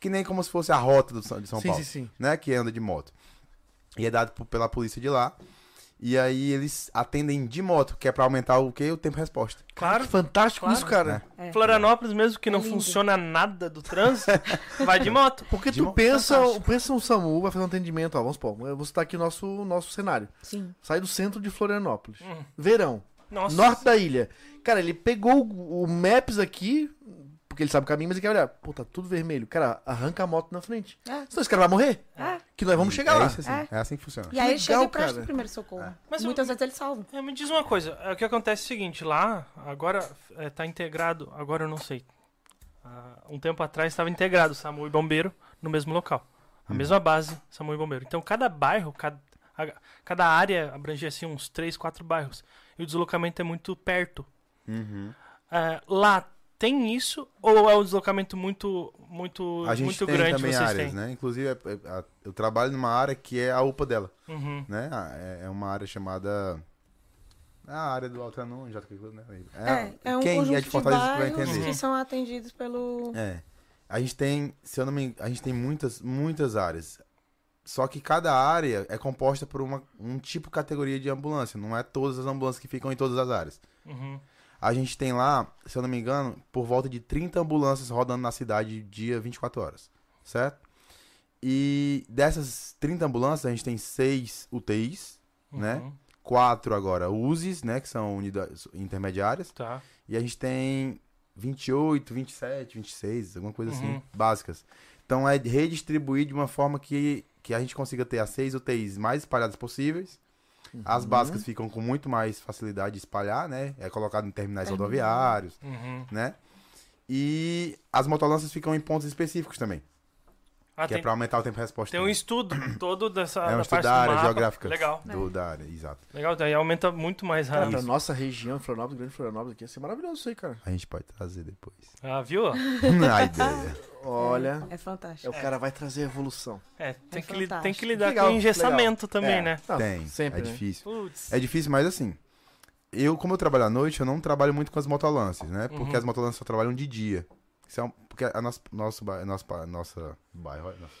Que nem como se fosse a rota do, São- de São sim, Paulo. sim, sim. Né? Que anda de moto. E é dado por- pela polícia de lá. E aí eles atendem de moto, que é pra aumentar o quê? O tempo de resposta. Claro. Que fantástico Claro. isso, cara. É. Florianópolis, mesmo que não É funciona nada do trânsito, vai de moto. Porque De tu mo- pensa, Fantástico. pensa um SAMU, vai fazer um atendimento, ó, vamos supor, eu vou citar aqui o nosso, nosso cenário. Sim. Sai do centro de Florianópolis. Hum. Verão. Nossa. Norte da ilha. Cara, ele pegou o, o Maps aqui, porque ele sabe o caminho, mas ele quer olhar. Pô, tá tudo vermelho. Cara, arranca a moto na frente. É. Senão esse cara vai morrer. É. Que nós vamos chegar é lá. Isso assim, É. é. assim que funciona. E aí ele chega e presta cara. o primeiro socorro. Mas eu- Muitas vezes ele salva. É, me diz uma coisa, é, o que acontece é o seguinte, lá, agora é, tá integrado, agora eu não sei. Ah, um tempo atrás estava integrado SAMU e Bombeiro no mesmo local. A mesma base, SAMU e Bombeiro. Então cada bairro, cada, a- cada área abrangia assim uns 3, 4 bairros. E o deslocamento é muito perto. Uhum. É, lá tem isso ou é um deslocamento muito muito A gente muito tem grande também vocês áreas, têm? né? Inclusive, é- é- a- eu trabalho numa área que é a UPA dela, Uhum. né? Ah, É, é uma área chamada... É a área do Altranon, já né? É, é um quem conjunto é de Fortaleza que vai de entender. que são atendidos pelo... É. A gente tem, se eu não me engano, a gente tem muitas, muitas áreas. Só que cada área é composta por uma, um tipo categoria de ambulância. Não é todas as ambulâncias que ficam em todas as áreas. Uhum. A gente tem lá, se eu não me engano, por volta de 30 ambulâncias rodando na cidade dia 24 horas. Certo? E dessas 30 ambulâncias, a gente tem 6 UTIs, né? Uhum. Quatro agora USIs, né? Que são unidades intermediárias. Tá. E a gente tem 28, 27, 26, alguma coisa Uhum. assim, básicas. Então é redistribuir de uma forma que, que a gente consiga ter as seis UTIs mais espalhadas possíveis. As básicas ficam com muito mais facilidade de espalhar, né? É colocado em terminais rodoviários, Uhum. né? E as motolanças ficam em pontos específicos também, Ah, que é tem, pra aumentar o tempo de resposta. tem um também. estudo todo dessa É um da estudo parte da área mapa. geográfica. Legal. Do, da área, exato. Legal, daí aumenta muito mais Cara, rápido. pra nossa região, Florianópolis, Grande Florianópolis aqui, ia ser maravilhoso isso aí, cara. A gente pode trazer depois. Ah, viu? a ideia. Olha, É é, fantástico. o cara vai trazer evolução. É, tem, É que, li- tem que lidar Legal, com engessamento também, É. né? Não, Tem, sempre, é né? difícil. Putz. É difícil, mas assim, eu, como eu trabalho à noite, eu não trabalho muito com as motolances, né? Porque Uhum. as motolances só trabalham de dia. Isso é um- porque a nossa, nosso, ba- nossa bairro, olha, nossa,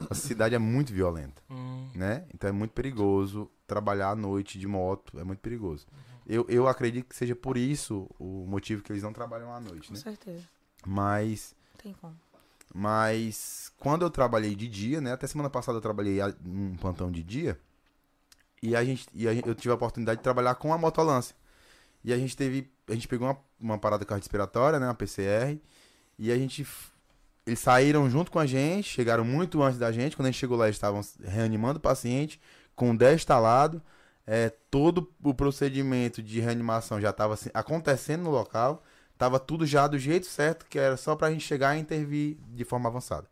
nossa cidade é muito violenta, Hum, né? Então é muito perigoso trabalhar à noite de moto, é muito perigoso. Uhum. Eu, eu acredito que seja por isso o motivo que eles não trabalham à noite, Com né? certeza. Mas, Tem como. mas quando eu trabalhei de dia, né? Até semana passada eu trabalhei num plantão de dia. E a gente, e a gente- eu tive a oportunidade de trabalhar com a motolância. E a gente teve, a gente pegou uma, uma parada cardiorrespiratória, né, uma PCR, e a gente eles saíram junto com a gente, chegaram muito antes da gente, quando a gente chegou lá eles estavam reanimando o paciente com 10 talado, é, todo o procedimento de reanimação já estava acontecendo no local, tava tudo já do jeito certo, que era só pra gente chegar e intervir de forma avançada.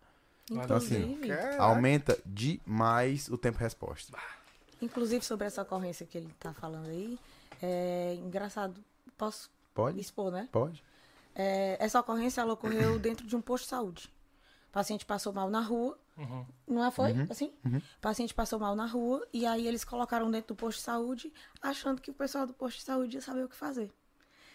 Então, assim, Inclusive, Caraca. Aumenta demais o tempo de resposta. inclusive sobre essa ocorrência que ele tá falando aí, é engraçado. Posso Pode? expor, né? Pode? É, essa ocorrência ela ocorreu dentro de um posto de saúde. O paciente passou mal na rua, Uhum. não é? Foi? Uhum, Assim? uhum. O paciente passou mal na rua e aí eles colocaram dentro do posto de saúde, achando que o pessoal do posto de saúde ia saber o que fazer.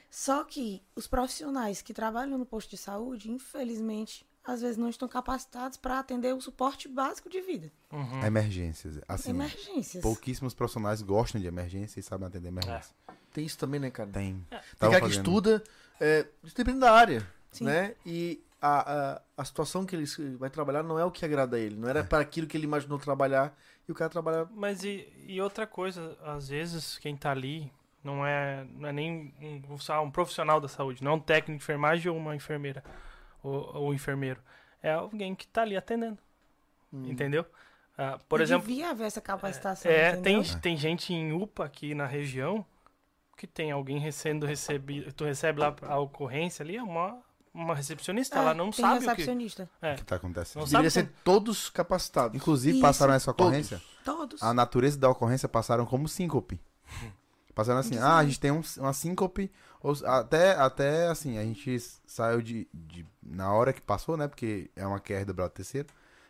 Só que os profissionais que trabalham no posto de saúde, infelizmente, às vezes não estão capacitados para atender o suporte básico de vida. Uhum. Emergências. Assim, Emergências. pouquíssimos profissionais gostam de emergência e sabem atender emergência. Tem isso também, né, cara? Tem. Tem Tava cara que estuda, é, depende da área, Sim. né? E a, a, a situação que ele vai trabalhar não é o que agrada a ele. Não era para aquilo que ele imaginou trabalhar e o cara trabalha... Mas e, e outra coisa, às vezes quem tá ali não é, não é nem um, falar, um profissional da saúde, não é um técnico de enfermagem ou uma enfermeira ou, ou um enfermeiro. É alguém que tá ali atendendo, Hum. entendeu? Ah, por E exemplo, Devia haver essa capacitação. é, tem, entendeu? tem gente em UPA aqui na região que tem alguém sendo recebido, tu recebe lá a ocorrência ali, é uma, uma recepcionista, ela não É, tem sabe o que, recepcionista. é, O que tá acontecendo. Não Deveria ser todos capacitados. Inclusive, Isso, passaram essa ocorrência. Todos. A natureza da ocorrência passaram como síncope. Passaram assim, ah, a gente tem um- uma síncope. ou- até, até assim, a gente saiu de, de- Na hora que passou, né? Porque é uma QR do braço terceiro.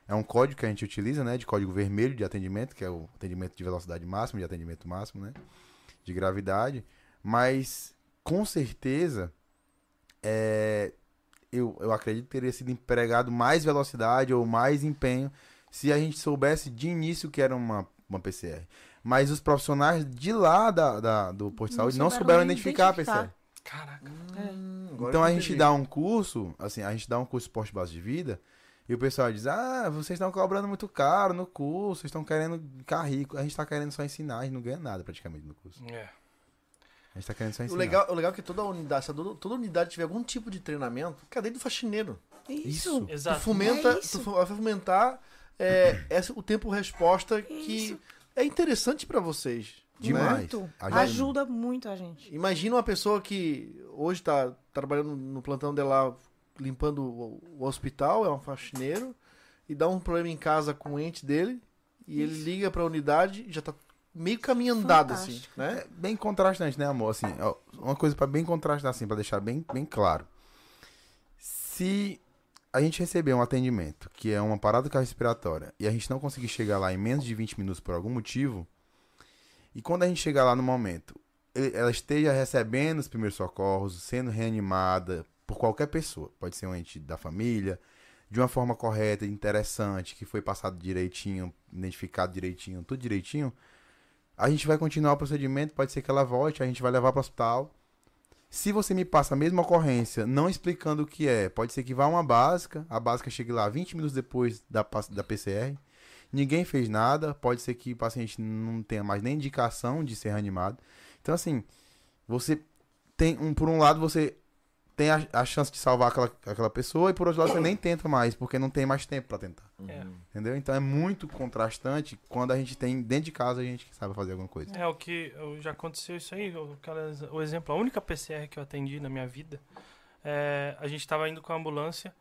É um código que a gente utiliza, né? De código vermelho de atendimento, que é o atendimento de velocidade máxima, de atendimento máximo, né? De gravidade. Mas, com certeza, é, eu, eu acredito que teria sido empregado mais velocidade ou mais empenho se a gente soubesse de início que era uma, uma PCR. Mas os profissionais de lá da, da- do posto de saúde não souberam nem identificar a identificar. PCR. Caraca. Hum, agora Então a gente dá um curso, assim, a gente dá um curso de esporte base de vida, e o pessoal diz, ah, vocês estão cobrando muito caro no curso, vocês estão querendo ficar rico. A gente tá querendo só ensinar, a gente não ganha nada praticamente no curso. É. A gente tá querendo só O ensinar. legal, o legal é que toda unidade, se toda, toda unidade tiver algum tipo de treinamento, cadê do faxineiro? Isso. Tu Exato. fomenta, É isso. tu vai fomentar é, esse- o tempo resposta que Isso. é interessante pra vocês. Demais. Muito. Ajuda Ajuda muito a gente. Imagina uma pessoa que hoje tá trabalhando no plantão dela, limpando o, o hospital, é um faxineiro, e dá um problema em casa com o ente dele, e ele liga pra unidade e já tá meio caminho andado, assim, Fantástico. né? É bem contrastante, né, amor? Assim, ó, uma coisa para bem contrastar, assim, para deixar bem, bem claro. Se a gente receber um atendimento que é uma parada cardiorrespiratória e a gente não conseguir chegar lá em menos de 20 minutos por algum motivo, e quando a gente chegar lá no momento, ela esteja recebendo os primeiros socorros, sendo reanimada por qualquer pessoa, pode ser um ente da família, de uma forma correta, interessante, que foi passado direitinho, identificado direitinho, tudo direitinho, a gente vai continuar o procedimento, pode ser que ela volte, a gente vai levar para o hospital. Se você me passa a mesma ocorrência, não explicando o que é, pode ser que vá uma básica, a básica chegue lá 20 minutos depois da, da PCR, ninguém fez nada, pode ser que o paciente não tenha mais nem indicação de ser reanimado. Então, assim, você tem, um, por um lado, você tem a, a chance de salvar aquela, aquela pessoa, e por outro lado, você nem tenta mais, porque não tem mais tempo para tentar. É. Entendeu? Então é muito contrastante quando a gente tem dentro de casa a gente que sabe fazer alguma coisa. É o que já aconteceu isso aí. O, aquelas- o exemplo, a única PCR que eu atendi na minha vida, é, a gente tava indo com a ambulância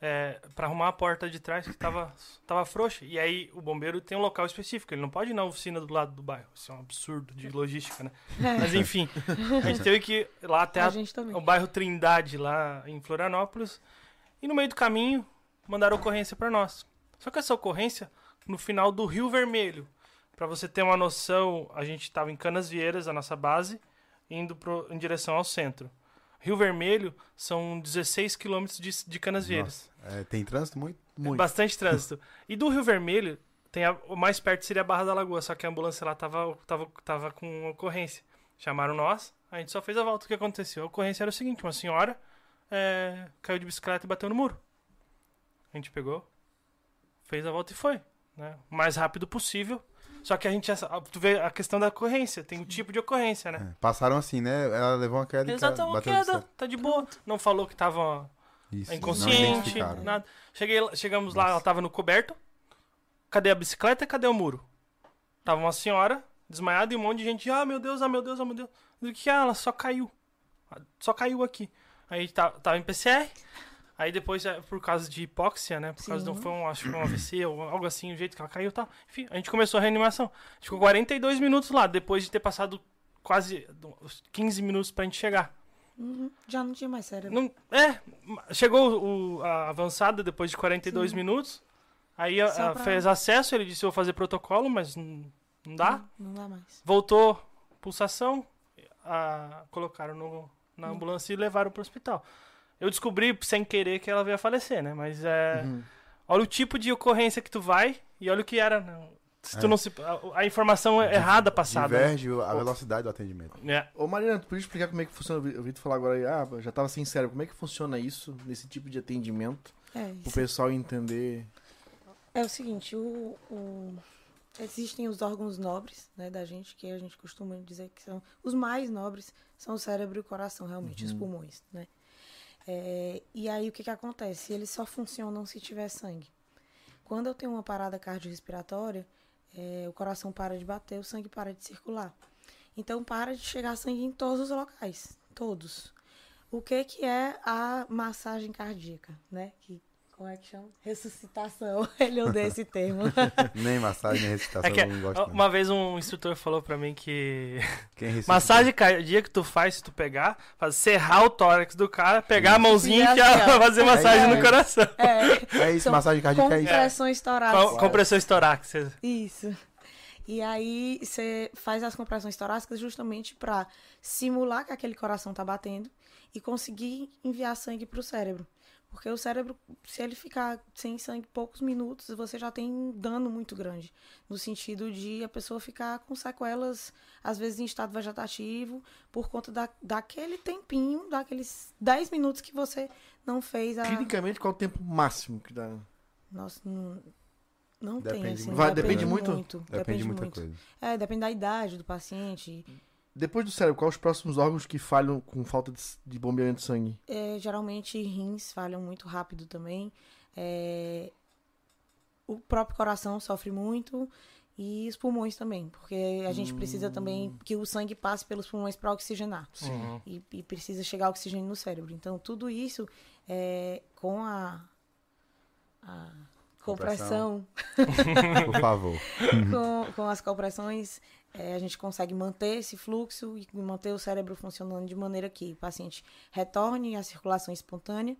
é, para arrumar a porta de trás que tava, tava frouxa. E aí o bombeiro tem um local específico, ele não pode ir na oficina do lado do bairro. Isso é um absurdo de logística, né? Mas enfim, a gente teve que ir lá até a a- o bairro Trindade, lá em Florianópolis. E no meio do caminho, mandaram ocorrência para nós. Só que essa ocorrência, no final do Rio Vermelho. Para você ter uma noção, a gente estava em Canas Vieiras, a nossa base, indo pro, em direção ao centro. Rio Vermelho são 16 quilômetros de, de Canas Vieiras. Nossa, é, tem trânsito muito? Muito. Bastante trânsito. e do Rio Vermelho, tem a- o mais perto seria a Barra da Lagoa, só que a ambulância lá tava, tava, tava com ocorrência. Chamaram nós, a gente só fez a volta. O que aconteceu? A ocorrência era o seguinte: uma senhora é, caiu de bicicleta e bateu no muro. A gente pegou, fez a volta e foi. Né? O mais rápido possível. Só que a gente. Tu vê a questão da ocorrência, tem o tipo de ocorrência, né? É, passaram assim, né? Ela levou uma queda Exato, uma queda, tá de boa. Não falou que tava Isso, inconsciente, nada. Cheguei, lá- chegamos lá, Nossa. ela tava no coberto. Cadê a bicicleta e cadê o muro? Tava uma senhora desmaiada e um monte de gente, ah, meu Deus, ah, meu Deus, ah, meu Deus. Do que ah, ela só caiu. Só caiu aqui. Aí tá, tava em PCR. Aí depois, é, por causa de hipóxia, né? Por causa de um, Sim. foi um, acho que foi um AVC ou algo assim, o jeito que ela caiu e tal. Enfim, a gente começou a reanimação. A gente ficou 42 minutos lá, depois de ter passado quase uns 15 minutos pra gente chegar. Uhum. Já não tinha mais cérebro. Não, é, chegou o, a avançada depois de 42 Sim. minutos. Aí a- pra- fez acesso, ele disse: Eu vou fazer protocolo, mas não, não dá. Não, não dá mais. Voltou pulsação, a- colocaram no, na Hum. ambulância e levaram pro hospital. Eu descobri sem querer que ela veio a falecer, né? Mas é. Uhum. Olha o tipo de ocorrência que tu vai e olha o que era. né? Se tu É. não se. A, a informação é errada passada. né? Diverge a velocidade do atendimento. É. Ô Mariana, tu podia explicar como é que funciona? Eu vi- Eu vi tu falar agora aí, ah, já tava sem cérebro. Como é que funciona isso, nesse tipo de atendimento? É, Pro isso. pessoal entender. É o seguinte, o, o- existem os órgãos nobres, né, da gente, que a gente costuma dizer que são os mais nobres, são o cérebro e o coração, realmente, os pulmões, né? É, e aí o que que acontece? Eles só funcionam se tiver sangue. Quando eu tenho uma parada cardiorrespiratória, é, o coração para de bater, o sangue para de circular. Então para de chegar sangue em todos os locais, todos. O que que é a massagem cardíaca, né? Que como é que chama? Ressuscitação. Ele odeia esse termo. Nem massagem, nem recitação, É que, não gosto. não. uma vez um instrutor falou pra mim que massagem cardíaca que tu faz, se tu pegar, faz serrar o tórax do cara, pegar a mãozinha e Sim, enfiar, assim, fazer massagem É. no coração. É, É isso, São massagem cardíaca é isso. compressões torácicas. Com, compressões torácicas. Isso. E aí você faz as compressões torácicas justamente para simular que aquele coração tá batendo e conseguir enviar sangue para o cérebro. Porque o cérebro, se ele ficar sem sangue poucos minutos, você já tem um dano muito grande. No sentido de a pessoa ficar com sequelas, às vezes em estado vegetativo, por conta da, daquele tempinho, daqueles 10 minutos que você não fez a. Clinicamente, qual é o tempo máximo que dá? Nossa, não, não Depende tem, assim. muito. Vai- depende muito? Depende de muita muito. coisa. É, depende da idade do paciente. Depois do cérebro, quais os próximos órgãos que falham com falta de, de bombeamento de sangue? É, geralmente rins falham muito rápido também. É, o próprio coração sofre muito e os pulmões também, porque a gente precisa também que o sangue passe pelos pulmões para oxigenar. Uhum. E, e precisa chegar oxigênio no cérebro. Então, tudo isso é, com a, a compressão, Por favor. com, com as compressões, é, a gente consegue manter esse fluxo e manter o cérebro funcionando de maneira que o paciente retorne à circulação espontânea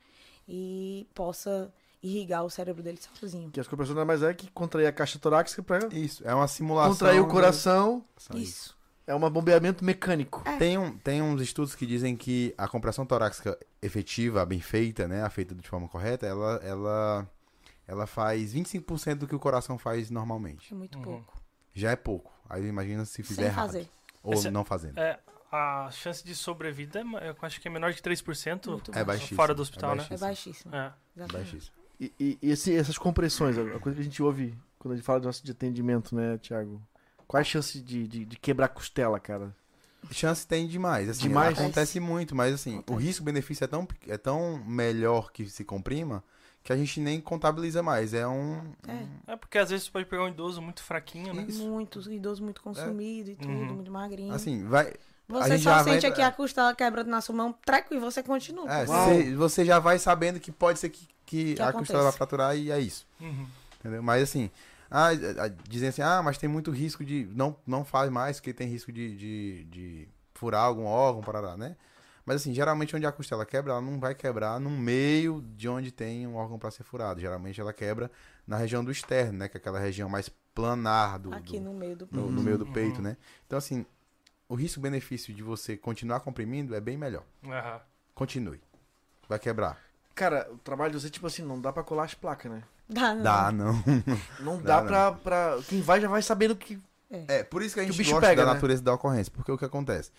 e possa irrigar o cérebro dele sozinho. Que as compressões nada mais é que contrair a caixa torácica pra Isso, é uma simulação. contrair o coração. Só Isso. É um bombeamento mecânico. Tem, um, tem uns estudos que dizem que a compressão torácica efetiva, bem feita, né, a feita de forma correta, ela, ela, ela faz 25% do que o coração faz normalmente. É muito Uhum. pouco. Já é pouco. Aí imagina se fizer Sem errado. fazer. Ou Essa- não fazendo. É, a chance de sobrevida, é- eu acho que é menor de 3% Muito É baixíssimo. fora do hospital, é né? É baixíssimo. É. Exatamente. Baixíssimo. E, e- e esse- essas compressões, a coisa que a gente ouve quando a gente fala de nosso de atendimento, né, Thiago? Qual é a chance de, de, de quebrar costela, cara? Chance tem demais. Assim, Demais? Acontece muito, mas assim, o Acontece. risco-benefício é tão, é tão melhor que se comprima que a gente nem contabiliza mais. É um. É. É porque às vezes você pode pegar um idoso muito fraquinho, né? Isso. Muito, idoso muito consumido e tudo, Uhum. muito magrinho. Assim, vai. você gente só já vai sente entrar- aqui a costela quebrando na sua mão, treco, e você continua. É, cê- você já vai sabendo que pode ser que, que, Que a aconteça. costela vai fraturar e é isso. Uhum. Entendeu? Mas assim, ah, ah, dizem assim, ah, mas tem muito risco de. Não, não faz mais, porque tem risco de, de, de furar algum órgão, parará, né? Mas assim, geralmente onde a costela quebra, ela não vai quebrar no meio de onde tem um órgão para ser furado. Geralmente ela quebra na região do externo, né? Que é aquela região mais planar do, aqui do- no meio do no, no meio do Uhum. peito, né? Então assim, o risco-benefício de você continuar comprimindo é bem melhor. Aham. Continue. Vai quebrar. Cara, o trabalho de você, tipo assim, não dá pra colar as placas, né? Dá, não. Dá, não. Não Dá, dá, pra, pra. Quem vai já vai sabendo que. É, por isso que a Que o gente bicho gosta pega, da né? natureza da ocorrência. Porque o que acontece?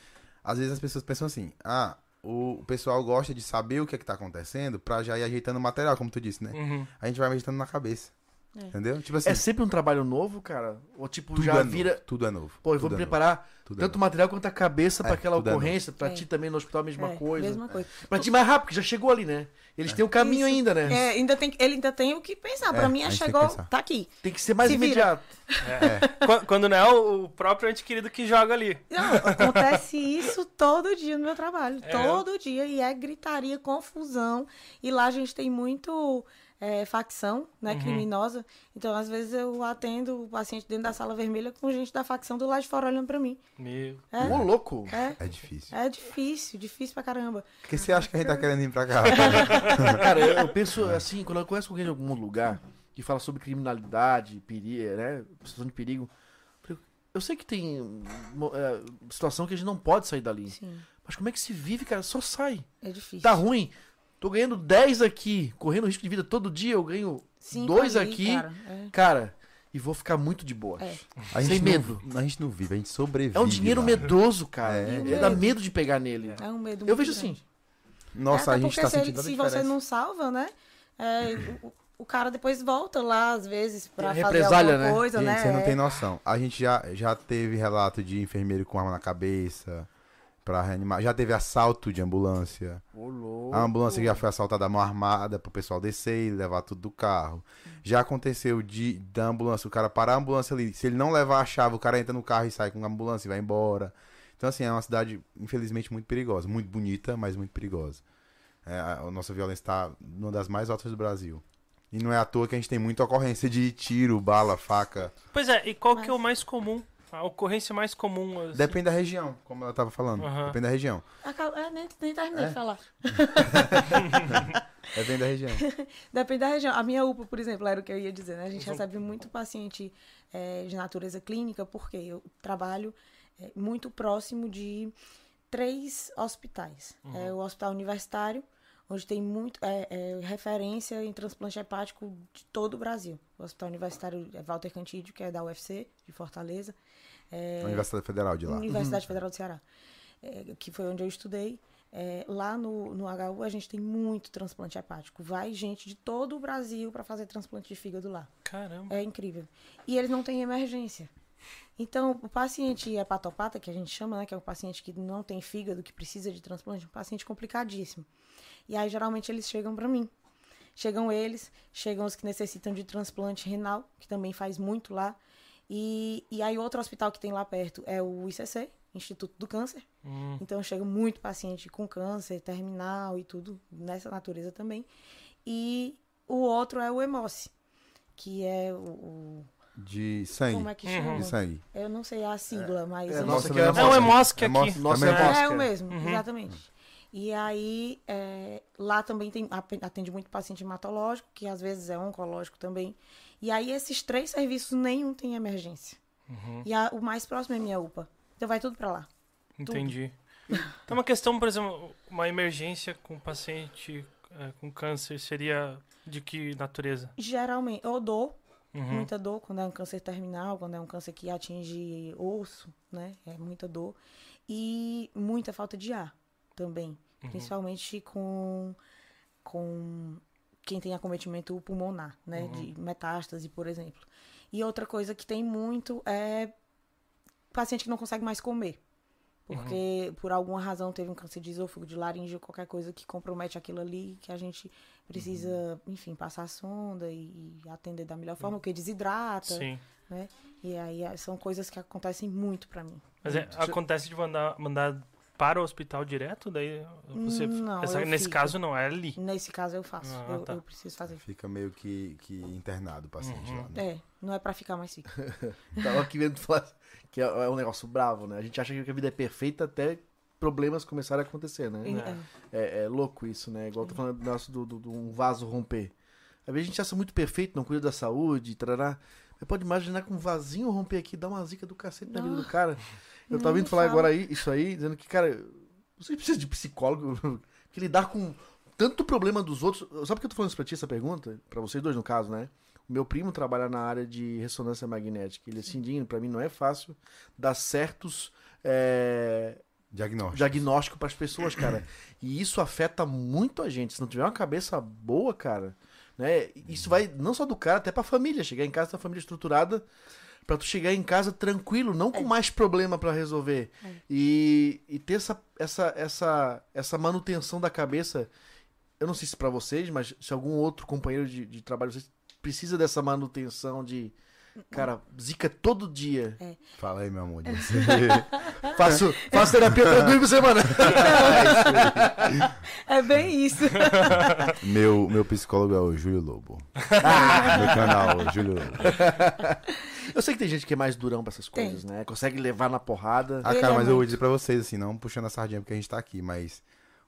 Às vezes as pessoas pensam assim, ah, o pessoal gosta de saber o que é que tá acontecendo pra já ir ajeitando o material, como tu disse, né? Uhum. A gente vai ajeitando na cabeça. É. Entendeu? Tipo assim, É sempre um trabalho novo, cara? Ou tipo, tudo já é vira. novo. Tudo é novo. Pô, eu vou tudo é novo, preparar tudo é tanto material quanto a cabeça pra É, aquela tudo é novo. ocorrência, pra É. ti também no hospital a mesma É, coisa. Mesma coisa. Pra ti mais rápido, porque já chegou ali, né? Eles têm o caminho Isso. ainda, né? É, ainda tem, ele ainda tem o que pensar. É, Pra mim, a gente tem chegou, pensar. tá aqui. Tem que ser mais Se vira. imediato. Quando, quando não é o o próprio ente querido que joga ali. Não, acontece isso todo dia no meu trabalho. É. Todo dia. E é gritaria, confusão. E lá a gente tem muito é, facção, né, Uhum. criminosa. Então, às vezes, eu atendo o paciente dentro da sala vermelha com gente da facção do lado de fora olhando pra mim. Meu. É, Ô, louco. é, É difícil. é difícil, difícil pra caramba. Por que você acha que a gente tá querendo ir pra cá? Cara, eu, eu penso assim, quando eu conheço alguém de algum lugar que fala sobre criminalidade, perigo, né? Situação de perigo. eu- sei que tem é, situação que a gente não pode sair dali. Sim, Mas como é que se vive, cara? Só sai. é difícil. Tá ruim. Tô ganhando 10 aqui, correndo risco de vida todo dia, eu ganho Cinco dois ali, aqui. Cara, é. Cara, e vou ficar muito de boa. É. A Sem medo. Não, a gente não vive, a gente sobrevive. É um dinheiro lá. medroso, cara. É. É, dá medo de pegar nele. É um medo Eu muito vejo grande. assim. Nossa, É, a gente tá se, ele- sentindo se diferença. você não salva, né? é, o, o cara depois volta lá, às vezes, pra Tem fazer alguma né? coisa, Gente, né? você não É. tem noção. A gente já, já teve relato de enfermeiro com arma na cabeça pra reanimar. Já teve assalto de ambulância. Ô, louco. A ambulância já foi assaltada à mão armada pro pessoal descer e levar tudo do carro. Já aconteceu de da ambulância, o cara parar a ambulância ali. Se ele não levar a chave, o cara entra no carro e sai com a ambulância e vai embora. Então, assim, é uma cidade, infelizmente, muito perigosa. Muito bonita, mas muito perigosa. É, a, nossa violência está numa das mais altas do Brasil. E não é à toa que a gente tem muita ocorrência de tiro, bala, faca. Pois é, e qual que é Mas- o mais comum? A ocorrência mais comum? assim? Depende da região, como ela tava falando. Aham. Depende da região. É, nem, nem terminei É? de falar. Depende da região. Depende da região. A minha UPA, por exemplo, era o que eu ia dizer, né? A gente recebe muito paciente é, de natureza clínica, porque eu trabalho é, muito próximo de três hospitais. É o Hospital Universitário, onde tem muito é, é, referência em transplante hepático de todo o Brasil. O Hospital Universitário é Walter Cantídio, que é da UFC, de Fortaleza. É, Universidade Federal de lá. Universidade Federal do Ceará, é, que foi onde eu estudei. É, lá no, no HU a gente tem muito transplante hepático. Vai gente de todo o Brasil para fazer transplante de fígado lá. Caramba. É incrível. E eles não têm emergência. Então, o paciente hepatopata, que a gente chama, né, que é o paciente que não tem fígado, que precisa de transplante, é um paciente complicadíssimo. E aí, geralmente, eles chegam para mim. Chegam eles, chegam os que necessitam de transplante renal, que também faz muito lá. E, e aí, outro hospital que tem lá perto é o ICC, Instituto do Câncer. Hum. Então, chega muito paciente com câncer terminal e tudo nessa natureza também. E o outro é o Hemoce, que é o- o De sangue. como é que Uhum. chama? De sangue. Eu não sei a sigla, mas. é, nossa, não- que é- É o Emosc aqui. Nossa, Também é é. É o mesmo, Uhum. exatamente. E aí, é, lá também tem, atende muito paciente hematológico, que às vezes é oncológico também. E aí, esses três serviços, nenhum tem emergência. Uhum. E a- o mais próximo é minha UPA. Então vai tudo pra lá. Entendi. Então, uma questão, por exemplo, uma emergência com um paciente é, com câncer seria de que natureza? Geralmente, ou dor, Uhum. muita dor, quando é um câncer terminal, quando é um câncer que atinge osso, né? É muita dor. E muita falta de ar também. Principalmente com, com quem tem acometimento pulmonar, né? De metástase, por exemplo. E outra coisa que tem muito é paciente que não consegue mais comer. Porque por alguma razão teve um câncer de esôfago, de laringe ou qualquer coisa que compromete aquilo ali, que a gente precisa, enfim, passar a sonda e, e atender da melhor forma, porque desidrata, Sim. né? E aí ah, são coisas que acontecem muito pra mim. Mas é, acontece de mandar, mandar para o hospital direto? Daí você. Não, essa- eu nesse fico. caso, não, é ali. Nesse caso eu faço, Ah, eu, tá. eu preciso fazer. Fica meio que, que internado o paciente Uhum. lá. Né? É, não é pra ficar mais fica. Tava aqui vendo falar que é, é um negócio bravo, né? A gente acha que a vida é perfeita até problemas começarem a acontecer, né? É. É, é louco isso, né? Igual eu tô falando do nosso do, do, do um vaso romper. Às vezes a gente acha muito perfeito, não cuida da saúde, tarará. Mas pode imaginar que um vasinho romper aqui dá uma zica do cacete na vida do cara. Eu tava vindo falar fala. agora aí, isso aí, dizendo que, cara, você precisa de psicólogo que lidar com tanto problema dos outros. Sabe por que eu tô falando isso pra ti, essa pergunta? Pra vocês dois, no caso, né? O meu primo trabalha na área de ressonância magnética. Ele é assim, pra mim não é fácil dar certos é, Diagnóstico. diagnóstico para as pessoas, cara. E isso afeta muito a gente. Se não tiver uma cabeça boa, cara, né? Isso vai não só do cara, até pra família. Chegar em casa, a família estruturada, pra tu chegar em casa tranquilo, não com mais problema pra resolver. E, e ter essa, essa, essa, essa manutenção da cabeça. Eu não sei se pra vocês, mas se algum outro companheiro de, de trabalho vocês precisa dessa manutenção de. Cara, zica todo dia. Fala aí, meu amor. Faço, faço terapia tranquilo por semana. É bem isso. meu, meu psicólogo é o Júlio Lobo. Meu canal, o Júlio Lobo. Eu sei que tem gente que é mais durão pra essas Tem. coisas, né? Consegue levar na porrada. Ah, cara, é mas eu vou dizer pra vocês, assim, não puxando a sardinha porque a gente tá aqui, mas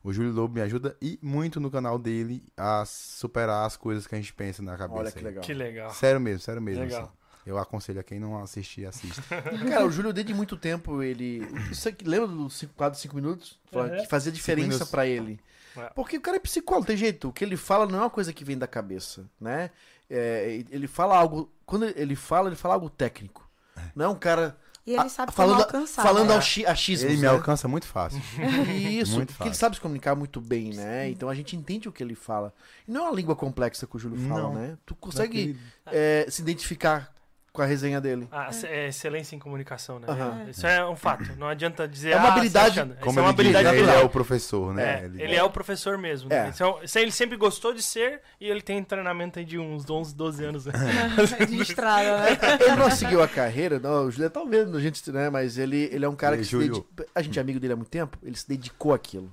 o Júlio Lobo me ajuda e muito no canal dele a superar as coisas que a gente pensa na cabeça. Olha que aí. legal. Que legal. Sério mesmo, sério mesmo. Legal. assim. Eu aconselho a quem não assistir, assista. Cara, o Júlio, desde muito tempo, ele. Isso aqui, lembra do cinco- quadro de 5 minutos? Uhum. Que fazia diferença pra ele. É. Porque o cara é psicólogo, tem jeito. O que ele fala não é uma coisa que vem da cabeça, né? É, ele fala algo. Quando ele fala, ele fala algo técnico. Não é um cara. E ele sabe falando, alcançar. falando né? ao chi- achismos, Ele me né? alcança muito fácil. Isso, Muito porque ele fácil. sabe se comunicar muito bem, né? Então a gente entende o que ele fala. E não é uma língua complexa que o Júlio fala, Não. né? Tu consegue Daquele- é, se identificar com a resenha dele. Ah, é excelência em comunicação, né? Aham. Isso é um fato. Não adianta dizer. É uma "Ah, habilidade, você achando." Isso Como é uma ele diz, habilidade né, ele natural. é o professor, né? É, ele é o professor mesmo. É. Né? Então, se ele sempre gostou de ser e ele tem treinamento aí de uns 11, 12 anos. Né? de estrada, né? Ele não seguiu a carreira, não, o Júlio tá vendo a gente, né? Mas ele, ele é um cara que dedica, A gente é amigo dele há muito tempo, ele se dedicou àquilo.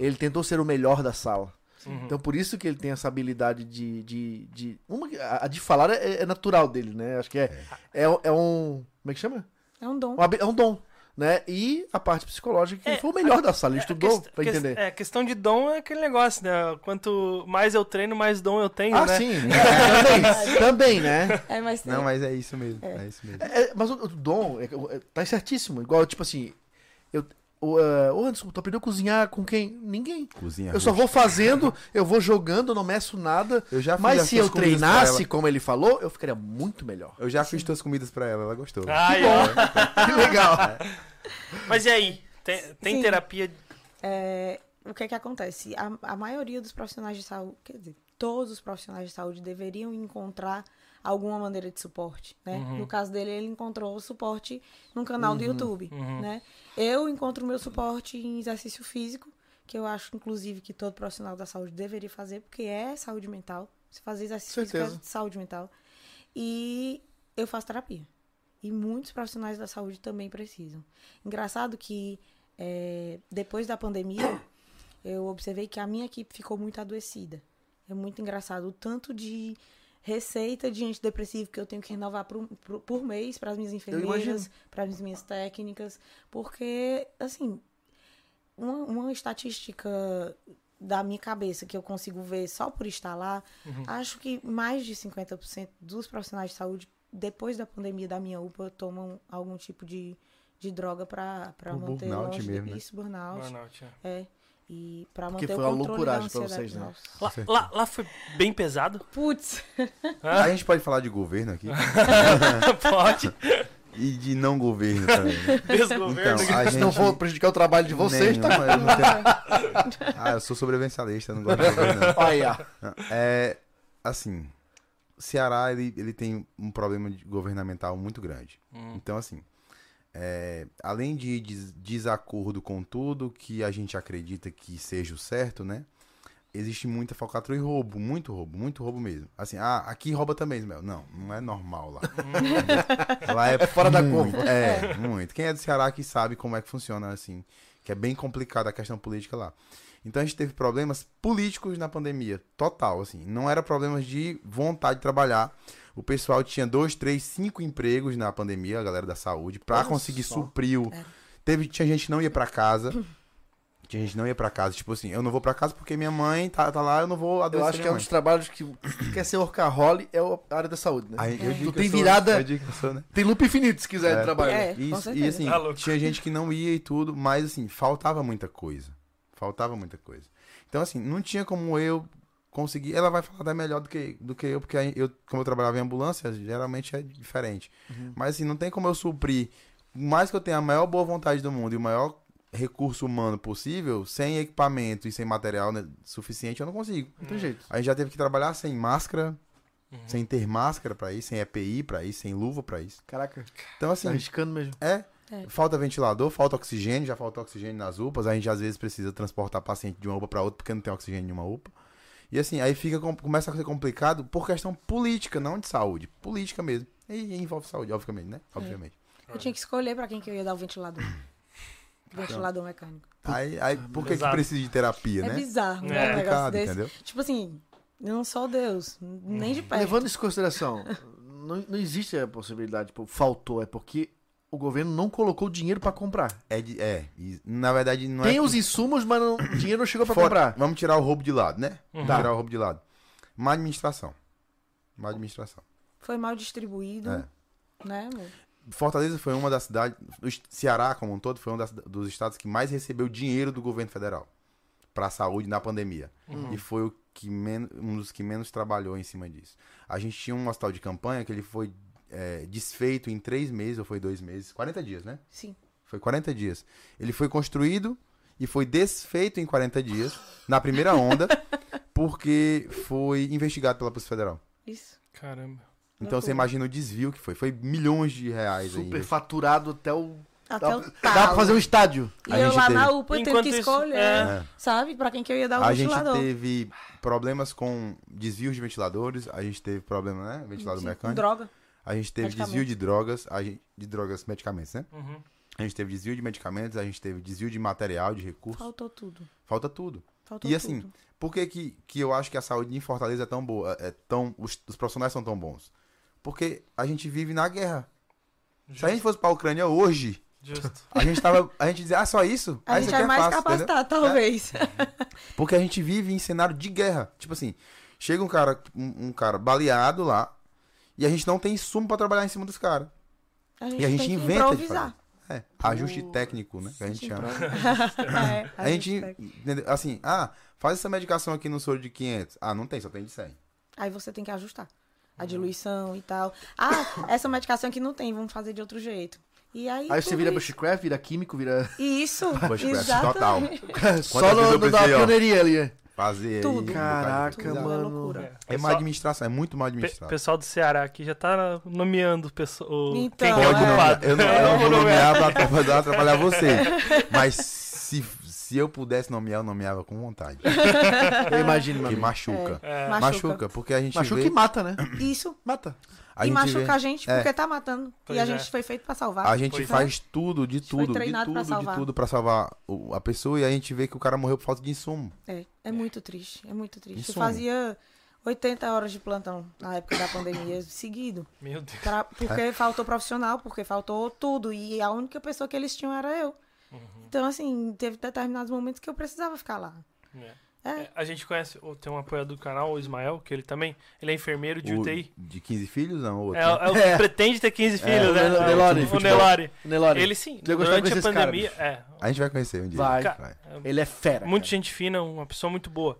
Ele tentou ser o melhor da sala. Uhum. Então por isso que ele tem essa habilidade de. de, de uma, a a de falar é, é natural dele, né? Acho que é, é. É, um. Como é que chama? É um dom. Um É um dom. Né? E a parte psicológica, que É, ele foi o melhor da sala, ele estudou pra entender. É, questão de dom é aquele negócio, né? Quanto mais eu treino, mais dom eu tenho, ah, né? sim. também, também, né? É, mas Não, mas é isso mesmo. É, isso mesmo. É, mas o, o dom é, é- tá certíssimo. Igual, tipo assim, eu. O, uh, ô, Anderson, tu aprendeu a cozinhar com quem? Ninguém. Cozinha. Eu só vou fazendo, eu vou jogando, eu não meço nada. Eu já Mas as se eu treinasse, ela. como ele falou, eu ficaria muito melhor. Eu já fiz tuas comidas pra ela, ela gostou. Ó. Que legal. Mas e aí? Tem, tem Sim. terapia. É, o que é que acontece? A, a maioria dos profissionais de saúde, quer dizer, todos os profissionais de saúde deveriam encontrar alguma maneira de suporte, né? No caso dele, ele encontrou o suporte num canal do YouTube, né? Eu encontro o meu suporte em exercício físico, que eu acho, inclusive, que todo profissional da saúde deveria fazer, porque é saúde mental. Se fazer exercício físico Certeza. é saúde mental. E eu faço terapia. E muitos profissionais da saúde também precisam. Engraçado que é, depois da pandemia, eu observei que a minha equipe ficou muito adoecida. É muito engraçado o tanto de receita de antidepressivo que eu tenho que renovar por, por, por mês para as minhas enfermeiras, para as minhas técnicas, porque, assim, uma, uma estatística da minha cabeça que eu consigo ver só por estar lá, acho que mais de 50% dos profissionais de saúde, depois da pandemia da minha UPA, tomam algum tipo de, de droga para manter burnout longe mesmo, né? isso, burnout. Burnout, é. É. E para Porque manter foi o uma loucuragem pra ansiedade. vocês, né? Lá, lá, lá foi bem pesado? Putz, A gente pode falar de governo aqui Pode. e de não governo também. Desgoverno. Então, a Se não gente- for prejudicar o trabalho de vocês, tá? Eu não tenho- Ah, eu sou sobrevivencialista, não gosto de governo. não. Olha. É, assim, Ceará, ele, ele tem um problema governamental muito grande. Então, assim, é, além de des- desacordo com tudo que a gente acredita que seja o certo, né? Existe muita falcatrua e roubo, muito roubo, muito roubo mesmo. Assim, ah, aqui rouba também, Ismael. Não, não é normal lá. lá é, fora da curva. É, muito. Quem é do Ceará que sabe como é que funciona, assim, que é bem complicada a questão política lá. Então a gente teve problemas políticos na pandemia, total, assim. Não era problemas de vontade de trabalhar. O pessoal tinha dois, três, cinco empregos na pandemia, a galera da saúde, pra Olha conseguir só. suprir o... Teve, tinha gente que não ia pra casa. Tinha gente que não ia pra casa. Tipo assim, eu não vou pra casa porque minha mãe tá, tá lá, eu não vou Eu adoecer acho que é minha um mãe. dos trabalhos que que quer ser workaholic é a área da saúde, né? Aí, eu digo Tu que eu tem sou- virada- Eu digo que eu sou, né? Tem loop infinito se quiser É. trabalhar. É. e certeza. assim, Tá tinha gente que não ia e tudo, mas assim, faltava muita coisa. Faltava muita coisa. Então, assim, não tinha como eu conseguir. Ela vai falar até melhor do que, do que eu, porque eu, como eu trabalhava em ambulância, geralmente é diferente. Uhum. Mas assim, não tem como eu suprir. Por mais que eu tenha a maior boa vontade do mundo e o maior recurso humano possível, sem equipamento e sem material né, suficiente, eu não consigo. Não tem jeito. A gente já teve que trabalhar sem máscara, Uhum. sem ter máscara pra isso, sem EPI pra isso, sem luva pra isso. Caraca, Então, tá assim, arriscando mesmo. é, É. falta ventilador, falta oxigênio, já falta oxigênio nas UPAs, a gente às vezes precisa transportar paciente de uma UPA pra outra porque não tem oxigênio em uma UPA. E assim, aí fica, com- começa a ser complicado por questão política, não de saúde. Política mesmo. E envolve saúde, obviamente, né? Obviamente. Eu tinha que escolher pra quem que eu ia dar o ventilador. Ventilador mecânico. Aí, aí por que, que precisa de terapia, É né? bizarro, É né? Um negócio complicado, desse. entendeu? Tipo assim, eu não sou Deus, nem de perto. Levando isso em consideração, não, não existe a possibilidade, tipo, faltou, é porque o governo não colocou dinheiro pra comprar. É, de- é, na verdade não Tem é. os que- insumos, mas o dinheiro não chegou pra fora- comprar. Vamos tirar o roubo de lado, né? Uhum. Vamos tirar o roubo de lado. Má administração. Má administração. Foi mal distribuído, É. né, amor? Fortaleza foi uma das cidades. O Ceará, como um todo, foi um das- dos estados que mais recebeu dinheiro do governo federal para a saúde na pandemia. E foi o que men- um dos que menos trabalhou em cima disso. A gente tinha um hospital de campanha que ele foi é, desfeito em três meses, ou foi dois meses, 40 dias, né? Sim. Foi 40 dias. Ele foi construído e foi desfeito em 40 dias, na primeira onda, porque foi investigado pela Polícia Federal. Isso. Caramba. Então você imagina o desvio que foi. Foi milhões de reais aí. Super faturado até o. Até Dá, o dá talo. pra fazer um estádio. E A eu gente lá teve- na UPA tendo Enquanto que escolher, é. Sabe? Pra quem que eu ia dar o A gente ventilador. teve problemas com desvios de ventiladores, a gente teve problema, né? Ventilador Sim, com mecânico. droga. A gente teve desvio de drogas, a gente, de drogas, medicamentos, né? Uhum. A gente teve desvio de medicamentos, a gente teve desvio de material, de recursos. Faltou tudo. Falta tudo. Faltou E assim, tudo. Por que, que, que eu acho que a saúde em Fortaleza é tão boa? É tão, os, os profissionais são tão bons? Porque a gente vive na guerra. Se a gente fosse pra Ucrânia hoje, Justo. a gente tava. A gente dizia, ah, só isso? A Ah, gente é aqui mais fácil, entendeu? capacitado, talvez. Porque a gente vive em cenário de guerra. Tipo assim, chega um cara, um, um cara baleado lá, e a gente não tem insumo pra trabalhar em cima dos caras. A gente, E a gente tem que inventa de improvisar. É, ajuste técnico, né? Que a gente chama. é, A gente, assim, ah, faz essa medicação aqui no soro de 500. Ah, não tem, só tem de 100. Aí você tem que ajustar. A diluição e tal. Ah, essa medicação aqui não tem, vamos fazer de outro jeito. E aí. Aí você vira isso. bushcraft, vira químico, vira. Isso, Bushcraft total. Só no, no, ó, pioneria ali. É. Fazer Tudo. aí. Caraca. Tudo é mano. É má administração, é muito má Pe- administrado. pessoal do Ceará aqui já tá nomeando o pessoal, o- Então, quem que é o é. culpado. Eu não, eu não vou nomear pra atrapalhar, atrapalhar você. Mas se, se eu pudesse nomear, eu nomeava com vontade. Eu imagino, mano. machuca. É. Machuca. Machuca, porque a gente Machuca vê... e mata, né? Isso. Mata. A e gente machuca vê- a gente é. porque tá matando. Pois e a é. gente foi feito pra salvar. A gente Pois é. faz tudo, de tudo, de treinado pra tudo, de tudo pra salvar a pessoa e a gente vê que o cara morreu por falta de insumo. É, é muito triste. É muito triste. Eu Insumo. fazia 80 horas de plantão na época da pandemia, seguido. Meu Deus. Pra- porque É. faltou profissional, porque faltou tudo. E a única pessoa que eles tinham era eu. Uhum. Então, assim, teve determinados momentos que eu precisava ficar lá. É. É. É, A gente conhece, o- tem um apoiador do canal, o Ismael, que ele também, ele é enfermeiro de O- UTI. de 15 filhos, não? Outro, É, é o que É. pretende ter 15 filhos, o né? Nel- Nelore. O Nelore. Nelore. Ele sim, durante de a pandemia, é, A gente vai conhecer um dia. Vai. Ca- Ele é fera. Muito cara. gente fina, uma pessoa muito boa.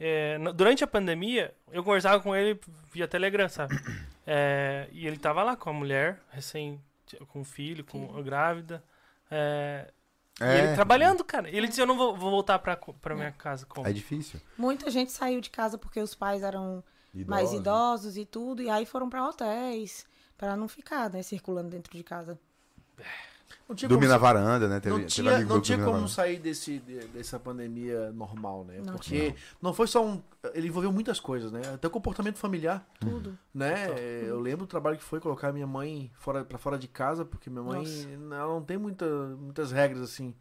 É, durante a pandemia, eu conversava com ele via Telegram, sabe? É, e ele tava lá com a mulher, recém, com o filho, com a grávida. É, E É, ele trabalhando, cara. E ele dizia, eu não vou, vou voltar pra, pra minha casa. Como? é difícil. Muita gente saiu de casa porque os pais eram mais Idosos. e tudo. E aí foram pra hotéis. Pra não ficar, né, circulando dentro de casa. Tinha Dormir como na varanda, né? Teve, Não tinha, não tinha como sair desse, de- dessa pandemia normal, né? Não Porque não foi só um. Ele envolveu muitas coisas, né? Até o comportamento familiar, Tudo. né? Eu lembro do trabalho que foi colocar minha mãe fora, pra fora de casa, porque minha mãe ela não tem muita, muitas regras assim.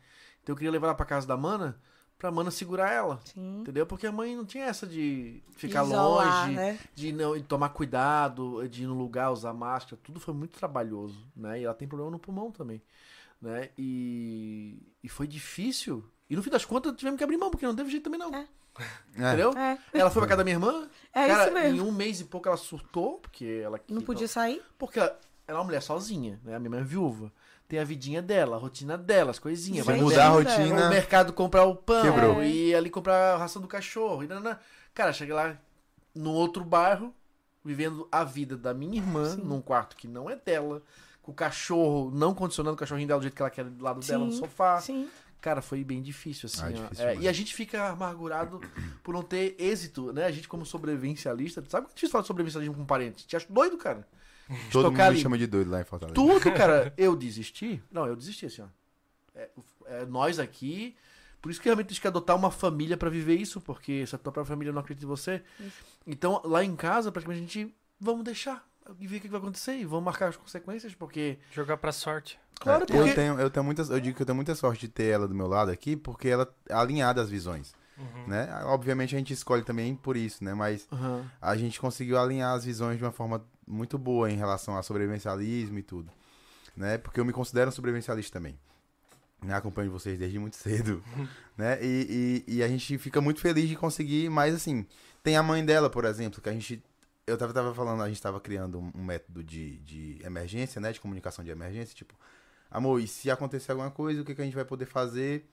Então eu queria levar ela pra casa da Mana, pra Mana segurar ela. Sim. Entendeu? Porque a mãe não tinha essa de ficar Isolar, longe, né? de não de tomar cuidado, de ir no lugar, usar máscara, tudo foi muito trabalhoso, né? E ela tem problema no pulmão também, né? E, e foi difícil. E no fim das contas tivemos que abrir mão, porque não teve jeito também não. É. É. Entendeu? É, Ela foi pra casa da minha irmã, é cara, isso mesmo. em um mês e pouco ela surtou, porque ela Não podia sair? porque ela ela é uma mulher sozinha, né? A minha mãe é viúva. Tem a vidinha dela, a rotina dela, as coisinhas. Vai mudar a é. rotina. no mercado comprar o pão, Quebrou. e ali comprar a ração do cachorro. E nanana. Cara, cheguei lá no outro bairro, vivendo a vida da minha irmã, Sim. num quarto que não é dela, com o cachorro não condicionando o cachorrinho dela do jeito que ela quer do lado dela no Sim. sofá. Sim. Cara, foi bem difícil, assim. Ah, difícil É, e a gente fica amargurado por não ter êxito, né? A gente, como sobrevivencialista, sabe quando a gente fala de sobrevivencialismo com um parente? Te acho doido, cara. Todo mundo ali. chama de doido lá em Fortaleza. Tudo, cara. Eu desisti? Não, eu desisti, assim, ó. É, é, nós aqui. Por isso que realmente gente quer adotar uma família pra viver isso, porque se a tua própria família não acredita em você. Então, lá em casa, praticamente a gente. Vamos deixar e ver o que vai acontecer e vamos marcar as consequências, porque. Jogar pra sorte. Claro, É, porque. eu tenho, eu tenho muitas, eu digo que eu tenho muita sorte de ter ela do meu lado aqui, porque ela é alinhada às visões, Uhum. né? Obviamente a gente escolhe também por isso, né? Mas Aham. a gente conseguiu alinhar as visões de uma forma muito boa em relação ao sobrevivencialismo e tudo, né? Porque eu me considero um sobrevivencialista também. Né? Acompanho vocês desde muito cedo, né? E, e, e a gente fica muito feliz de conseguir, mas assim, tem a mãe dela, por exemplo, que a gente eu tava, tava falando, a gente tava criando um, um método de, de emergência, né? De comunicação de emergência, tipo, amor, e se acontecer alguma coisa, o que, que a gente vai poder fazer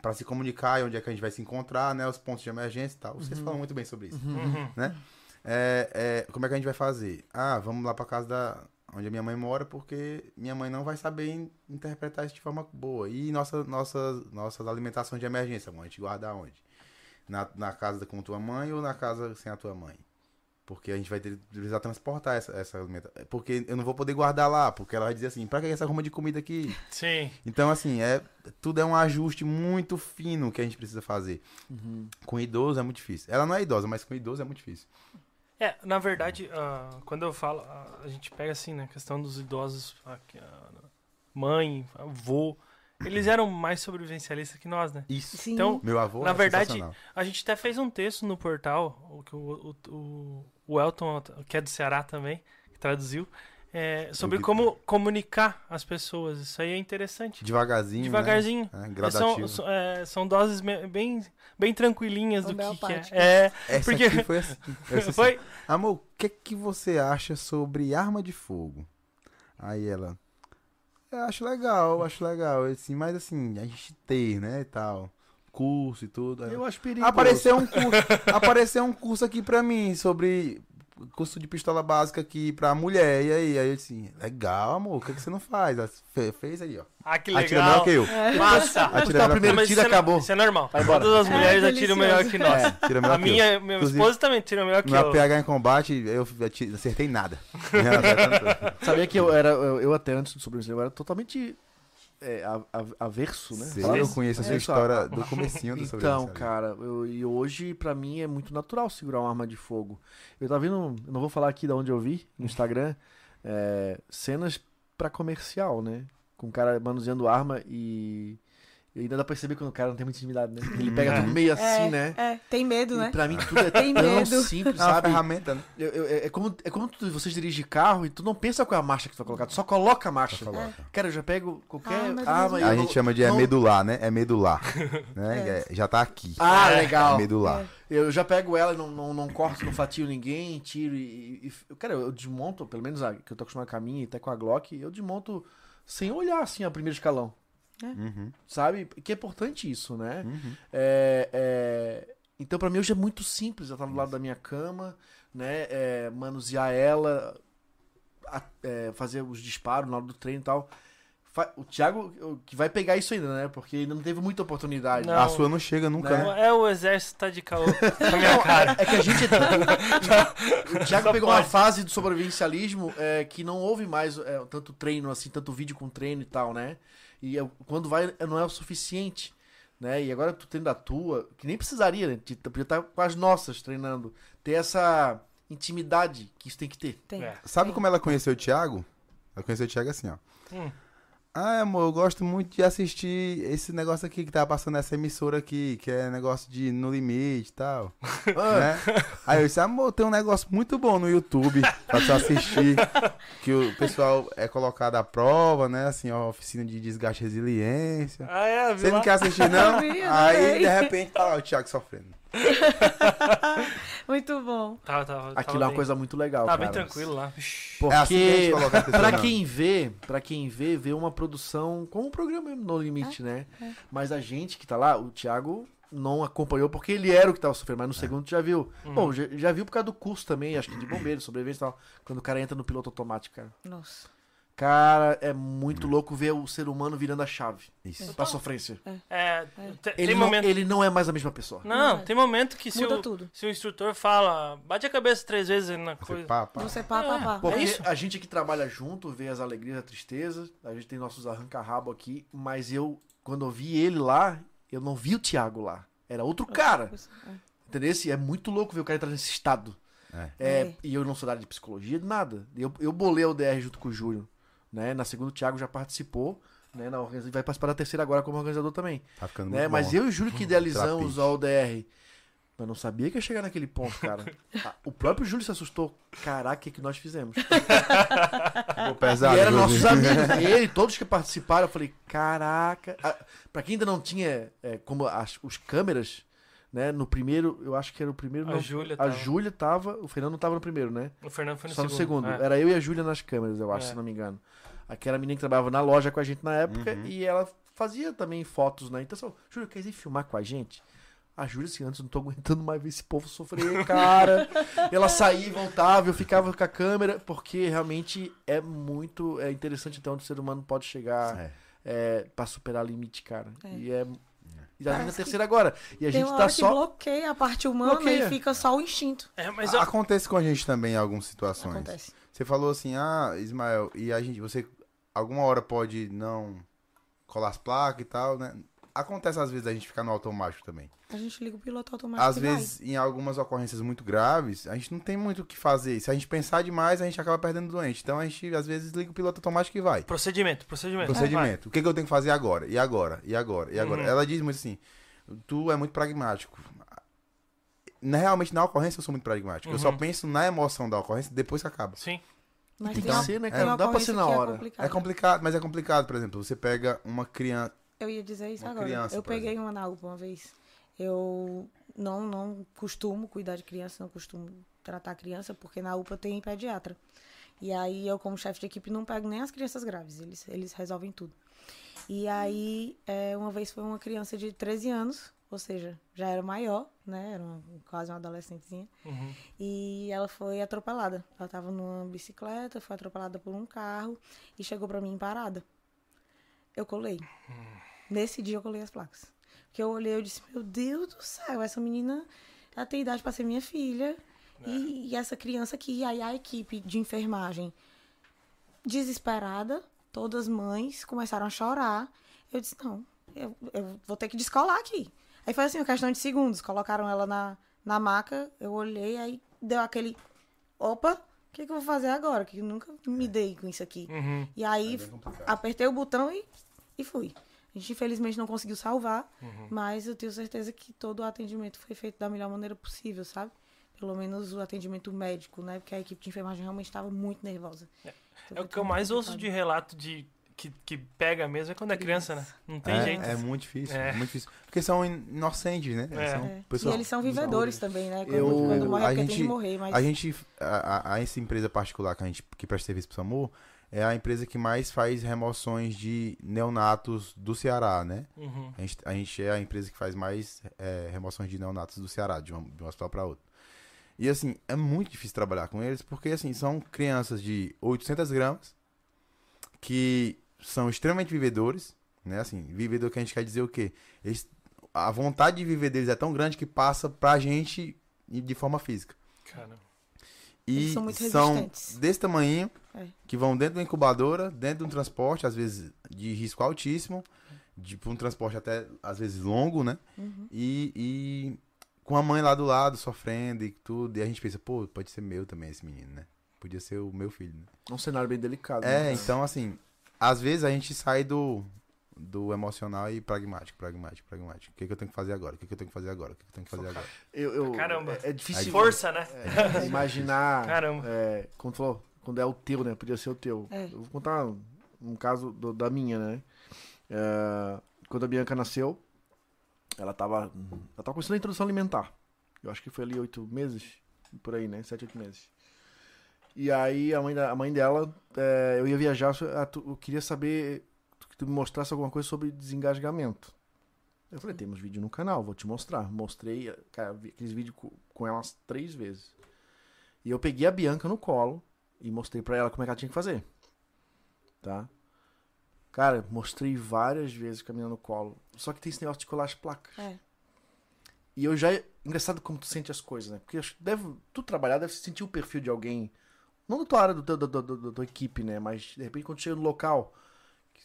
pra se comunicar e onde é que a gente vai se encontrar, né? Os pontos de emergência e tal. Vocês falam muito bem sobre isso, Uhum. né? É, é, como é que a gente vai fazer? Ah, vamos lá pra casa da onde a minha mãe mora, porque minha mãe não vai saber in- interpretar isso de forma boa. E nossa, nossas, nossas alimentações de emergência, a gente guarda onde? Na, na casa com tua mãe ou na casa sem a tua mãe? Porque a gente vai ter- precisar transportar essa, essa alimentação. Porque eu não vou poder guardar lá, porque ela vai dizer assim, pra que essa arruma de comida aqui? Sim. Então, assim, é, tudo é um ajuste muito fino que a gente precisa fazer. Uhum. Com idoso é muito difícil. Ela não é idosa, mas com idoso é muito difícil. É, na verdade, ah, quando eu falo, ah, a gente pega assim, né, a questão dos idosos, ah, mãe, avô, eles eram mais sobrevivencialistas que nós, né? Isso. Sim. Então, Meu avô Na é verdade. A gente até fez um texto no portal, o que o, o, o, o Elton, que é do Ceará também, que traduziu, é, sobre como comunicar as pessoas. Isso aí é interessante. Devagarzinho, Devagarzinho. né? É, É, gradativo. São, são, é, são doses bem, bem tranquilinhas do que, que é. É, Essa porque- aqui foi assim. Essa assim, foi. Amor, o que, que você acha sobre arma de fogo? Aí ela... Eu acho legal, acho legal. Assim, mas assim, a gente ter, né, e tal. Curso e tudo. Eu acho perigoso. Apareceu um curso, apareceu um curso aqui pra mim sobre curso de pistola básica aqui pra mulher. E aí, aí eu disse, legal, amor, o que, que você não faz? Ela fez aí, ó. Ah, que Atira legal. melhor que eu. Massa. Atira Tá, primeiro Mas tiro isso é- acabou. Isso é normal. Vai embora. Todas as É, mulheres delicioso. atiram melhor que nós. eu. Tira melhor A que eu. minha, minha Inclusive, esposa também tira melhor que Na eu. PH em combate, eu acertei nada. Sabia que eu era. Eu, eu até antes do sobrevivencialismo, eu era totalmente é, a- a- averso, né? Sei, eu conheço a sua É, história do comecinho do Então, cara, eu- e hoje pra mim é muito natural segurar uma arma de fogo. Eu tava vendo, eu não vou falar aqui de onde eu vi, no Instagram, é, cenas pra comercial, né? Com o cara manuseando arma e, e ainda dá pra perceber quando o cara não tem muita intimidade, né? Ele pega É. tudo meio assim, é, né? É, tem medo, E né? pra mim tudo é Tem tão medo. simples, É uma sabe? ferramenta, né? Eu- eu- é como, é como tu, você dirige carro e tu não pensa qual é a marcha que tu vai colocar, tu só coloca a marcha. Coloca. Cara, eu já pego qualquer Ah, mas arma e A gente chama de é medular, né? É medular. né? É. É, já tá aqui. Ah, É. legal. É medular. Eu já pego ela e não, não, não corto, não fatio ninguém, tiro e, e- Cara, eu desmonto, pelo menos a, que eu tô acostumado com a minha e até com a Glock, eu desmonto sem olhar assim o primeiro escalão. Uhum, Sabe? Que é importante isso, né? uhum. É, é, Então, pra mim, hoje é muito simples. Ela tá do lado da minha cama, né? É, manusear ela, a- é, fazer os disparos na hora do treino e tal. O Thiago que vai pegar isso ainda, né? Porque ainda não teve muita oportunidade. Não. A sua não chega nunca, Né? né? É o exército tá de caô na minha cara. É que a gente. o Thiago Só pegou uma pode. fase do sobrevivencialismo é, que não houve mais é, tanto treino, assim, tanto vídeo com treino e tal, né? E é, quando vai, é, não é o suficiente. Né? E agora tu tendo a tua, que nem precisaria, né? Tu podia estar com as nossas treinando. Ter essa intimidade que isso tem que ter. Tem. É. Sabe Tem. como ela conheceu o Thiago? Ela conheceu o Thiago assim, ó. Hum. Ah, amor, eu gosto muito de assistir esse negócio aqui que tá passando nessa emissora aqui, que é negócio de No Limite e tal. né? Aí eu disse, amor, tem um negócio muito bom no YouTube pra tu assistir, que o pessoal é colocado à prova, né? Assim, ó, oficina de desgaste e resiliência. Ah, é, Você viu? não lá? quer assistir, não? Eu vi, eu Aí, de repente, tá lá o Thiago sofrendo. Muito bom. Tava, tava, Aquilo tava é uma bem- coisa muito legal, Tá cara. bem tranquilo lá. Porque É assim que a gente coloca a pessoa, pra não. quem vê, para quem vê, vê uma produção como um programa no limite, né? é. Mas a gente que tá lá, o Thiago não acompanhou porque ele era o que tava sofrendo, mas no segundo tu já viu. Uhum. Bom, já, já viu por causa do curso também, acho que de bombeiro, sobrevivência e tal. Quando o cara entra no piloto automático, cara. Nossa. Cara, é muito louco ver o ser humano virando a chave Isso. pra sofrência. É, te- Ele tem não, momento. ele não é mais a mesma pessoa. Não, Não é. tem momento que se Muda o, tudo. se o instrutor fala, bate a cabeça três vezes na coisa. pá, pá. Você pá, pá, pá. Porque É isso? a gente aqui trabalha junto, vê as alegrias a tristeza, a gente tem nossos arranca-rabo aqui, mas eu, quando eu vi ele lá, eu não vi o Thiago lá. Era outro cara. É. Entendeu? É muito louco ver o cara entrar nesse estado. É. É, É. E eu não sou da área de psicologia, de nada. Eu, eu bolei o DR junto com o Júlio. Né? Na segunda, o Thiago já participou. Né? Na organização, vai participar da terceira agora como organizador também. Tá ficando Né? muito Mas bom. eu e o Júlio que idealizamos a ODR. Eu não sabia que ia chegar naquele ponto, cara. Ah, o próprio Júlio se assustou. Caraca, o que, que nós fizemos? Ficou pesado. e eram viu? nossos amigos. Ele, todos que participaram, eu falei, caraca. Ah, Pra quem ainda não tinha é, como as, os câmeras, né? No primeiro, eu acho que era o primeiro. A não- Júlia a tava. Júlia tava. O Fernando não tava no primeiro, né? O Fernando foi no Só no segundo. É. Era eu e a Júlia nas câmeras, eu acho, É. se não me engano. Aquela menina que trabalhava na loja com a gente na época Uhum. e ela fazia também fotos, né? Então, Júlia, quer ir filmar com a gente? A Júlia, assim, antes eu não tô aguentando mais ver esse povo sofrer, cara. ela saía e voltava, eu ficava com a câmera, porque realmente é muito é interessante até onde o ser humano pode chegar É. é, pra superar limite, cara. É. E é. E já vem na terceira agora. E a Tem gente tá só. bloqueia a parte humana Bloqueia. e fica só o instinto. É, mas eu, Acontece com a gente também em algumas situações. Acontece. Você falou assim, ah, Ismael, e a gente, você alguma hora pode não colar as placas e tal, né? Acontece às vezes a gente ficar no automático também. A gente liga o piloto automático Às e vai. vezes, em algumas ocorrências muito graves, a gente não tem muito o que fazer. Se a gente pensar demais, a gente acaba perdendo o doente. Então a gente, às vezes, liga o piloto automático e vai. procedimento, procedimento. Procedimento. O que, que eu tenho que fazer agora? E agora? E agora? E agora? Uhum. Ela diz muito assim: tu é muito pragmático. Na- Realmente, na ocorrência, eu sou muito pragmático. Eu só Uhum. penso na emoção da ocorrência depois que acaba. Sim. Mas Tem tem ser, né, cara? uma Não dá pra ser na é hora. complicada. É complicado, mas é complicado, por exemplo, você pega uma criança. Eu ia dizer isso Uma agora. criança, eu peguei uma na UPA uma vez. Eu não, não costumo cuidar de criança, não costumo tratar criança, porque na UPA tem pediatra. E aí eu, como chefe de equipe, não pego nem as crianças graves, eles, eles resolvem tudo. E aí, é, uma vez foi uma criança de 13 anos, ou seja, já era maior, né? Era uma- quase uma adolescentezinha. Uhum. E ela foi atropelada. Ela tava numa bicicleta, foi atropelada por um carro e chegou pra mim parada. Eu colei. Nesse dia eu colei as placas. Porque eu olhei e disse, meu Deus do céu, essa menina ela tem idade pra ser minha filha. E, e essa criança aqui, e aí a equipe de enfermagem desesperada, todas mães começaram a chorar. Eu disse, não, eu, eu vou ter que descolar aqui. Aí foi assim, uma questão de segundos. Colocaram ela na, na maca, eu olhei, aí deu aquele. Opa, o que, que eu vou fazer agora? Que eu nunca me dei com isso aqui. Uhum. E aí apertei o botão e, e fui. A gente infelizmente não conseguiu salvar, mas eu tenho certeza que todo o atendimento foi feito da melhor maneira possível, sabe? Pelo menos o atendimento médico, né? Porque a equipe de enfermagem realmente estava muito nervosa. Então É o que eu mais ouço de relato de que, que pega mesmo é quando é criança, né? Não tem é, jeito. é muito difícil, É. muito difícil. Porque são inocentes, né? É. São É. E pessoas eles são vivedores também, né? Quando, Eu- quando morre é a gente- morrer, mas A gente, a, a- a essa empresa particular que a gente que presta serviço pro SAMU, é a empresa que mais faz remoções de neonatos do Ceará, né? Uhum. A gente, a gente é a empresa que faz mais é, remoções de neonatos do Ceará, de, uma, de um hospital para outro. E assim, é muito difícil trabalhar com eles, porque assim, são crianças de 800 gramas, que são extremamente vivedores, né? Assim, vivedor que a gente quer dizer o quê? Eles, a vontade de viver deles é tão grande que passa pra gente de forma física. Cara. E Eles são muito são resistentes. desse tamanho, É. que vão dentro da incubadora, dentro de um transporte, às vezes de risco altíssimo, de um transporte até, às vezes, longo, né? Uhum. E, e com a mãe lá do lado, sofrendo e tudo. E a gente pensa, pô, pode ser meu também esse menino, né? Podia ser o meu filho, né? Um cenário bem delicado. É, né? então, assim, às vezes a gente sai do, do emocional e pragmático, pragmático, pragmático. O que, que eu tenho que fazer agora? O que, que eu tenho que fazer agora? O que, que eu tenho que fazer agora? Eu, eu- Caramba. É, é difícil Força, né? é, imaginar. Caramba. É, quando falou, quando é o teu, né? Podia ser o teu. É. Eu vou contar um, um caso do- da minha, né? É, quando a Bianca nasceu, ela tava. Ela tava começando a introdução alimentar. Eu acho que foi ali oito meses, por aí, né? Sete, oito meses. E aí a mãe, da, a mãe dela, é, eu ia viajar, ah, eu queria saber que tu me mostrasse alguma coisa sobre desengasgamento. Eu falei, temos vídeo no canal, vou te mostrar. Mostrei, cara, vi aqueles vídeos com, com ela umas três vezes. E eu peguei a Bianca no colo e mostrei pra ela como é que ela tinha que fazer. tá? Cara, mostrei várias vezes caminhando no colo. Só que tem esse negócio de colar as placas. É. E eu já. Engraçado como tu sente as coisas, né? Porque acho que deve, tu trabalhar, deve sentir o perfil de alguém. Não da tua área, do teu, do, do, do- da tua equipe, né? Mas de repente quando chega no local,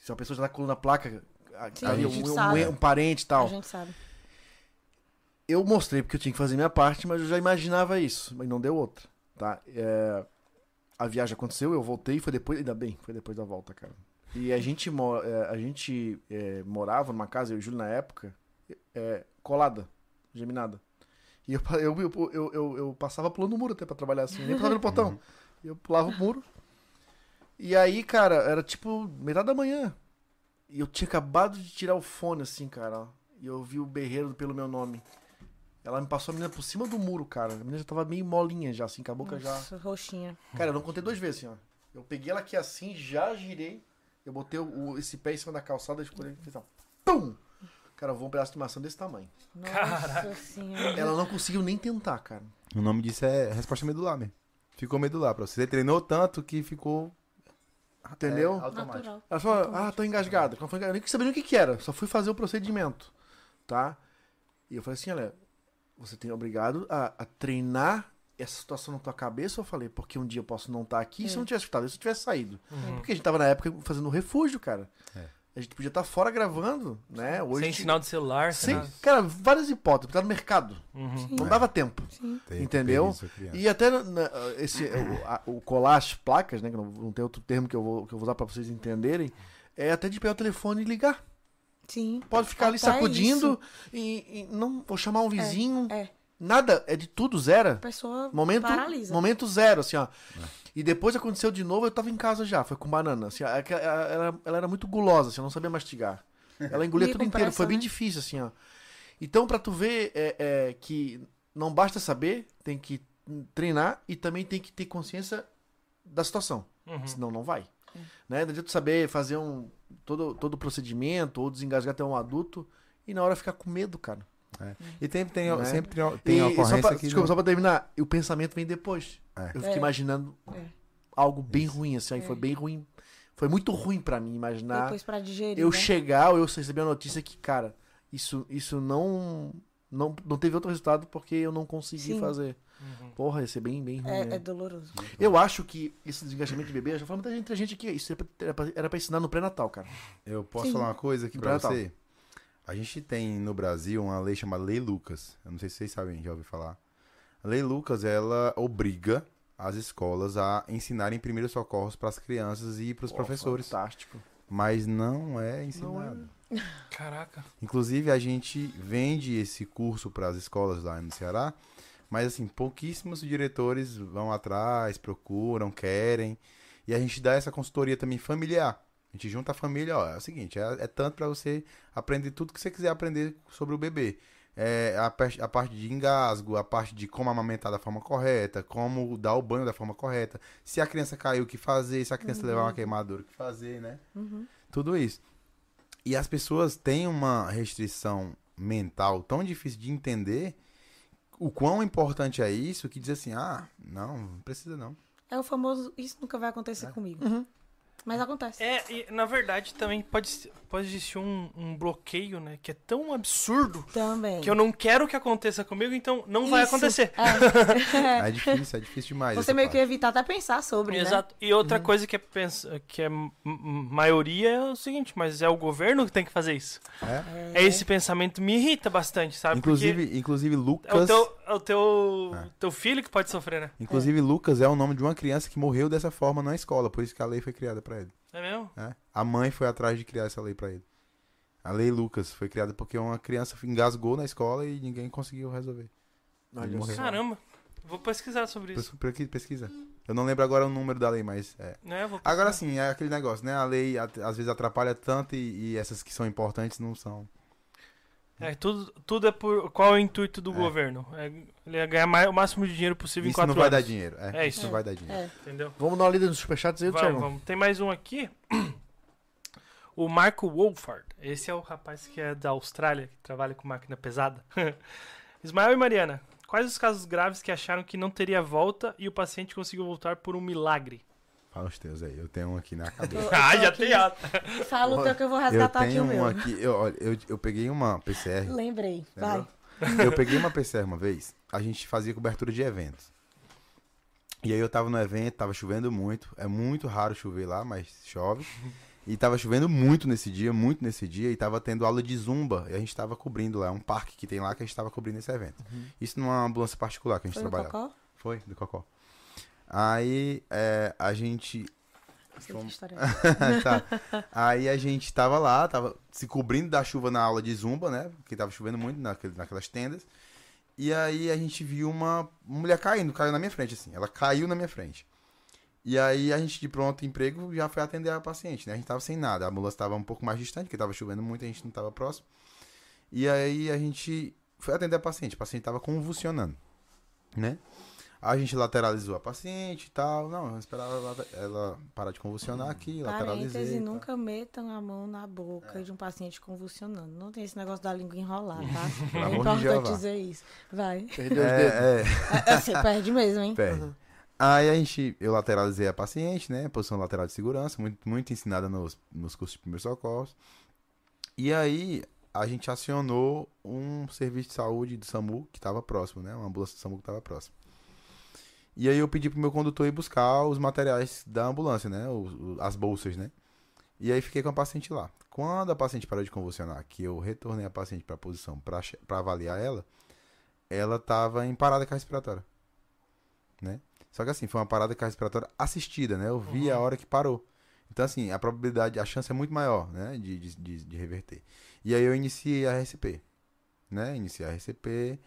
se uma pessoa já tá colando a placa, a- Sim, ali, a um, um- um parente e A tal. gente sabe. Eu mostrei porque eu tinha que fazer minha parte, mas eu já imaginava isso, mas não deu outra, tá? É, a viagem aconteceu, eu voltei, foi depois, ainda bem, foi depois da volta, cara. E a gente, é, a gente é, morava numa casa, eu e o Júlio na época, é, colada, geminada. E eu, eu, eu, eu, eu, eu passava pulando o muro até pra trabalhar assim, nem passava no portão. Eu pulava o muro. E aí, cara, era tipo metade da manhã. E eu tinha acabado de tirar o fone, assim, cara. ó. E eu vi o berreiro pelo meu nome. Ela me passou a menina por cima do muro, cara. A menina já tava meio molinha já, assim, com a boca já. Nossa, roxinha. Cara, eu não contei duas vezes, assim, ó. Eu peguei ela aqui assim, já girei. Eu botei o, esse pé em cima da calçada, escolhi e fiz ó. Pum! Cara, voou um pedaço de maçã desse tamanho. Nossa senhora. Ela não conseguiu nem tentar, cara. O nome disso é resposta medular mesmo. Ficou medular pra você. Você treinou tanto que ficou. Entendeu? É, automático. Natural. Ela falou, ah, tô engasgada. Eu nem nem o que, que era, só fui fazer o procedimento, tá? E eu falei assim, olha, você tem obrigado a, a treinar essa situação na tua cabeça. Eu falei, porque um dia eu posso não estar aqui, se eu não tivesse escutado, se eu tivesse saído. Porque a gente tava na época fazendo refúgio, cara. É. A gente podia estar fora gravando, né? Hoje Sem sinal de celular, sem Sem, nada. cara, várias hipóteses, tá no mercado. Uhum. Não dava tempo. Sim. Entendeu? tem. E até na- esse, o, a- o colar as placas, né? Que não, não tem outro termo que eu, vou, que eu vou usar pra vocês entenderem. É até de pegar o telefone e ligar. Sim. Pode ficar ali sacudindo e, e não vou chamar um vizinho. É. Nada, é de tudo, zero. A pessoa Momento, paralisa. momento zero, assim, ó. E depois aconteceu de novo, eu tava em casa já, foi com banana. Assim, é ela, ela- ela era muito gulosa, assim, eu não sabia mastigar. Ela engolia tudo inteiro, foi bem né? difícil, assim, ó. Então, pra tu ver é, é, que não basta saber, tem que treinar e também tem que ter consciência da situação. Uhum. Senão não vai. Né? Não adianta tu saber fazer um, todo, todo o procedimento ou desengasgar até um adulto e na hora ficar com medo, cara. E tem, tem, Né? sempre tem, tem E- e só ocorrência pra, que. desculpa, não- só pra terminar, o pensamento vem depois. É. Eu fiquei É. imaginando É. algo bem ruim, assim, aí foi É. bem ruim. Foi muito ruim pra mim imaginar Depois pra digerir. eu né? chegar ou eu receber a notícia que, cara, isso, isso não, não não teve outro resultado porque eu não consegui Sim. fazer. Uhum. Porra, ia ser bem, bem ruim. É, né? é doloroso. Eu acho que esse desgastamento de bebê, eu já falei muita gente, entre a gente aqui, isso era pra, era pra- pra ensinar no pré-natal, cara. Eu posso Sim. falar uma coisa aqui pra Natal. você? A gente tem no Brasil uma lei chamada Lei Lucas. Eu não sei se vocês sabem, já ouviu falar. Lei Lucas, ela obriga as escolas a ensinarem primeiros socorros para as crianças e para os professores. Fantástico. Mas não é ensinado. Caraca. Inclusive, a gente vende esse curso para as escolas lá no Ceará, mas assim, pouquíssimos diretores vão atrás, procuram, querem. E a gente dá essa consultoria também familiar. A gente junta a família, ó, é o seguinte, é, é tanto para você aprender tudo que você quiser aprender sobre o bebê. É, a, a parte de engasgo, a parte de como amamentar da forma correta, como dar o banho da forma correta, se a criança caiu, o que fazer, se a criança levar uma queimadura, o que fazer, né? Uhum. Tudo isso. E as pessoas têm uma restrição mental tão difícil de entender o quão importante é isso que diz assim, ah, não, não precisa não. É o famoso, isso nunca vai acontecer comigo. Uhum. Mas acontece. É, e na verdade também pode, pode existir um, um bloqueio, né? Que é tão absurdo Também. que eu não quero que aconteça comigo, então não vai Isso. acontecer. É. É difícil, é difícil demais. Você meio que parte. evita até pensar sobre, né? Exato. E outra coisa que é, pensa, que é maioria é o seguinte, mas é o governo que tem que fazer isso. É. É esse pensamento me irrita bastante, sabe? Inclusive, inclusive Porque é o Lucas, teu, é o teu, É. teu filho que pode sofrer, né? inclusive Lucas é o nome de uma criança que morreu dessa forma na escola, por isso que a lei foi criada pra ele. É mesmo? né? A mãe foi atrás de criar essa lei pra ele. A lei Lucas foi criada porque uma criança engasgou na escola e ninguém conseguiu resolver. Ele morreu. Caramba. Vou pesquisar sobre isso. Pes- pesqui- Pesquisa. Eu não lembro agora o número da lei, mas é. Vou Agora sim, é aquele negócio, né? A lei às vezes atrapalha tanto e, e essas que são importantes não são. É, tudo, tudo é por. Qual é o intuito do É. governo? É, ele é ganhar mais- o máximo de dinheiro possível em Isso quatro não vai anos. dar dinheiro. É, É isso. Não vai dar dinheiro. É. Entendeu? Vamos dar uma lida nos superchats aí, Vamos, Thiago? vamos. Tem mais um aqui. O Marco Wolford. Esse é o rapaz que é da Austrália, que trabalha com máquina pesada. Ismael e Mariana, quais os casos graves que acharam que não teria volta e o paciente conseguiu voltar por um milagre? Fala os teus aí. Eu tenho um aqui na cabeça. Eu- Ah, eu já tem aqui. Fala o teu que eu vou Eu resgatar aqui tenho o meu. um aqui. Eu, olha, eu, eu peguei uma PCR. Lembrei. Vai. Eu peguei uma PCR uma vez, a gente fazia cobertura de eventos. E aí eu tava no evento, tava chovendo muito. É muito raro chover lá, mas chove. E tava chovendo muito nesse dia, muito nesse dia, e tava tendo aula de zumba. E a gente tava cobrindo lá, um parque que tem lá que a gente tava cobrindo esse evento. Isso numa ambulância particular que a gente Foi trabalhava. Cocó? Foi, do Cocó. Aí é, a gente Fomos- tá. Aí a gente tava lá, tava se cobrindo da chuva na aula de zumba, né? Porque tava chovendo muito naquele, naquelas tendas. E aí a gente viu uma mulher caindo, caiu na minha frente, assim. Ela caiu na minha frente. E aí a gente, de pronto emprego, já foi atender a paciente, né? A gente tava sem nada. A ambulância tava um pouco mais distante, porque tava chovendo muito, a gente não tava próximo. E aí a gente foi atender a paciente. A paciente tava convulsionando, né? A gente lateralizou a paciente e tal. Não, eu esperava ela, ela parar de convulsionar aqui, lateralizei. Parêntese, e nunca metam a mão na boca de um paciente convulsionando. Não tem esse negócio da língua enrolar, tá? Pelo é importante dizer isso. Vai. Perdeu os dedos. É, é, É, Você perde mesmo, hein? perde. Aí a gente, eu lateralizei a paciente, né? Posição lateral de segurança, muito, muito ensinada nos, nos cursos de primeiros socorros. E aí a gente acionou um serviço de saúde do SAMU que estava próximo, né? Uma ambulância do SAMU que estava próximo. E aí eu pedi pro meu condutor ir buscar os materiais da ambulância, né? O- as bolsas, né? E aí fiquei com a paciente lá. Quando a paciente parou de convulsionar, que eu retornei a paciente para a posição para avaliar ela, ela estava em parada respiratória, né? Só que assim, foi uma parada respiratória assistida, né? Eu vi a hora que parou. Então assim, a probabilidade, a chance é muito maior, né? De, de, de, de reverter. E aí eu iniciei a RCP, né? Iniciei a RCP.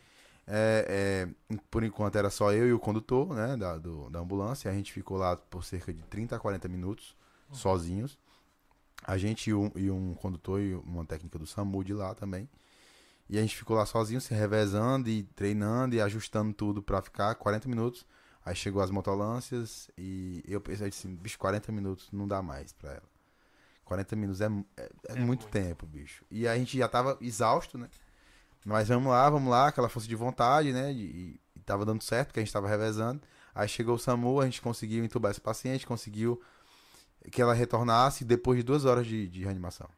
É, é, por enquanto era só eu e o condutor, né? Da, do, da ambulância. A gente ficou lá por cerca de 30 a 40 minutos, sozinhos. A gente e um, e um condutor e uma técnica do SAMU de lá também. E a gente ficou lá sozinho, se revezando e treinando e ajustando tudo pra ficar 40 minutos. Aí chegou as motolâncias e eu pensei assim, bicho, 40 minutos não dá mais pra ela. 40 minutos é, é, é É muito muito. tempo, bicho. E a gente já tava exausto, né? Mas vamos lá, vamos lá, aquela força de vontade, né? E, e tava dando certo, porque a gente tava revezando. Aí chegou o SAMU, a gente conseguiu entubar essa paciente, conseguiu que ela retornasse depois de duas horas de, de reanimação.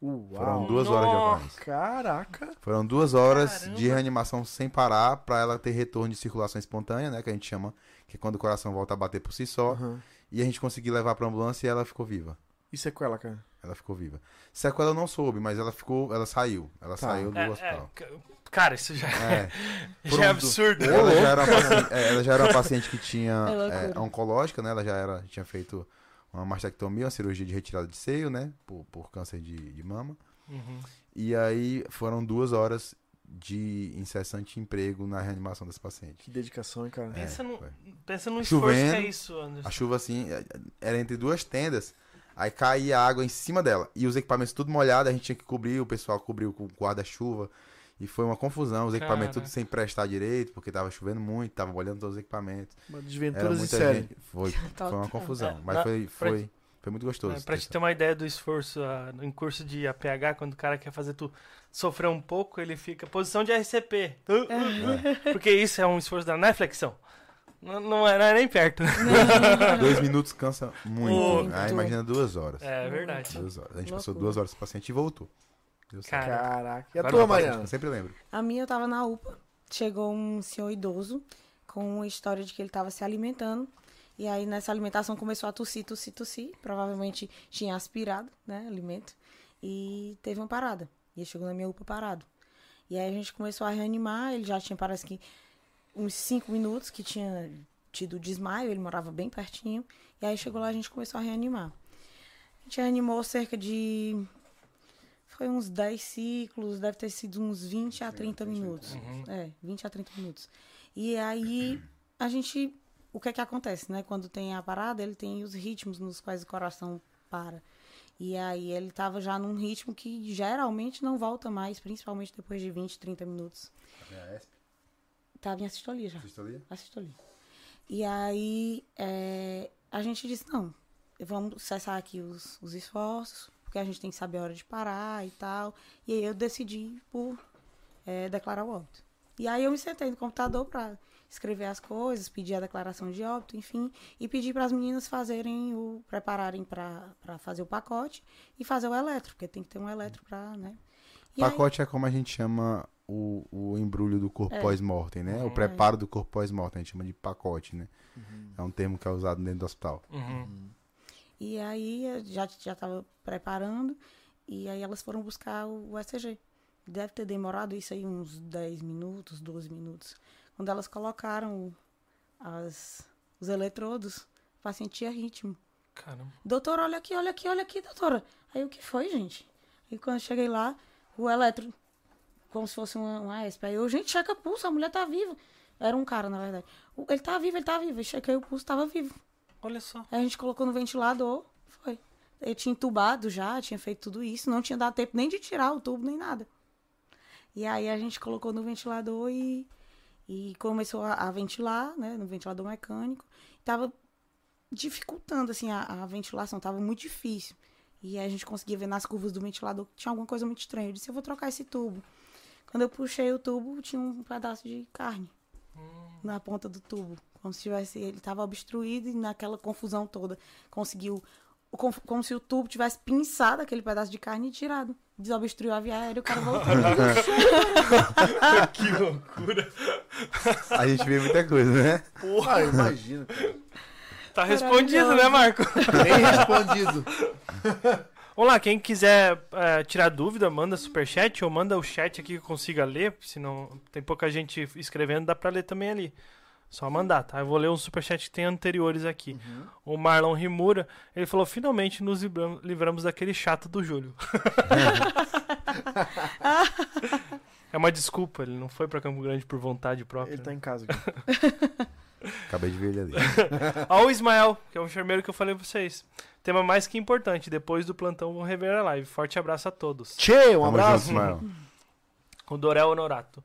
Foram Uau. duas horas de ocorrência. Caraca. Foram duas horas Caramba. de reanimação sem parar pra ela ter retorno de circulação espontânea, né? Que a gente chama, que é quando o coração volta a bater por si só. Aham. E a gente conseguiu levar pra ambulância e ela ficou viva. E sequela, cara? Ela ficou viva. Sequela eu não soube, mas ela ficou, ela saiu. Ela Tá. saiu do É, é, hospital. ca- cara, isso já, É. já é absurdo. Ela já, era uma paciente, é, ela já era uma paciente que tinha É é, oncológica, né? Ela já era, tinha feito uma mastectomia, uma cirurgia de retirada de seio, né? Por, por câncer de, de mama. Uhum. E aí foram duas horas de incessante emprego na reanimação desse paciente. Que dedicação, hein, cara? Pensa, no, foi. pensa no esforço que é isso, Anderson. A chuva, assim, é- era entre duas tendas. Aí caía água em cima dela. E os equipamentos tudo molhados, a gente tinha que cobrir, o pessoal cobriu com guarda-chuva. E foi uma confusão, os equipamentos Caraca. tudo sem prestar direito, porque tava chovendo muito, tava molhando todos os equipamentos. Uma Era desventuras de série. gente. Foi, foi uma confusão. É, Mas na- foi, pra- foi, foi muito gostoso. É, pra te ter uma ideia do esforço, ah, em curso de APH, quando o cara quer fazer tu sofrer um pouco, ele fica posição de RCP. Uh, uh, uh. Porque isso é um esforço da não é flexão. Não, não é, não é nem perto. Dois minutos cansa muito. Muito. Aí imagina duas horas. É verdade. Duas horas. A gente passou Loucura. duas horas com o paciente e voltou. Deu certo. Cara, Caraca. E a Vai tua, Mariana? Eu sempre lembro. A minha eu tava na UPA. Chegou um senhor idoso com uma história de que ele tava se alimentando. E aí nessa alimentação começou a tossir, tossir, tossir. Provavelmente tinha aspirado, né, alimento. E teve uma parada. E ele chegou na minha UPA parado. E aí a gente começou a reanimar. Ele já tinha, parece que, uns cinco minutos que tinha tido desmaio. Ele morava bem pertinho. E aí chegou lá a gente começou a reanimar. A gente reanimou cerca de foi uns 10 ciclos, deve ter sido uns 20 a 30 minutos. É, 20 a 30 minutos. E aí, a gente. O que é que acontece, né? Quando tem a parada, ele tem os ritmos nos quais o coração para. E aí, ele tava já num ritmo que geralmente não volta mais, principalmente depois de 20, 30 minutos. Tava em assistolia já. Assistolia. E aí, é, a gente disse, não, vamos cessar aqui os, os esforços, porque a gente tem que saber a hora de parar e tal. E aí eu decidi por é, declarar o óbito. E aí eu me sentei no computador pra escrever as coisas, pedir a declaração de óbito, enfim, e pedir para as meninas fazerem o prepararem para fazer o pacote e fazer o eletro, porque tem que ter um eletro para, né? E aí- Pacote é como a gente chama o, o embrulho do corpo É. pós-mortem, né? O preparo do corpo pós-mortem, a gente chama de pacote, né? É um termo que é usado dentro do hospital. Uhum. E aí eu já já estava preparando e aí elas foram buscar o ECG. Deve ter demorado isso aí uns 10 minutos, 12 minutos. Quando elas colocaram as, os eletrodos, o paciente tinha ritmo. Caramba. Doutora, olha aqui, olha aqui, olha aqui, doutora. Aí o que foi, gente? E quando eu cheguei lá, o eletro, como se fosse uma, uma ESP. Aí eu, gente, checa pulso, a mulher tá viva. Era um cara, na verdade. O- Ele tá vivo, ele tá vivo. Eu chequei o pulso, tava vivo. Olha só. Aí a gente colocou no ventilador, foi. Eu tinha entubado já, tinha feito tudo isso, não tinha dado tempo nem de tirar o tubo, nem nada. E aí a gente colocou no ventilador e, e começou a, a ventilar, né, no ventilador mecânico. Tava dificultando, assim, a, a ventilação, tava muito difícil. E aí a gente conseguia ver nas curvas do ventilador que tinha alguma coisa muito estranha. Eu disse, eu vou trocar esse tubo. Quando eu puxei o tubo, tinha um pedaço de carne na ponta do tubo. Como se tivesse. Ele estava obstruído e naquela confusão toda conseguiu. Como se o tubo tivesse pinçado aquele pedaço de carne e tirado. Desobstruiu a via aérea e o cara voltou. que loucura. A gente vê muita coisa, né? Porra, imagina. cara. Tá respondido, né, Marco? Bem respondido. Vamos lá, quem quiser é, tirar dúvida, manda superchat ou manda o chat aqui que eu consiga ler, senão tem pouca gente escrevendo, dá pra ler também ali. Só mandar, tá? Eu vou ler um superchat que tem anteriores aqui. O Marlon Rimura, ele falou, finalmente nos livramos daquele chato do Júlio. é uma desculpa, ele não foi pra Campo Grande por vontade própria. Ele tá né? em casa aqui. Acabei de ver ele ali. Ó, o Ismael, que é um enfermeiro que eu falei pra vocês. Tema mais que importante, depois do plantão vão rever a live. Forte abraço a todos. Tchê, um Tamo abraço. junto. O Dorel Honorato.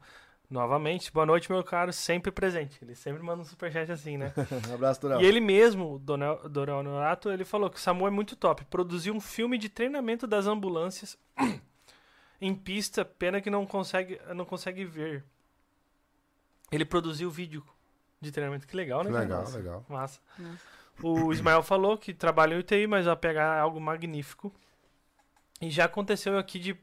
Novamente, boa noite, meu caro, sempre presente. Ele sempre manda um superchat assim, né? Um abraço, Durão. E ele mesmo, o Donel- Dorel Honorato, ele falou que o Samu é muito top. Produziu um filme de treinamento das ambulâncias em pista, pena que não consegue, não consegue ver. Ele produziu vídeo de treinamento. Que legal, né? Legal, legal. Massa. Nossa. O Ismael falou que trabalha em UTI, mas vai pegar algo magnífico. E já aconteceu aqui de,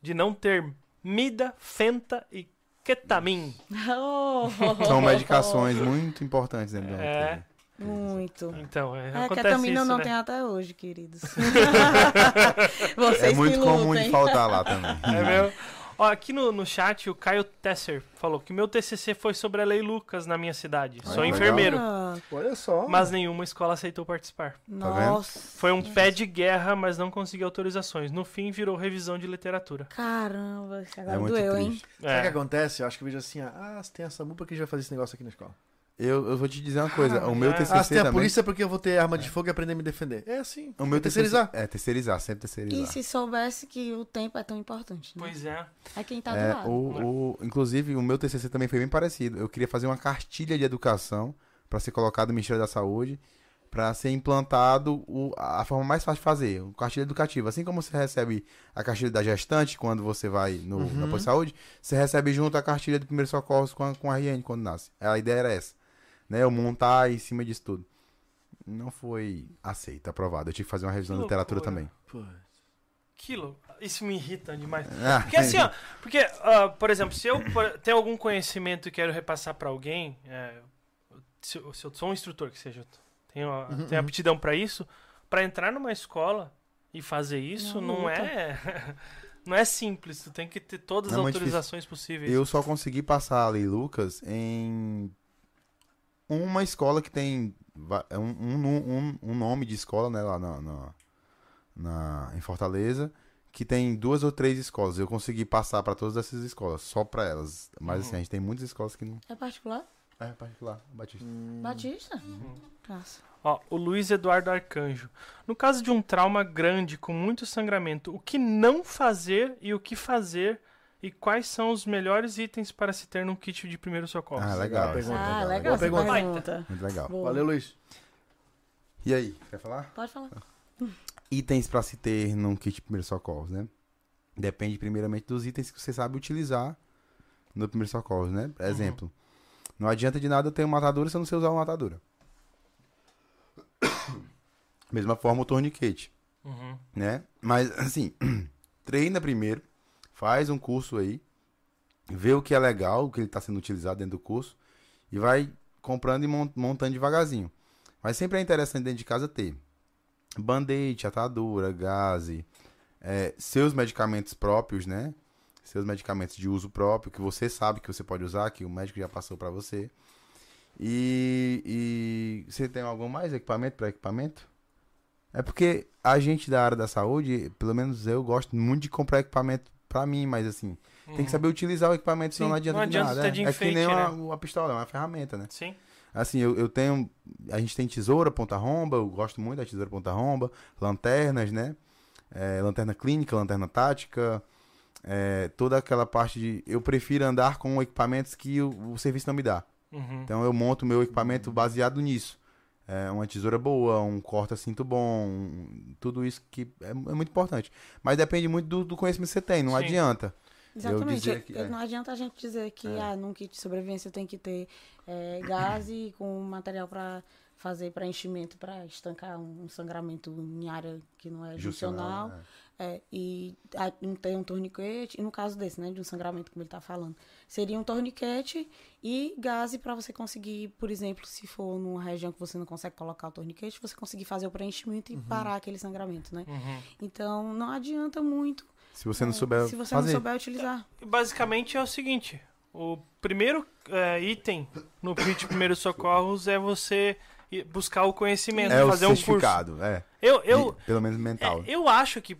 de não ter Mida, Fenta e Ketamin. Oh, São medicações muito importantes dentro do É. UTI. Muito. Então, é, É, acontece ketamina isso, não né? tem até hoje, queridos. Vocês É muito que comum de faltar lá também. É mesmo? Ó, aqui no, no chat, o Caio Tesser falou que meu TCC foi sobre a Lei Lucas na minha cidade. Ah, Sou legal. enfermeiro, Ah, Olha só. mas nenhuma escola aceitou participar. Nossa. Foi um pé de guerra, mas não consegui autorizações. No fim, virou revisão de literatura. Caramba, agora É doeu, hein? triste. Sabe o que É. acontece? Eu acho que eu vejo assim, ah, se tem a SAMU, por que a gente vai fazer esse negócio aqui na escola? Eu, eu vou te dizer uma coisa. O meu é. TCC Ah, se tem a também... polícia, porque eu vou ter arma de fogo e aprender a me defender. É assim. O meu é terceirizar. TCC... É, terceirizar, sempre E terceirizar. se soubesse que o tempo é tão importante, né? Pois é. É quem tá É, do lado. o, o- inclusive, o meu TCC também foi bem parecido. Eu queria fazer uma cartilha de educação para ser colocado no Ministério da Saúde, para ser implantado o- a forma mais fácil de fazer, o cartilha educativa. Assim como você recebe a cartilha da gestante quando você vai no, na posto de saúde, você recebe junto a cartilha do primeiro socorro com a, com a RN quando nasce. A ideia era essa, né? Eu montar em cima disso tudo. Não foi aceito, aprovado. Eu tive que fazer uma revisão de literatura também. Pô. Isso me irrita demais. Ah, Porque assim, ó, porque, ah, por exemplo, se eu tenho algum conhecimento e quero repassar pra alguém, é, se, eu- se eu sou um instrutor que seja, eu tenho, a- Uhum, tenho uhum. aptidão pra isso, pra entrar numa escola e fazer isso Não, não, é não é simples, tu tem que ter todas as Não é autorizações possíveis. Eu só consegui passar a Lei Lucas em uma escola que tem é um, um, um, um nome de escola, né, lá na, na, na- em Fortaleza, que tem duas ou três escolas. Eu consegui passar para todas essas escolas, só para elas. Mas assim, a gente tem muitas escolas que não. É particular? É particular, Batista. Batista? Nossa. Ó, o Luiz Eduardo Arcanjo. No caso de um trauma grande com muito sangramento, o que não fazer e o que fazer e quais são os melhores itens para se ter num kit de primeiro socorro? Ah, legal. Pergunta, Ah, legal, legal Boa essa pergunta. pergunta. Muito legal. Boa. Valeu, Luiz. E aí, quer falar? Pode falar. itens para se ter num kit de primeiros socorros, né? Depende primeiramente dos itens que você sabe utilizar no primeiro socorros, né? Por exemplo, Não adianta de nada eu ter uma matadura se eu não sei usar uma matadura. Mesma forma o torniquete, Uhum. né? Mas, assim, treina primeiro, faz um curso aí, vê o que é legal, o que ele está sendo utilizado dentro do curso, e vai comprando e mon- montando devagarzinho. Mas sempre é interessante dentro de casa ter band-aid, atadura, gaze, é, seus medicamentos próprios, né? Seus medicamentos de uso próprio, que você sabe que você pode usar, que o médico já passou para você. E, e você tem algum mais equipamento para equipamento? É porque a gente da área da saúde, pelo menos eu gosto muito de comprar equipamento para mim, mas assim, tem que saber utilizar o equipamento, senão não adianta, não de adianta nada. ter é. de É que enfeite, nem uma, né? uma pistola, é uma ferramenta, né? Sim. Assim, eu, eu tenho. A gente tem tesoura, ponta-romba, eu gosto muito da tesoura ponta-romba, lanternas, né? É, lanterna clínica, lanterna tática, é, toda aquela parte de. Eu prefiro andar com equipamentos que o, o serviço não me dá. Uhum. Então eu monto meu equipamento baseado nisso. É, uma tesoura boa, um corta-cinto bom, um- tudo isso que é, é muito importante. Mas depende muito do, do conhecimento que você tem, não Sim. adianta. Exatamente. dizer que- Eh, é. Não adianta a gente dizer que É. ah, num kit de sobrevivência tem que ter eh, gás e com material para fazer preenchimento para estancar um, um sangramento em área que não é juncional. né? É, e a- não tem um torniquete, e no caso desse, né, de um sangramento, como ele está falando, seria um torniquete e gás para você conseguir, por exemplo, se for numa região que você não consegue colocar o torniquete, você conseguir fazer o preenchimento e parar aquele sangramento, né? Uhum. Então, não adianta muito Se você não é, souber se você fazer. não souber utilizar. E Basicamente é o seguinte: o primeiro é, item no kit de primeiros socorros é você buscar o conhecimento, É o fazer um curso. é. Eu, eu, De- pelo menos mental. é, eu acho que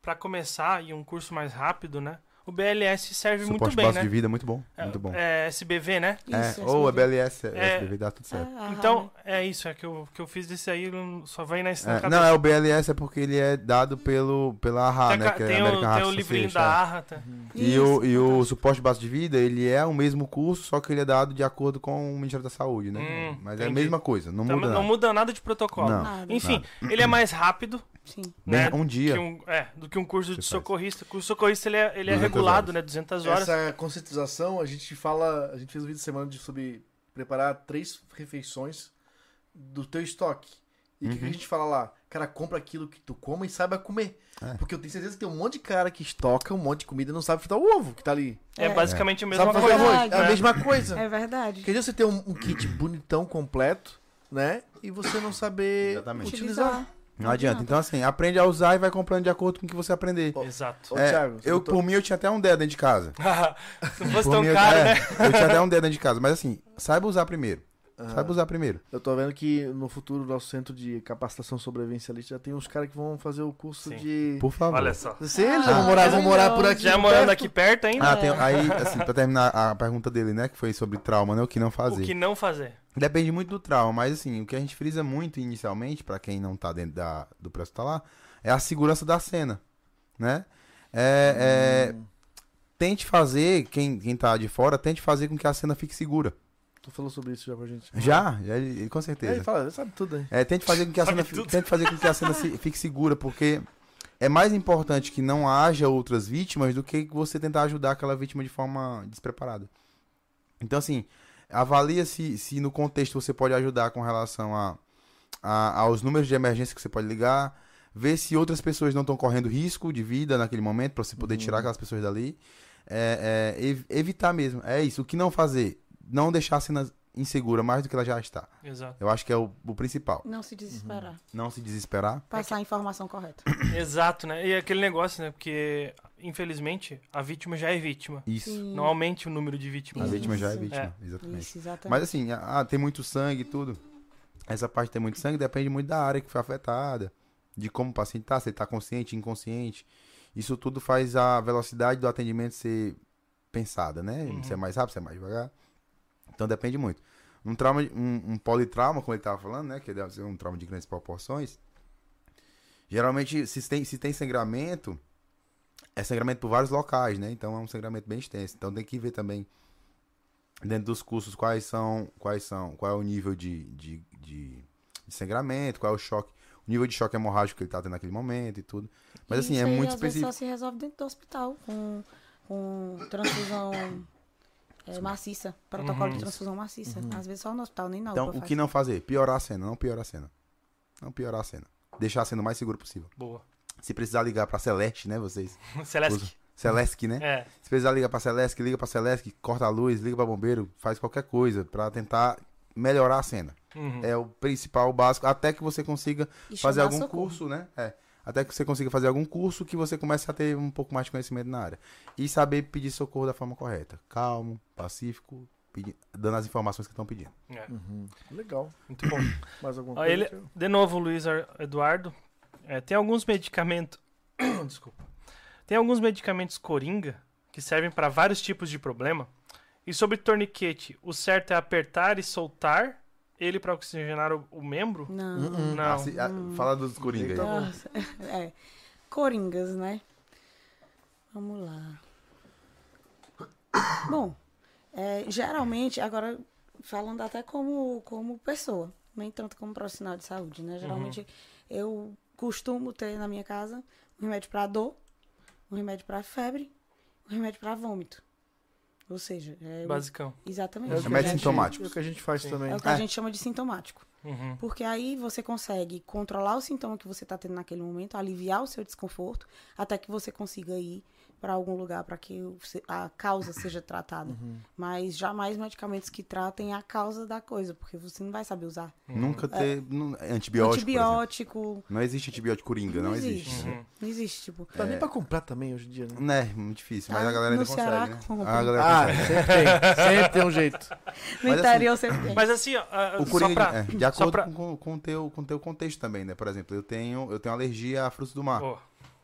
pra começar e um curso mais rápido, né? O BLS serve muito Suporte bem, base né? de vida, muito bom. Muito bom. É SBV, né? É, Isso, ou a SBV. BLS, É. SBV, dá tudo certo. Ah, Então, é isso, é que eu, que eu fiz desse aí, só vem na, na É, cabeça. não, é o BLS é porque ele é dado pelo, pela AHA, tem, né? Que é tem o, American tem Heart o livrinho da é. ARRA, tá? E, o, Isso, e o suporte base de vida, ele é o mesmo curso, só que ele é dado de acordo com o Ministério da Saúde, né? Hum, Mas é a entendi. mesma coisa, não Então, muda não nada. muda nada de protocolo. Não. Nada. Enfim, ele é mais rápido Sim. né, um dia. que um, é, do que um curso de Você socorrista. O curso de socorrista ele é, ele é 200 regulado, horas. né? 200 horas. Essa conscientização, a gente fala, a gente fez um vídeo semana de, sobre preparar três refeições do teu estoque. E o que que a gente fala lá? Cara, compra aquilo que tu coma e saiba comer. É. Porque eu tenho certeza que tem um monte de cara que estoca um monte de comida e não sabe fritar o ovo que tá ali. É, É. basicamente a mesma coisa. arroz? É a né? mesma coisa. É verdade. Quer dizer, você ter um, um kit bonitão, completo, né? E você não saber Exatamente. utilizar. Não adianta. Então, assim, aprende a usar e vai comprando de acordo com o que você aprender. Exato. Ô, É, Thiago, eu, tô- por mim, eu tinha até um dedo dentro de casa. Se não fosse Por tão mim, eu- caro, é, né? Eu tinha até um dedo dentro de casa. Mas, assim, saiba usar primeiro. Saiba usar primeiro. Eu tô vendo que no futuro, nosso centro de capacitação sobrevivencialista já tem uns caras que vão fazer o curso Sim. de. Por favor. Olha só. Se eles Ah, vão morar, vão morar por aqui. Já morando perto. aqui perto ainda, Ah, tem, aí, assim, pra terminar a pergunta dele, né? Que foi sobre trauma, né? O que não fazer. o que não fazer? Depende muito do trauma, mas assim, o que a gente frisa muito inicialmente, pra quem não tá dentro da, do preço tá lá, é a segurança da cena, né? É, é, tente fazer, quem, quem tá de fora, tente fazer com que a cena fique segura. Tu falou sobre isso já pra gente. Já, já ele- com É, certeza. ele fala, ele sabe tudo aí. É, tente fazer com que a Sabe cena, tente fazer com que a cena se- fique segura, porque é mais importante que não haja outras vítimas do que você tentar ajudar aquela vítima de forma despreparada. Então, assim, avalia se, se no contexto você pode ajudar com relação a, a- aos números de emergência que você pode ligar, ver se outras pessoas não estão correndo risco de vida naquele momento, para você poder tirar aquelas pessoas dali. É, é, ev- evitar mesmo. É isso. O que não fazer? Não deixar a cena insegura mais do que ela já está. Exato. Eu acho que é o, o principal. Não se desesperar. Não se desesperar. Passar a informação correta. Exato, né? E aquele negócio, né? Porque, infelizmente, a vítima já é vítima. Isso. Sim. Não aumente o número de A vítimas. vítima já é vítima, exatamente. Isso, exatamente. Mas assim, ah, tem muito sangue e tudo. Essa parte de ter muito sangue depende muito da área que foi afetada, de como o paciente tá, se ele tá consciente, inconsciente. Isso tudo faz a velocidade do atendimento ser pensada, né? Uhum. Se é mais rápido, se é mais devagar. Então depende muito. Um trauma, um, um politrauma, como ele tava falando, né? Que deve ser um trauma de grandes proporções. Geralmente, se tem, se tem sangramento, é sangramento por vários locais, né? Então é um sangramento bem extenso. Então tem que ver também dentro dos cursos quais são, quais são, qual é o nível de, de, de, de sangramento, qual é o choque, o nível de choque hemorrágico que ele tá tendo naquele momento e tudo. Mas assim, Isso é aí, muito às vezes, específico. só se resolve dentro do hospital, com, com transfusão é, maciça. Protocolo Uhum. de transfusão maciça. Às vezes só no hospital, nem na Então, UPA o faz. que não fazer? Piorar a cena, não piorar a cena. Não piorar a cena. Deixar a cena o mais seguro possível. Boa. Se precisar ligar pra Celeste, né, vocês? Celeste. Celeste, né? É. Se precisar ligar pra Celeste, liga pra Celeste, corta a luz, liga pra bombeiro, faz qualquer coisa pra tentar melhorar a cena. Uhum. É o principal, o básico, até que você consiga E fazer algum socorro. curso, né? É. Até que você consiga fazer algum curso que você comece a ter um pouco mais de conhecimento na área. E saber pedir socorro da forma correta. Calmo, pacífico, pedi- dando as informações que estão pedindo. É. Uhum. Legal. Muito bom. Mais alguma coisa? ele, de novo, Luiz Ar- Eduardo. É, tem alguns medicamentos. Desculpa. Tem alguns medicamentos coringa que servem para vários tipos de problema. E sobre torniquete, o certo é apertar e soltar ele para oxigenar o, o membro? Não. Uhum. Não. Assi- a- fala dos Coringa aí. Tá bom. Nossa, é. Coringas, né? Vamos lá. Bom, é, geralmente, agora falando até como, como pessoa, nem tanto como profissional de saúde, né? Geralmente eu costumo ter na minha casa um remédio para dor, um remédio para febre, um remédio para vômito. Ou seja, é o- Basicão. exatamente. É o que a Remédios gente- sintomáticos. É o que a gente faz Sim. também. É o que É. a gente chama de sintomático. Uhum. Porque aí você consegue controlar o sintoma que você está tendo naquele momento, aliviar o seu desconforto, até que você consiga ir para algum lugar para que a causa seja tratada. Uhum. Mas jamais medicamentos que tratem a causa da coisa, porque você não vai saber usar. Nunca ter. não- antibiótico. Antibiótico. Não existe antibiótico coringa, não, Não existe. existe. Uhum. Não existe, tipo. Dá nem pra comprar também hoje em dia, né? Né, muito difícil, mas Ah, a galera ainda no Ceará consegue, né? compra. A galera Ah, consegue. sempre tem. Sempre tem um jeito. No Mas interior sempre tem. Mas assim, ó, ah, O só coringa, pra... é, de só acordo pra- com, com, o teu, com teu contexto também, né? Por exemplo, eu tenho, eu tenho alergia a frutos do mar, Ó,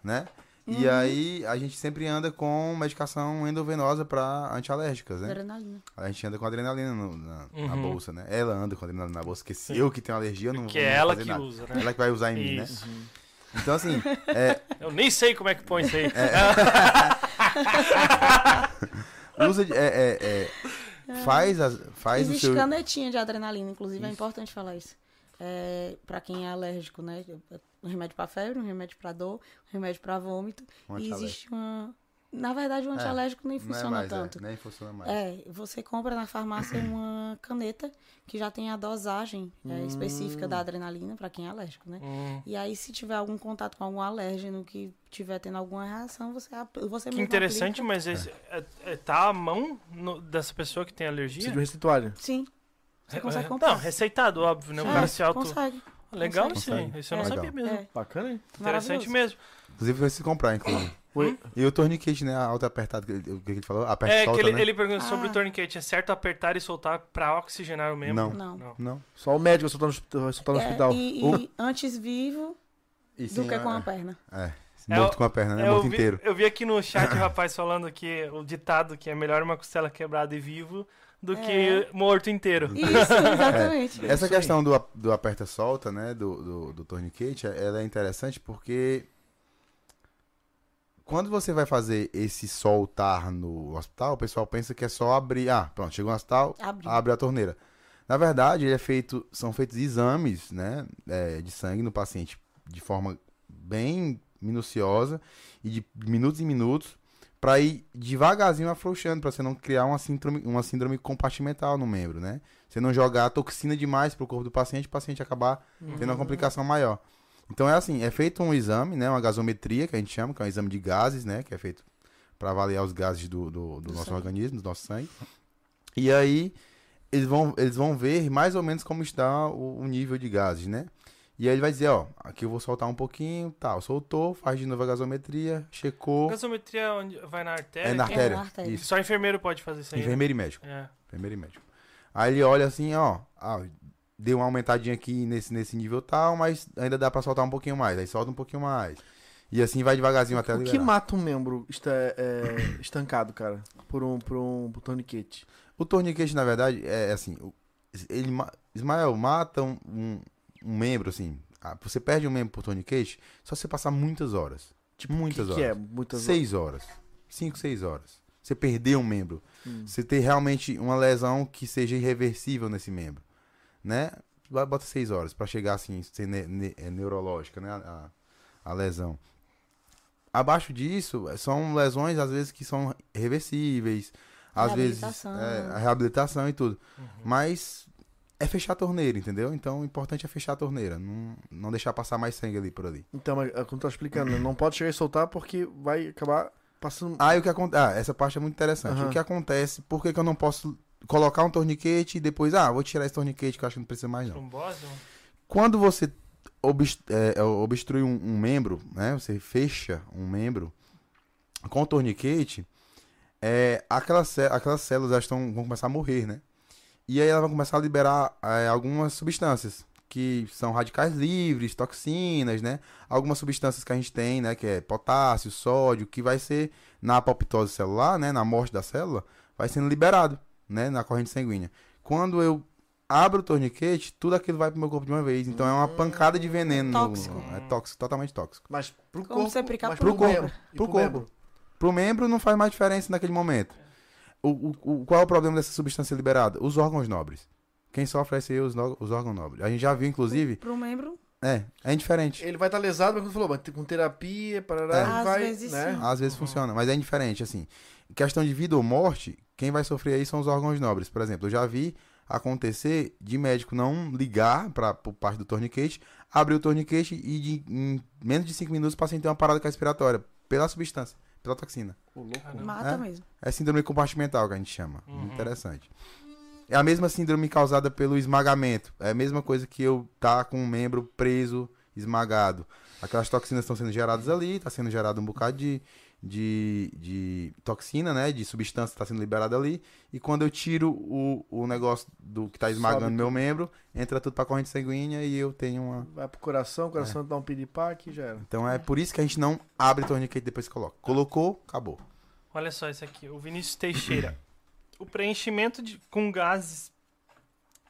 né? E aí a gente sempre anda com medicação endovenosa para antialérgicas, né? Adrenalina. A gente anda com adrenalina no- na, na Uhum. bolsa, né? Ela anda com adrenalina na bolsa, porque se eu que tenho alergia, eu não que vou é ela fazer que nada. usa, né? Ela que vai usar em mim, né? Isso. Então, assim, é, Eu nem sei como é que põe isso aí. usa de, é, é, é, faz, as, faz o Existe seu... canetinha de adrenalina, inclusive, é Isso. importante falar isso. É, para quem é alérgico, né? Um remédio para febre, um remédio para dor, um remédio para vômito. um e antialérgico. existe uma. Na verdade, o antialérgico nem Não é funciona mais, tanto. É, nem funciona mais. É, você compra na farmácia uma caneta que já tem a dosagem é, específica da adrenalina para quem é alérgico, né? Hum. E aí, se tiver algum contato com algum alérgeno que tiver tendo alguma reação, você, você Que interessante, aplica. mas esse, é- é- tá à mão no- dessa pessoa que tem alergia? Precisa de um. Sim. Você É, consegue é, comprar. Não, receitado, óbvio, né? O É, cara se auto... consegue. Legal consegue. isso aí. Consegue. Isso eu não É. sabia Legal. mesmo. É, Bacana, hein? Interessante mesmo. Inclusive, foi se comprar, inclusive. Foi. E o torniquete, né? Alto apertado, que o que ele falou? Aperta e É que solta, ele, né? ele perguntou sobre Ah. o torniquete. É certo apertar e soltar pra oxigenar o membro? Não. Não. Não. Só o médico vai soltar no, vai soltar no É, hospital. e, e O- antes vivo E do sim, que com é, a perna. É. É Morto com a perna, né? É, eu, Morto vi, inteiro. eu vi aqui no chat o rapaz falando que o ditado que é melhor uma costela quebrada e vivo do que É. morto inteiro. Isso, exatamente. Essa isso aí. questão do, do aperta-solta, né? Do, do, do torniquete, ela é interessante porque quando você vai fazer esse soltar no hospital, o pessoal pensa que é só abrir. Ah, pronto, chegou no hospital, Abriu. abre a torneira. Na verdade, ele é feito, são feitos exames, né, é, de sangue no paciente de forma bem minuciosa e de minutos em minutos para ir devagarzinho afrouxando, para você não criar uma síndrome, uma síndrome compartimental no membro, né? Você não jogar toxina demais pro corpo do paciente, o paciente acabar tendo uma complicação maior. Então é assim, é feito um exame, né, uma gasometria que a gente chama, que é um exame de gases, né, que é feito para avaliar os gases do, do, do Do nosso sangue. organismo, do nosso sangue. E aí eles vão, eles vão ver mais ou menos como está o, o nível de gases, né? E aí ele vai dizer, ó, aqui eu vou soltar um pouquinho, tal, soltou, faz de novo a gasometria, checou, Gasometria onde vai na artéria? é na que- artéria, na artéria. isso, Só enfermeiro pode fazer isso aí. né? enfermeiro e médico, É. enfermeiro e médico. Aí ele olha assim, ó, ah, deu uma aumentadinha aqui nesse, nesse nível tal, mas ainda dá pra soltar um pouquinho mais, aí solta um pouquinho mais. E assim vai devagarzinho até O que liberar. mata um membro esta- é, estancado, cara? Por um, por um, por torniquete? O torniquete, na verdade, é assim, o- ele, ma- Ismael, mata um, um, um membro, assim, você perde um membro por torniquete, só você passar muitas horas. Tipo, muitas que horas. que é? Muitas Seis horas. Cinco, seis horas. Você perdeu um membro. Hum. Você ter realmente uma lesão que seja irreversível nesse membro. Né? Bota seis horas pra chegar assim, ser ne- ne- é neurológica, né? A, a lesão. Abaixo disso, são lesões, às vezes, que são reversíveis. Às vezes Reabilitação. é, a reabilitação e tudo. Mas é fechar a torneira, entendeu? Então o importante é fechar a torneira, não, não deixar passar mais sangue ali por ali. Então, mas, como tu tá explicando, não pode chegar e soltar porque vai acabar passando. Aí o que acontece. Ah, essa parte é muito interessante. Aham. O que acontece, por que, que eu não posso colocar um torniquete e depois, ah, vou tirar esse torniquete que eu acho que não precisa mais não. Trombose? Quando você obst- é, é, obstrui um, um membro, né? Você fecha um membro com o torniquete, é, aquelas, aquelas células elas tão, vão começar a morrer, né? E aí elas vão começar a liberar é, algumas substâncias que são radicais livres, toxinas, né? Algumas substâncias que a gente tem, né? Que é potássio, sódio, que vai ser na apoptose celular, né? Na morte da célula, vai sendo liberado, né? Na corrente sanguínea. Quando eu abro o torniquete, tudo aquilo vai pro meu corpo de uma vez. Então é uma pancada de veneno. no- Tóxico. é tóxico, totalmente tóxico. Mas pro Como corpo. você aplicar mas pro pro corpo. membro. Pro pro corpo. membro. Pro membro não faz mais diferença naquele momento. O, o- o- qual é o problema dessa substância liberada? Os órgãos nobres. Quem sofre é esse aí, os, no- os órgãos nobres. A gente já viu, inclusive, Pro membro, é, é indiferente. Ele vai estar lesado, mas como tu falou, mas com terapia, parará, É. ele Às vai. vezes né? sim. Às vezes funciona, mas é indiferente, assim. Em questão de vida ou morte, quem vai sofrer aí são os órgãos nobres. Por exemplo, eu já vi acontecer de médico não ligar para parte do torniquete, abrir o torniquete e de, em menos de 5 minutos o paciente tem uma parada respiratória pela substância, pela toxina. Ô, louco. Caramba. mata É? mesmo. É síndrome compartimental que a gente chama. Uhum. Interessante. É a mesma síndrome causada pelo esmagamento. É a mesma coisa que eu tá com um membro preso, esmagado. Aquelas toxinas estão sendo geradas ali, está sendo gerado um bocado de, de, de toxina, né? De substância está sendo liberada ali. E quando eu tiro o, o negócio do que está esmagando Sobe meu membro, entra tudo para corrente sanguínea e eu tenho uma. Vai pro coração, o É. coração dá um piripaque e já era. Então é por isso que a gente não abre torniquete e depois coloca. Colocou, acabou. Olha só esse aqui, o Vinícius Teixeira. o preenchimento de, com gases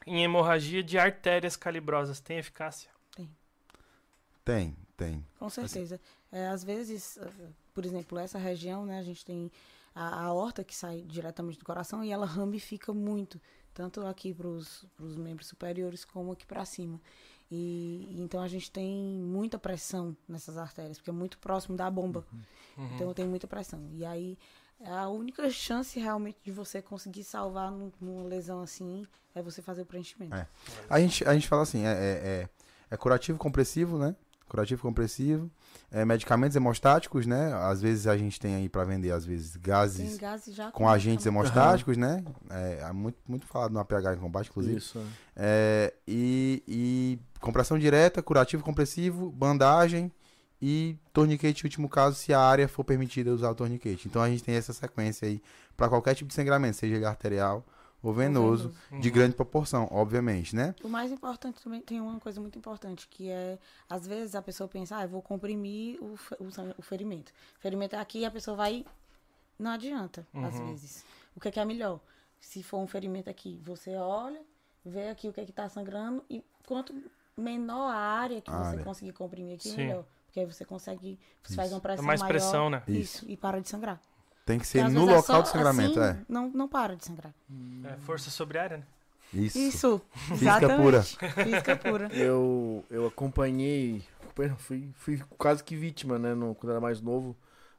em hemorragia de artérias calibrosas tem eficácia? Tem, tem. Com certeza. É, às vezes, eh, por exemplo, essa região, né, a gente tem a, a aorta que sai diretamente do coração e ela ramifica muito, tanto aqui para os membros superiores como aqui para cima. E e então a gente tem muita pressão nessas artérias, porque é muito próximo da bomba. Uhum. Então tem muita pressão. E aí a única chance realmente de você conseguir salvar num- numa lesão assim é você fazer o preenchimento. É. A gente, a gente fala assim, é, é, é, é curativo compressivo, né? Curativo compressivo. É, medicamentos hemostáticos, né? Às vezes a gente tem aí para vender, às vezes, gases gases já com agentes também. hemostáticos, né? É, é muito, muito falado no APH em combate, inclusive. Isso. é. É, e, e compressão direta, curativo compressivo, bandagem e torniquete, em último caso, se a área for permitida usar o torniquete. Então a gente tem essa sequência aí para qualquer tipo de sangramento, seja ele arterial ou venoso, de Uhum. grande proporção, obviamente, né? O mais importante também tem uma coisa muito importante, que é, às vezes a pessoa pensa, ah, eu vou comprimir o, o, o ferimento. O ferimento é aqui e a pessoa vai. Não adianta, às Uhum. vezes. O que é, que é melhor? Se for um ferimento aqui, você olha, vê aqui o que é que tá sangrando, e quanto menor a área que A você área. conseguir comprimir aqui, Sim. melhor. Porque aí você consegue. Você faz uma pressão mais maior. pressão, né? Isso, e para de sangrar. Tem que ser no é local só do sangramento, assim, é. Não, não para de sangrar. É força sobre a área, né? Isso. Isso, Física pura. exatamente. Física pura. Eu, eu acompanhei, fui, fui quase que vítima, né, no, quando era mais novo,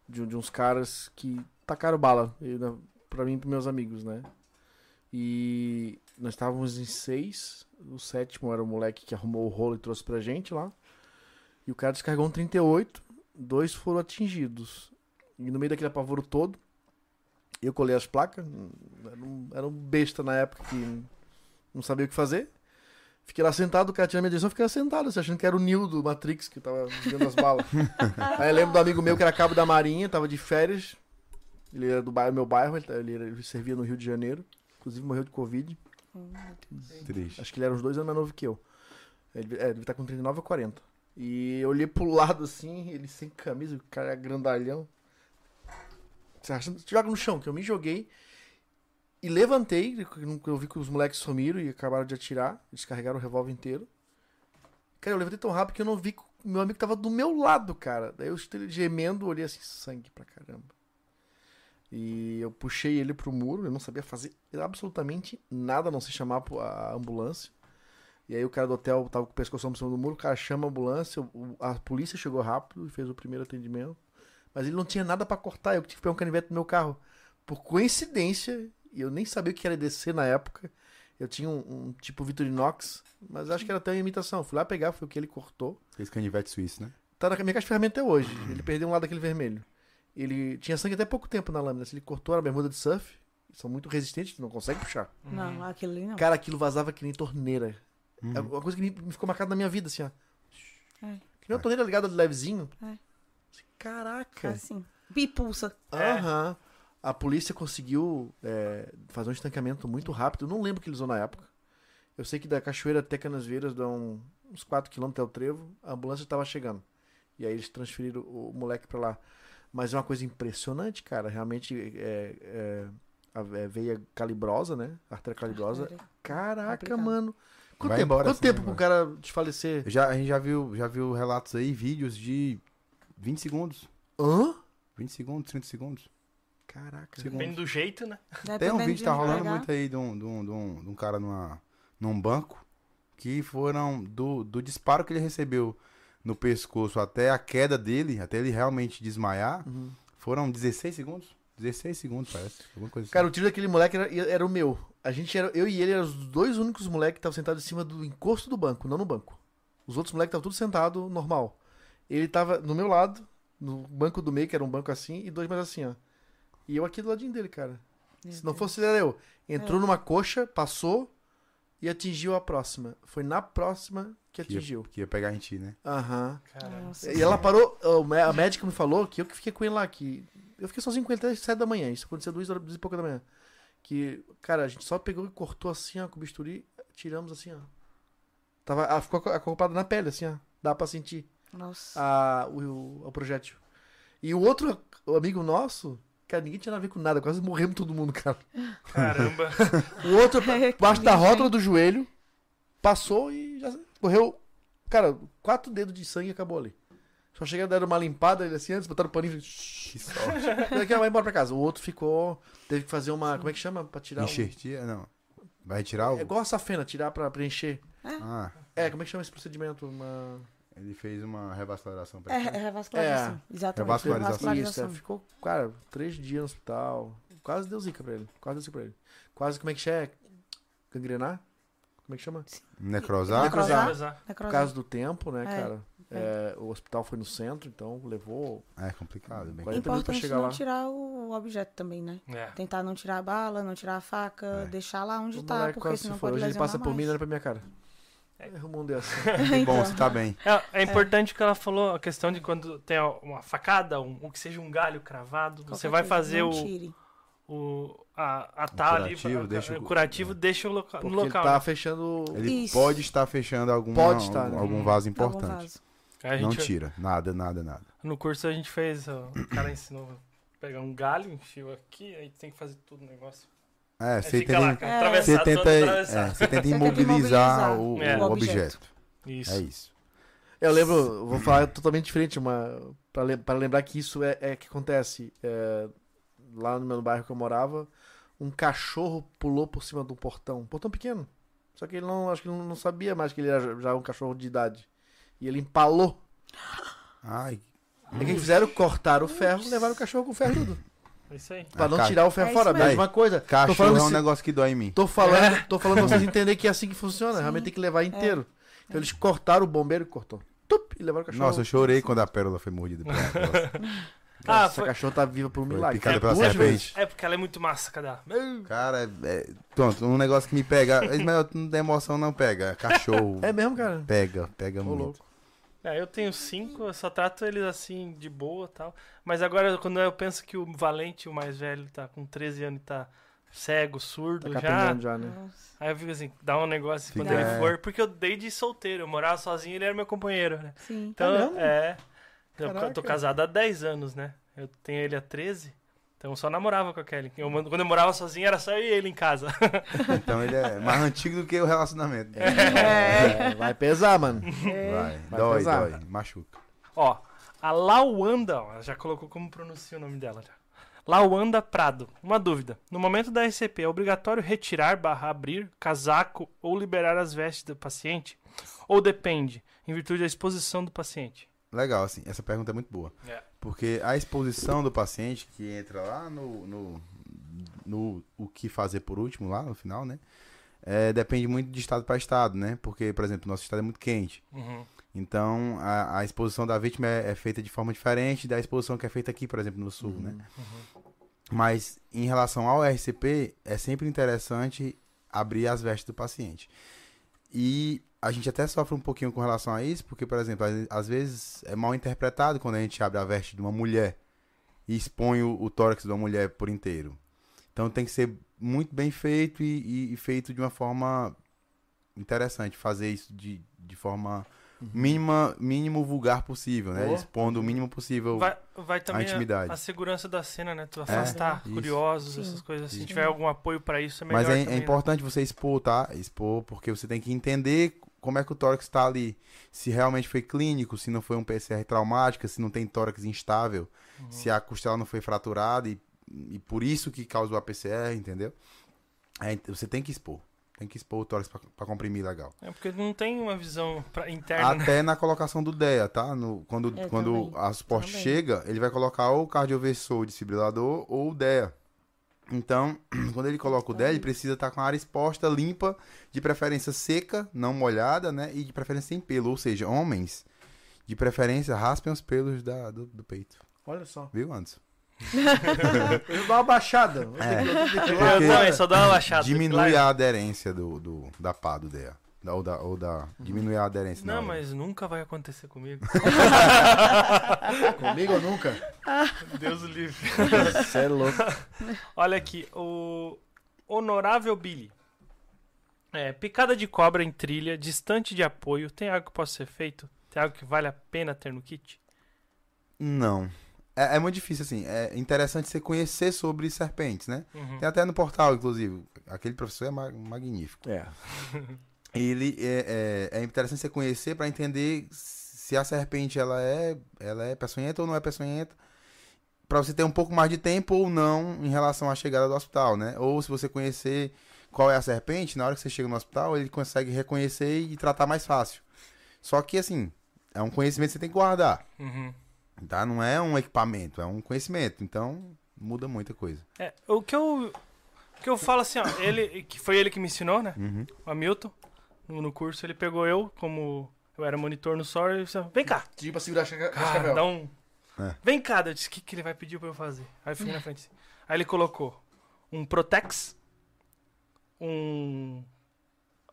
de, de uns caras que tacaram bala eu, na- pra mim e pros meus amigos, né? E nós estávamos em seis, o sétimo era o moleque que arrumou o rolo e trouxe pra gente lá. E o cara descarregou um 38, dois foram atingidos. E no meio daquele apavoro todo, eu colei as placas, era um, era um besta na época que não sabia o que fazer. Fiquei lá sentado, o cara tinha minha direção, eu fiquei lá sentado, assim, achando que era o Neo do Matrix que tava dando as balas. Aí eu lembro do amigo meu que era cabo da Marinha, tava de férias. Ele era do bairro, meu bairro, ele, ele, era- ele servia no Rio de Janeiro. Inclusive morreu de Covid. Triste. Acho que ele era uns dois anos mais novo que eu. Ele, é, ele tá com 39 ou 40. E eu olhei pro lado assim, ele sem camisa, o cara é grandalhão. Acha? Joga no chão, que eu me joguei. E levantei, eu vi que os moleques sumiram e acabaram de atirar. Descarregaram o revólver inteiro. Cara, eu levantei tão rápido que eu não vi que meu amigo tava do meu lado, cara. Daí eu gemendo, olhei assim, sangue pra caramba. E eu puxei ele pro muro, eu não sabia fazer absolutamente nada, a não se chamar a ambulância. E aí o cara do hotel tava com o pescoço por cima do muro, o cara chama a ambulância, a polícia chegou rápido e fez o primeiro atendimento. Mas ele não tinha nada pra cortar, eu tive que pegar um canivete no meu carro por coincidência, e eu nem sabia o que era descer na época. Eu tinha um, um tipo Victorinox, mas acho que era até uma imitação. Fui lá pegar, foi o que ele cortou. Esse canivete suíço, né? Tá na minha caixa de ferramenta até hoje. Ele perdeu um lado daquele vermelho. Ele tinha sangue até pouco tempo na lâmina. Se ele cortou a bermuda de surf, são muito resistentes, não consegue puxar. Não, aquilo ali não. Cara, aquilo vazava que nem torneira. Uhum. É uma coisa que me, me ficou marcada na minha vida, assim, ó. É. Que nem uma torneira ligada levezinho. É. Caraca. Assim. E pulsa. Aham. A polícia conseguiu é, fazer um estancamento muito rápido. Eu não lembro o que eles usou na época. Eu sei que da Cachoeira até Canasvieiras dão uns 4km até o trevo. A ambulância estava chegando. E aí eles transferiram o moleque pra lá. Mas é uma coisa impressionante, cara. Realmente é, é, a é, veia calibrosa, né? Artéria calibrosa. Caraca, Complicado. mano. Quanto Vai tempo, embora quanto assim, tempo vai pro cara desfalecer? Já, a gente já viu, já viu relatos aí, vídeos de 20 segundos. Hã? 20 segundos, 30 segundos. Caraca. Segundos. Depende do jeito, né? Tem um vídeo de que tá rolando muito aí de um, de um, de um, de um cara numa, num banco que foram do, do disparo que ele recebeu no pescoço até a queda dele, até ele realmente desmaiar, Uhum. foram 16 segundos. 16 segundos, parece. Alguma coisa assim. Cara, o tiro daquele moleque era, era o meu. A gente era, eu e ele eram os dois únicos moleques que estavam sentados em cima do encosto do banco, não no banco. Os outros moleques estavam tudo sentado normal. Ele tava no meu lado, no banco do meio, que era um banco assim, e dois mais assim, ó. E eu aqui do ladinho dele, cara. Meu Se não Deus. fosse ele, era eu. Entrou É. numa coxa, passou e atingiu a próxima. Foi na próxima que que, ia, atingiu. que ia pegar em ti, né? Aham. Caramba. Nossa. E ela parou, a médica me falou que eu que fiquei com ele lá, que eu fiquei sozinho com ele até 7 da manhã, isso aconteceu duas horas duas e pouca da manhã. Que, cara, a gente só pegou e cortou assim, ó, com o bisturi, tiramos assim, ó. Tava, ela ficou aco- acoplada na pele, assim, ó. Dá pra sentir Nossa. a, o, o, o projétil. E o outro o amigo nosso, cara, ninguém tinha nada a ver com nada, quase morremos todo mundo, cara. Caramba. O outro, baixo da rótula do joelho, passou e já correu. Cara, quatro dedos de sangue e acabou ali. Só chegaram, deram uma limpada ele assim antes, botaram o paninho e Que sorte. Daqui ela vai embora pra casa. O outro ficou. Teve que fazer uma. Como é que chama? Pra tirar. um- Enxertia? Não. Vai retirar o. É igual a safena, tirar pra preencher. Ah, É, como é que chama esse procedimento? Uma. Ele fez uma revascularização. pra É, ele. é revascularização. É. Exatamente. Revascularização. Isso, é, ficou, cara, três dias no hospital. Quase deu zica pra ele. Quase deu zica pra ele. Quase, como é que chama? Gangrenar? Como é que chama? Necrosar? Necrosar. Cruzar. Por Necrosar. causa do tempo, né, É, cara? É, o hospital foi no centro, então levou. É complicado. Bem. 40 minutos pra Importante chegar não lá. tirar o objeto também, né? É. Tentar não tirar a bala, não tirar a faca, É. deixar lá onde O tá, porque senão pode Hoje ele passa por mim e mais. não olha pra minha cara. É, o mundo é assim. Que bom, Então. você tá bem. É, é importante que ela falou a questão de quando tem uma facada, um, ou que seja um galho cravado, você Qualquer vai coisa, fazer o, o a, a tá ali, curativo, a- deixa o- o curativo, deixa o loca, Porque no ele local. tá né? fechando. Ele Isso. pode estar fechando alguma, Pode estar, algum, né? algum vaso Algum importante. vaso. A Não tira. Nada, nada, nada. No curso a gente fez, ó, o cara ensinou a pegar um galho, enfiou aqui, aí tem que fazer tudo o negócio. É, Aí você fica lá, tenta, cara, É. você tenta, é, você tenta Você tenta imobilizar o, É. o o objeto. Isso. É isso. Eu lembro, vou falar totalmente diferente, uma para lembrar que isso é, é que acontece é, lá no meu bairro que eu morava, um cachorro pulou por cima de um portão, um portão pequeno. Só que ele não, acho que ele não sabia mais que ele era já um cachorro de idade. E ele empalou. Ai, E o que que fizeram? Cortaram o ferro, levaram o cachorro com o ferro tudo. É isso aí. Pra não ca- tirar o ferro É fora. isso mesmo. Mesma coisa. Tô cachorro falando, é um se- negócio que dói em mim. tô falando, tô falando pra vocês entenderem que é assim que funciona. Sim. Realmente tem que levar inteiro. Então eles cortaram o bombeiro e cortou. Tup, e levaram o cachorro. Nossa, eu chorei quando a pérola foi mordida. pela pérola. Ah, Essa foi- cachorra tá viva por um Foi milagre. picada É, pela duas serpente. vezes. É porque ela é muito massa, cadê? ela? Cara, é, é- pronto, um negócio que me pega. Mas não tem emoção, não pega. Cachorro. É mesmo, cara. Pega, pega Ô, muito. louco. É, eu tenho cinco, eu só trato eles assim, de boa e tal. Mas agora, quando eu penso que o Valente, o mais velho, tá com 13 anos e tá cego, Tá surdo já. capengando já, né? Aí eu fico assim, dá um negócio quando Fica- ele é. for. Porque eu dei de solteiro, eu morava sozinho ele era meu companheiro, né? Sim. Então, É mesmo? é. Eu Caraca. tô casado há 10 anos, né? Eu tenho ele há 13. Então eu só namorava com a Kelly. Eu, quando eu morava sozinho, era só eu e ele em casa. Então ele é mais antigo do que o relacionamento. É, vai pesar, mano. Vai, Vai dói, pesar. dói, machuca. Ó, a Lawanda, ó, já colocou como pronuncia o nome dela já. Lawanda Prado. Uma dúvida. No momento da RCP, é obrigatório retirar barra abrir casaco ou liberar as vestes do paciente? Ou depende, em virtude da exposição do paciente? Legal, assim, essa pergunta é muito boa. É. Porque a exposição do paciente que entra lá no, no- no o que fazer por último, lá no final, né? É, depende muito de estado para estado, né? Porque, por exemplo, nosso estado é muito quente. Uhum. Então, a, a exposição da vítima é, é feita de forma diferente da exposição que é feita aqui, por exemplo, no sul, né? Mas, em relação ao RCP, é sempre interessante abrir as vestes do paciente. E a gente até sofre um pouquinho com relação a isso, porque, por exemplo, às- vezes é mal interpretado quando a gente abre a veste de uma mulher e expõe o, o tórax de uma mulher por inteiro. Então tem que ser muito bem feito e, e- e feito de uma forma interessante, fazer isso de, de forma mínima, mínimo vulgar possível, né? Boa. Expondo o mínimo possível. Vai, vai também a, intimidade. a segurança da cena, né? Tu afastar isso. curiosos, Sim. essas coisas. Se Isso. tiver algum apoio pra isso, é melhor Mas é, é também, né? importante você expor, tá? Expor, porque você tem que entender como é que o tórax está ali. Se realmente foi clínico, se não foi um PCR traumática, se não tem tórax instável, Uhum. se a costela não foi fraturada e, e por isso que causou a PCR, entendeu? É, você tem que expor. Tem que expor o tórax pra, pra comprimir legal. É porque não tem uma visão pra, interna, né? Até na colocação do DEA, tá? No, quando É, quando também. a suporte Também. chega, ele vai colocar ou o cardioversor desfibrilador ou o DEA. Então, quando ele coloca o DEA, ele precisa estar com a área exposta, limpa, de preferência seca, não molhada, né? E de preferência sem pelo. Ou seja, homens, de preferência, raspem os pelos da, do, do peito. Olha só. Viu, Anderson? Eu dar uma baixada. É. eu também, só dá uma laxada. Diminui a aderência do, do, da pá do DEA. Da, ou da, ou da, diminui a aderência. Não, mas nunca vai acontecer comigo. Comigo ou nunca? Deus o livre. Você é louco. Olha aqui, o Honorável Billy. É, picada de cobra em trilha, distante de apoio, tem algo que possa ser feito? Tem algo que vale a pena ter no kit? Não. É, é muito difícil, assim. É interessante você conhecer sobre serpentes, né? Uhum. Tem até no portal, inclusive. Aquele professor é ma- magnífico. É. Ele é, é, é interessante você conhecer para entender se a serpente ela é, ela é peçonhenta ou não é peçonhenta. Para você ter um pouco mais de tempo ou não em relação à chegada do hospital, né? Ou se você conhecer qual é a serpente, na hora que você chega no hospital, ele consegue reconhecer e tratar mais fácil. Só que, assim, é um conhecimento que você tem que guardar. Uhum. Tá? Não é um equipamento, é um conhecimento. Então, muda muita coisa. É, o que eu, o que eu falo assim, ó, ele, que foi ele que me ensinou, né? Uhum. O Hamilton, no, no curso, ele pegou eu, como eu era monitor no SOR, e disse, vem cá, Pedi pra segurar a cara, dá um... É. Vem cá, eu disse, o que, que ele vai pedir pra eu fazer? Aí eu fiquei na frente. assim. Aí ele colocou um Protex, um...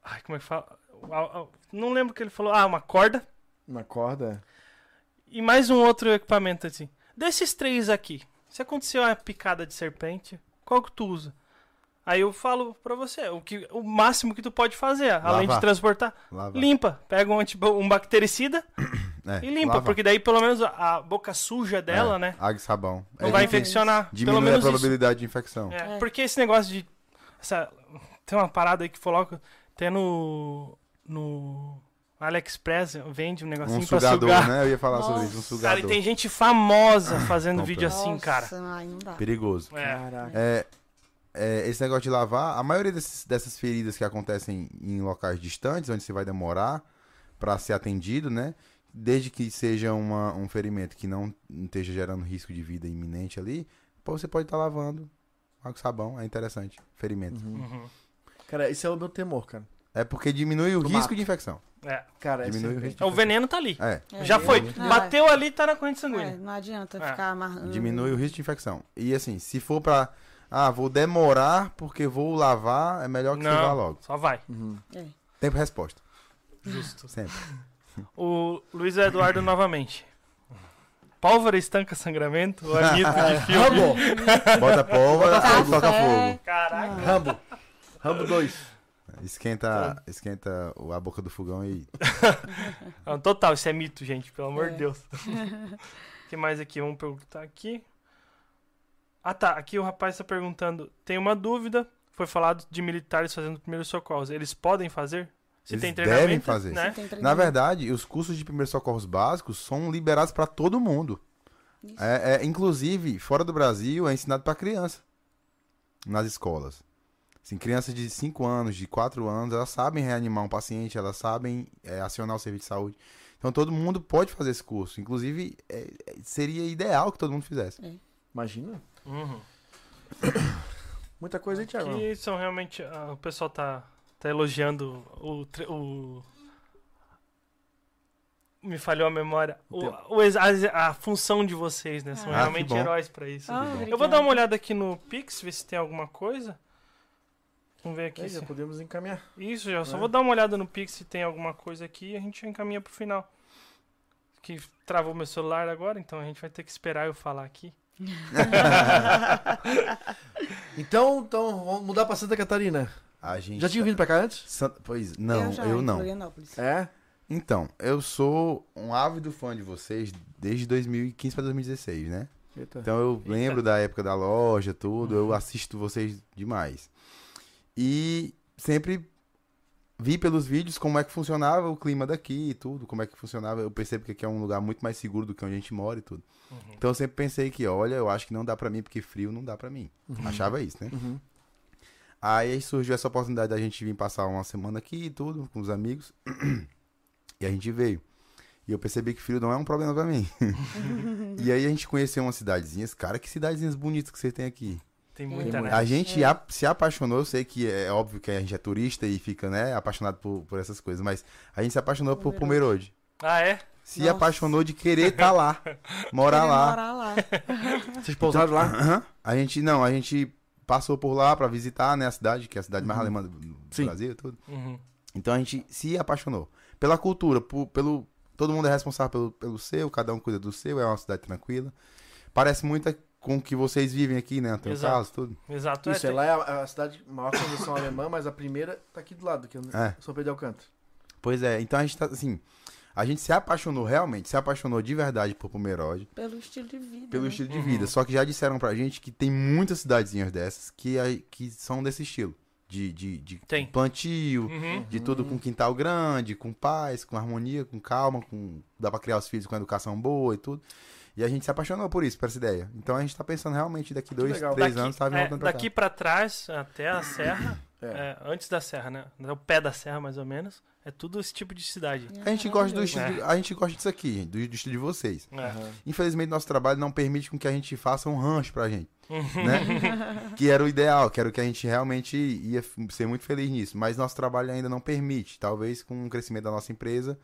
Ai, como é que fala? Não lembro o que ele falou. Ah, uma corda Na corda. E mais um outro equipamento assim. Desses três aqui, se acontecer uma picada de serpente, qual que tu usa? Aí eu falo pra você, o, que, o máximo que tu pode fazer, além de transportar, Lava. limpa. Pega um, antibo- um bactericida É, e limpa, lava. porque daí pelo menos a, a boca suja dela, É, né, Água e sabão. não É, vai diminui- infeccionar. Pelo Diminui a menos isso. probabilidade de infecção. É, É. Porque esse negócio de. essa- tem uma parada aí que coloca. Tem no. No. AliExpress vende um negocinho Um pra sugador, sugar. né? Eu ia falar sobre Nossa. isso, um Cara, sugador. e tem gente famosa fazendo vídeo assim, cara. Nossa, ai, não dá. Perigoso. É. Caraca. É, é, esse negócio de lavar, a maioria desses- dessas feridas que acontecem em locais distantes, onde você vai demorar para ser atendido, né? Desde que seja uma- um ferimento que não esteja gerando risco de vida iminente ali, você pode estar lavando água e sabão, é interessante. Ferimento. Uhum. Cara, esse é o meu temor, cara. É porque diminui o Do risco mato. de infecção. É. Cara, é Diminui o sempre- risco de O veneno tá ali. É, É, Já foi. Não, Bateu ali, tá na corrente É, sanguínea. não adianta É. ficar amarrando. diminui o risco de infecção. E assim, se for pra. Ah, vou demorar porque vou lavar, é melhor que você vá Não, logo. só vai. Uhum. É. Tempo e resposta. Justo. Sempre. O Luiz Eduardo novamente. Pólvora estanca sangramento? O Anitta de filme. Rambo! Bota pólvora e toca fogo. Caraca. Rambo! Rambo 2. Esquenta, esquenta o- a boca do fogão e. Não, total, isso é mito, gente, pelo amor de É. Deus. O que mais aqui? Vamos perguntar aqui. Ah, tá. Aqui o rapaz está perguntando. Tem uma dúvida. Foi falado de militares fazendo primeiros socorros. Eles podem fazer? Se Eles tem devem treinamento, fazer. né? Na verdade, os cursos de primeiros socorros básicos são liberados para todo mundo. É, é, inclusive, fora do Brasil, é ensinado para criança nas escolas. Assim, crianças de 5 anos, de 4 anos, elas sabem reanimar um paciente, elas sabem é, acionar o serviço de saúde. Então todo mundo pode fazer esse curso. Inclusive, é, é, seria ideal que todo mundo fizesse. Imagina. Uhum. Muita coisa aí, Thiago. Que são realmente. ah, o pessoal tá, tá elogiando o, o. Me falhou a memória. O, o ex- a, a função de vocês, né? São Ah, realmente bom. heróis pra isso. Ah, Eu vou dar uma olhada aqui no Pix, ver se tem alguma coisa. Vamos ver aqui. Aí, se- já podemos encaminhar. Isso, já só É. vou dar uma olhada no Pix se tem alguma coisa aqui e a gente já encaminha pro final. Que travou meu celular agora, então a gente vai ter que esperar eu falar aqui. Então, então, vamos mudar pra Santa Catarina. A gente Já tinha tá- vindo pra cá antes? San- Pois, não, já, eu não. Florianópolis. É. Então, eu sou um ávido fã de vocês desde 2015 pra 2016, né? Eita. Então eu Eita. lembro da época da loja, tudo, eu assisto vocês demais. E sempre vi pelos vídeos como é que funcionava o clima daqui e tudo, como é que funcionava. Eu percebo que aqui é um lugar muito mais seguro do que onde a gente mora e tudo. Uhum. Então eu sempre pensei que, olha, eu acho que não dá pra mim porque frio não dá pra mim. Achava isso, né? Uhum. Aí surgiu essa oportunidade da gente vir passar uma semana aqui e tudo, com os amigos. E a gente veio. E eu percebi que frio não é um problema pra mim. e aí a gente conheceu umas cidadezinhas. Cara, que cidadezinhas bonitas que vocês têm aqui. Tem É. muita, Tem né? A gente a- se apaixonou, eu sei que é óbvio que a gente é turista e fica, né, apaixonado por, por essas coisas, mas a gente se apaixonou por Pomerode. Pomerode. Ah, é? Se Nossa. apaixonou de querer estar lá, morar lá. morar lá. Vocês pousaram lá? Aham. A gente, não, a gente passou por lá pra visitar, né, a cidade, que é a cidade mais alemã do do Sim. Brasil e tudo. Uhum. Então a gente se apaixonou pela cultura, por- pelo todo mundo é responsável pelo, pelo seu, cada um cuida do seu, é uma cidade tranquila. Parece muito com o que vocês vivem aqui, né? Tem Exato. casa, tudo. Exato. Isso, é, é, lá é a, a cidade maior condição alemã, mas a primeira tá aqui do lado, que é É. São Pedro de Alcântara. Pois é, então a gente tá assim, a gente se apaixonou realmente, se apaixonou de verdade por Pomerode, Pelo estilo de vida. pelo né? estilo de Uhum. vida. Só que já disseram pra gente que tem muitas cidadezinhas dessas que, que são desse estilo. De, de, de Tem. plantio, Uhum. de tudo com quintal grande, com paz, com harmonia, com calma, com dá pra criar os filhos com educação boa e tudo. E a gente se apaixonou por isso, por essa ideia. Então a gente tá pensando realmente daqui dois, três Daqui- anos tá é, voltando pra daqui cá. pra trás, até a serra, É. é, antes da serra, né? O pé da serra, mais ou menos. É tudo esse tipo de cidade. A gente gosta do estilo, a gente gosta disso aqui, do, do estilo de vocês. É. Aham. Infelizmente nosso trabalho não permite com que a gente faça um rancho pra gente, Uhum. né? que era o ideal, que era o que a gente realmente ia ser muito feliz nisso, mas nosso trabalho ainda não permite. Talvez com o crescimento da nossa empresa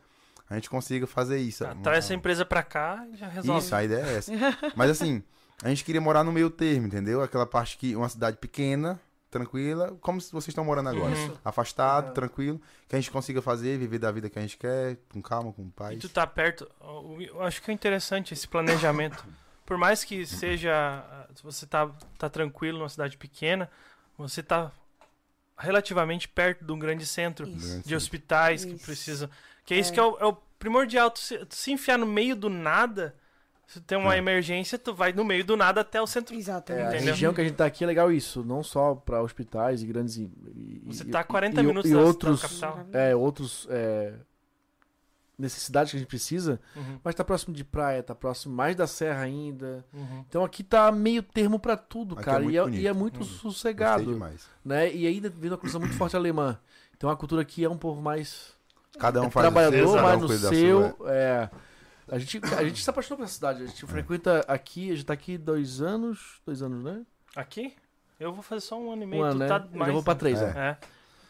a gente consiga fazer isso. Tá, traz essa empresa pra cá e já resolve. Isso, a ideia é essa. Mas assim, a gente queria morar no meio termo, entendeu? Aquela parte que uma cidade pequena, tranquila, como se vocês estão morando agora. Uhum. Afastado, Uhum. tranquilo, que a gente consiga fazer, viver da vida que a gente quer, com calma, com E paz. tu tá perto. Eu acho que é interessante esse planejamento. Por mais que seja. Se você tá, tá tranquilo numa cidade pequena, você tá relativamente perto de um grande centro Isso. de hospitais que Isso. precisam. Que é isso que é o, é o primordial. Tu se, tu se enfiar no meio do nada, se tem uma É. emergência, tu vai no meio do nada até o centro. É, Exatamente. a Entendeu? região que a gente tá aqui é legal isso, não só pra hospitais e grandes... E, e- Você tá a 40 e- minutos e da- da outros, capital. É, outros... É, necessidades que a gente precisa, Uhum, mas tá próximo de praia, tá próximo mais da serra ainda. uhum. Então aqui tá meio termo pra tudo, Aqui é cara. muito e, é, e é muito Uhum. Sossegado, demais. né? E ainda vem uma coisa muito forte alemã. Então a cultura aqui é um povo mais Cada um é faz o seu, trabalhador, mais um no seu. sua. É. A gente, a gente se apaixonou pela cidade. A gente frequenta aqui, a gente tá aqui dois anos. Dois anos, né? Aqui? Eu vou fazer só um ano e meio. Um ano, tu né? tá Eu mais, já vou pra três, É. né? É.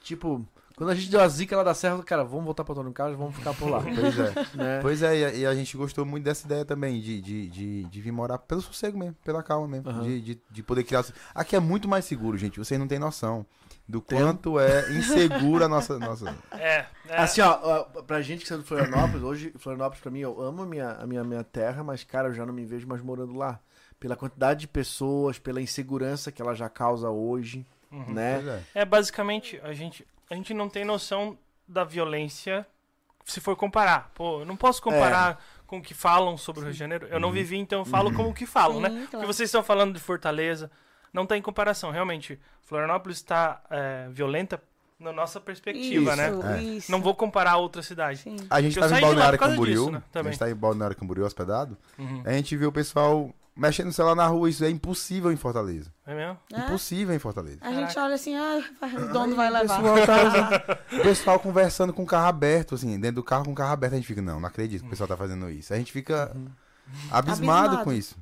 Tipo, quando a gente deu a zica lá da serra, cara, vamos voltar pra Antônio Carlos, vamos ficar por lá. Pois é. né? Pois é, e a, e a gente gostou muito dessa ideia também, de, de, de, de vir morar pelo sossego mesmo, pela calma mesmo. Aham. De, de, de poder criar. Aqui é muito mais seguro, gente. Vocês não têm noção do Tem. quanto é insegura a nossa. nossa... É, é. Assim, ó, pra gente que saiu de Florianópolis, hoje, Florianópolis pra mim, eu amo a minha, a minha, minha terra, mas, cara, eu já não me vejo mais morando lá. Pela quantidade de pessoas, pela insegurança que ela já causa hoje, Uhum. né? É. É, basicamente, a gente, a gente não tem noção da violência se for comparar. Pô, eu não posso comparar com o que falam sobre o Rio de Janeiro. Eu não Uhum. vivi, então eu falo como que falam, né? Sim, Porque claro. vocês estão falando de Fortaleza, não tem comparação. Realmente, Florianópolis está é, violenta na nossa perspectiva, isso, né? É. Isso. Não vou comparar a outra cidade. Sim. A gente Eu tava saí em Balneário Camboriú. disso, né, A também. gente tá em Balneário Camboriú hospedado. Uhum. A gente viu o pessoal mexendo no celular na rua. Isso é impossível em Fortaleza. É mesmo? É. Impossível em Fortaleza. A gente olha assim, ah, o dono vai O levar. pessoal, tá- o pessoal conversando com o carro aberto, assim, dentro do carro com o carro aberto, a gente fica, não, não acredito que o pessoal tá fazendo isso. A gente fica abismado, Abismado. com isso.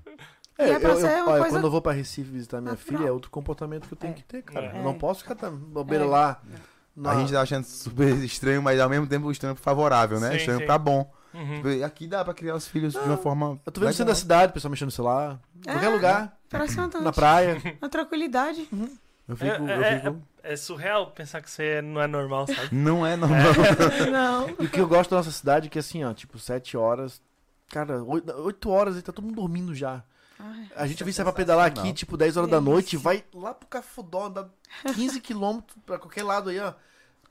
É, é pra eu, eu- ser uma olha, coisa quando eu vou pra Recife visitar minha natural. filha, é outro comportamento que eu tenho É. que ter, cara. É. Eu não É. posso ficar tam- bobeira É. lá. na- A gente tá achando super estranho, mas ao mesmo tempo estranho favorável, né? Sim, estranho sim. pra bom. Uhum. Tipo, Aqui dá pra criar os filhos de uma forma. Eu tô vendo centro da cidade, o pessoal mexendo no celular. É. qualquer lugar. Na praia. Uma tranquilidade. Eu fico. É, eu é, fico- É surreal pensar que você não é normal, sabe? Não é normal. Não. E o que eu gosto da nossa cidade é que assim, ó, tipo, 7 horas. Cara, 8 horas e tá todo mundo dormindo já. Ai, A gente Isso é vem sair pra pedalar aqui, sensacional. tipo, 10 horas da noite, vai lá pro Cafundó, dá 15 quilômetros pra qualquer lado aí, ó.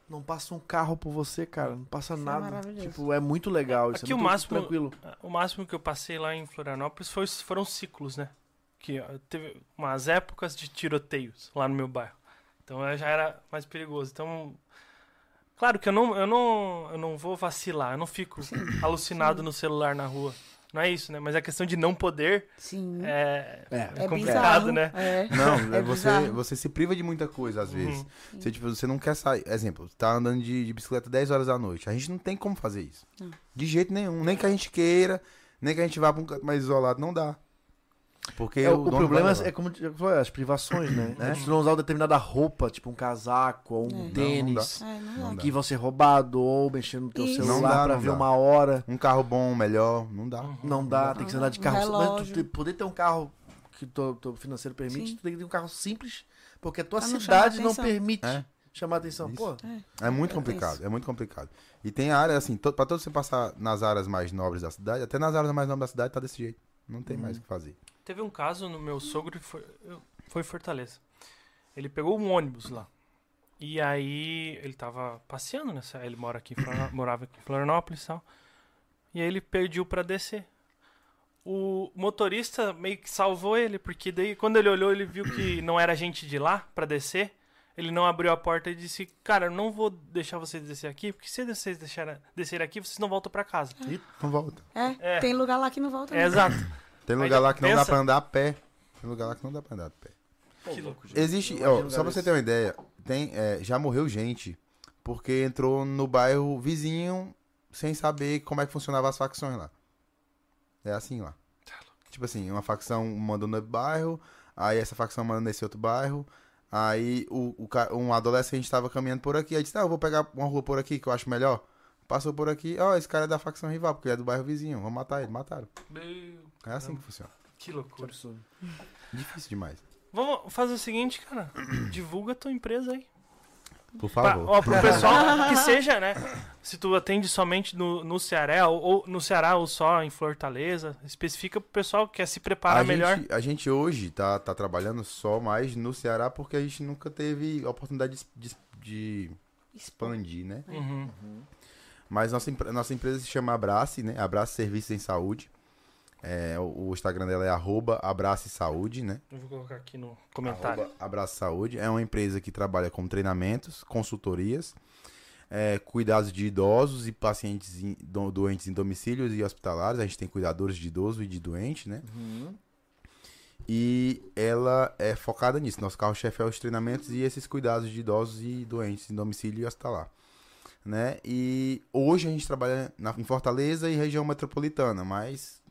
Não passa um carro por você, cara. Não passa Isso é nada. maravilhoso. tipo, é muito legal. Isso Aqui é o muito máximo- tranquilo. O máximo que eu passei lá em Florianópolis foi, foram ciclos, né? Que ó, teve umas épocas de tiroteios lá no meu bairro. Então já era mais perigoso. Então, claro que eu não, eu não, eu não vou vacilar, eu não fico alucinado no celular na rua. Não é isso, né? Mas a questão de não poder Sim. é, É. é É complicado, bizarro. né? É. Não, É você, bizarro. você se priva de muita coisa às vezes. Uhum. Você, tipo, você não quer sair. Exemplo, você tá andando de, de bicicleta 10 horas da noite. A gente não tem como fazer isso. Não. De jeito nenhum. Nem que a gente queira, nem que a gente vá pra um canto mais isolado, não dá. Porque É, o, dono problema é como eu falei, as privações, né? É. A gente não usar uma determinada roupa, tipo um casaco ou um É. Não, não tênis. É, não Não dá. dá. que vão ser roubado ou mexer no teu Isso. celular Não dá, pra não ver dá. uma hora. Um carro bom, melhor, não dá. Não dá, tem que ser andar de Um carro. Mas tu poder ter um carro que o teu financeiro permite, Sim. tu tem que ter um carro simples, porque a tua Pra não cidade não permite É. chamar atenção. Isso. Pô, É muito É complicado, é muito complicado. E tem área, assim, to, pra todo você passar nas áreas mais nobres da cidade, até nas áreas mais nobres da cidade tá desse jeito. Não tem mais o que fazer. Teve um caso no meu sogro, que foi, foi em Fortaleza. Ele pegou um ônibus lá. E aí ele tava passeando, né? Ele mora aqui, morava aqui em Florianópolis e tal. E aí ele pediu pra descer. O motorista meio que salvou ele, porque daí quando ele olhou, ele viu que não era gente de lá pra descer. Ele não abriu a porta e disse: Cara, eu não vou deixar vocês descer aqui, porque se vocês deixarem descer aqui, vocês não voltam pra casa. Não volta. É, É. tem lugar lá que não volta. É, exato. Tem lugar já lá que não dá pra andar a pé. Tem lugar lá que não dá pra andar a pé. Que louco, gente. Existe, Eu ó, só pra você ter uma ideia, tem, é, já morreu gente porque entrou no bairro vizinho sem saber como é que funcionava as facções lá. É assim lá. Tipo assim, uma facção mandou no bairro, aí essa facção manda nesse outro bairro, aí o, o um adolescente estava caminhando por aqui, aí disse, ah, eu vou pegar uma rua por aqui que eu acho melhor. Passou por aqui, ó, esse cara é da facção rival, porque ele é do bairro vizinho, vamos matar ele, mataram. Meu, É assim que funciona. que loucura. absurdo. Difícil demais. Vamos fazer o seguinte, cara. Divulga a tua empresa aí. Por Pra, favor. ó, pro pessoal que seja, né? Se tu atende somente no, no Ceará, ou, ou no Ceará ou só em Fortaleza, especifica pro pessoal que quer se preparar a melhor. Gente, a gente hoje tá, tá trabalhando só mais no Ceará porque a gente nunca teve a oportunidade de, de- de expandir, né? Uhum. Mas nossa, nossa empresa se chama Abrace, né? Abrace Serviços em Saúde. É, o, o Instagram dela é arroba Abrace Saúde, né? Eu vou colocar aqui no comentário. Arroba Abrace Saúde. É uma empresa que trabalha com treinamentos, consultorias, é, cuidados de idosos e pacientes em- do- doentes em domicílios e hospitalares. A gente tem cuidadores de idoso e de doente, né? Uhum. E ela é focada nisso. Nosso carro-chefe é os treinamentos e esses cuidados de idosos e doentes em domicílio e hospitalar. Né? E hoje a gente trabalha na- em Fortaleza e região metropolitana, mas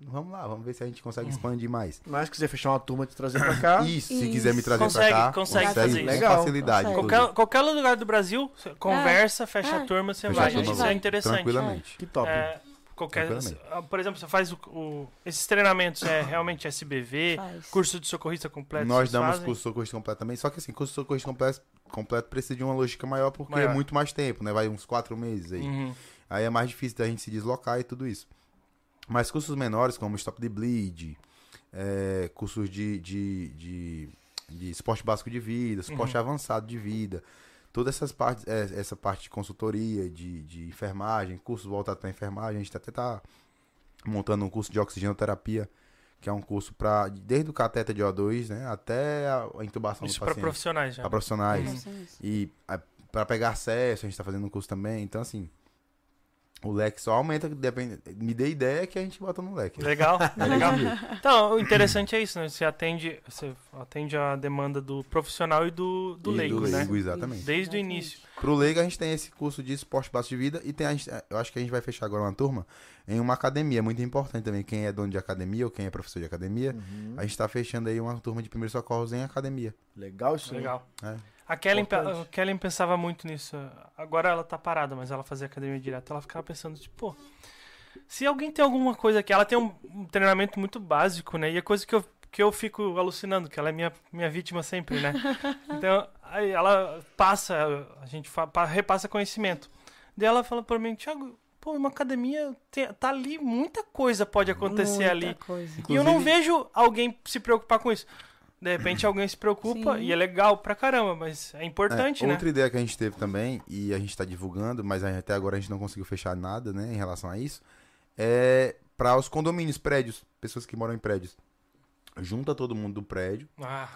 vamos lá, vamos ver se a gente consegue expandir mais. Mas se quiser fechar uma turma te trazer pra cá, Isso, se quiser me trazer Consegue, pra cá, consegue fazer isso. com Legal. facilidade. Consegue. Qualquer, qualquer lugar do Brasil, você conversa, fecha a É. turma, você Fecha vai. a turma, Isso é interessante. Tranquilamente. que top. É, qualquer, Tranquilamente. por exemplo, você faz o, o- esses treinamentos, é realmente SBV, Faz. curso de socorrista completo. Nós damos fazem? curso de socorrista completo também, só que assim, curso de socorrista completo, completo precisa de uma logística maior porque Maior. é muito mais tempo, né? Vai uns quatro meses aí. Uhum. Aí é mais difícil da gente se deslocar e tudo isso. Mas cursos menores, como Stop the Bleed, é, cursos de, de, de, de esporte básico de vida, suporte Uhum. avançado de vida, todas essas partes, é, essa parte de consultoria, de, de enfermagem, cursos voltados para enfermagem, a gente até tá montando um curso de oxigenoterapia, que é um curso para desde o cateter de O2, né, até a, intubação Isso do para paciente, profissionais já. para profissionais. Nossa, isso. E para pegar acesso, a gente tá fazendo um curso também. Então, assim, O leque só aumenta, depende, me dê ideia que a gente bota no leque. Legal, legal. Então, o interessante é isso, né? Você atende, você atende a demanda do profissional e do, do E leigo, do né? leigo, exatamente. Desde o Exatamente. início. Pro leigo a gente tem esse curso de esporte básico de vida e tem a gente, eu acho que a gente vai fechar agora uma turma em uma academia, muito importante também, quem é dono de academia ou quem é professor de academia, Uhum. a gente tá fechando aí uma turma de primeiros socorros em academia. Legal isso aí. Legal. É. A Kellen, a Kellen pensava muito nisso. Agora ela tá parada, mas ela fazia academia direto. Ela ficava pensando, tipo, pô, se alguém tem alguma coisa aqui, ela tem um, um treinamento muito básico, né? E é coisa que eu, que eu fico alucinando, que ela é minha, minha vítima sempre, né? Então, aí ela passa, a gente repassa conhecimento. Daí ela fala pra mim, Thiago, pô, uma academia tem- tá ali, muita coisa pode acontecer Muita ali. Coisa. E eu não Inclusive- vejo alguém se preocupar com isso. De repente alguém se preocupa Sim. e é legal pra caramba, mas é importante, É, né? Outra ideia que a gente teve também, e a gente tá divulgando, mas até agora a gente não conseguiu fechar nada, né, em relação a isso, é para os condomínios, prédios, pessoas que moram em prédios. Junta todo mundo do prédio Ah,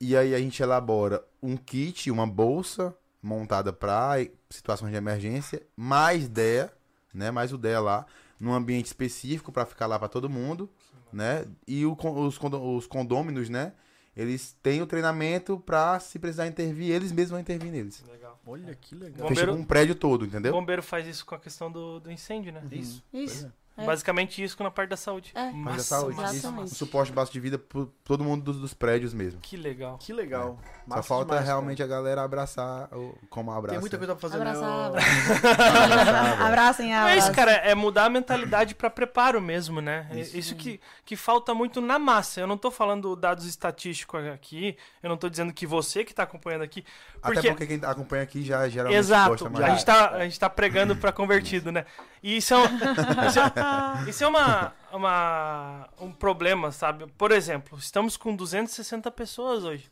e aí a gente elabora um kit, uma bolsa montada para situações de emergência, mais DEA, né, mais o DEA lá, num ambiente específico para ficar lá para todo mundo, né? E o os, os condôminos, né, eles têm o treinamento para se precisar intervir, eles mesmos vão intervir neles. legal. Olha que legal. Bombeiro- Fecha um prédio todo, O entendeu? bombeiro faz isso com a questão do, do incêndio, né? Isso. Isso. É. Basicamente isso na parte da saúde. É. Mas Massa, saúde, massa, isso, o suporte básico de vida por todo mundo dos, dos prédios mesmo. Que legal. Que legal. Só Massa falta demais, realmente a galera abraçar o, como cara. abraça. Tem muita coisa pra fazer, Abraçar, né? abraçar. Abracem a. É isso, cara, é mudar a mentalidade pra preparo mesmo, né? É Isso, que, que falta muito na massa. Eu não tô falando dados estatísticos aqui, eu não tô dizendo que você que tá acompanhando aqui. Até Porque, porque quem acompanha aqui já geralmente Exato, gosta a mais. gente, tá, a gente tá pregando pra convertido, né? E isso é, um, isso é, isso é uma, uma, um problema, sabe? Por exemplo, estamos com 260 pessoas hoje.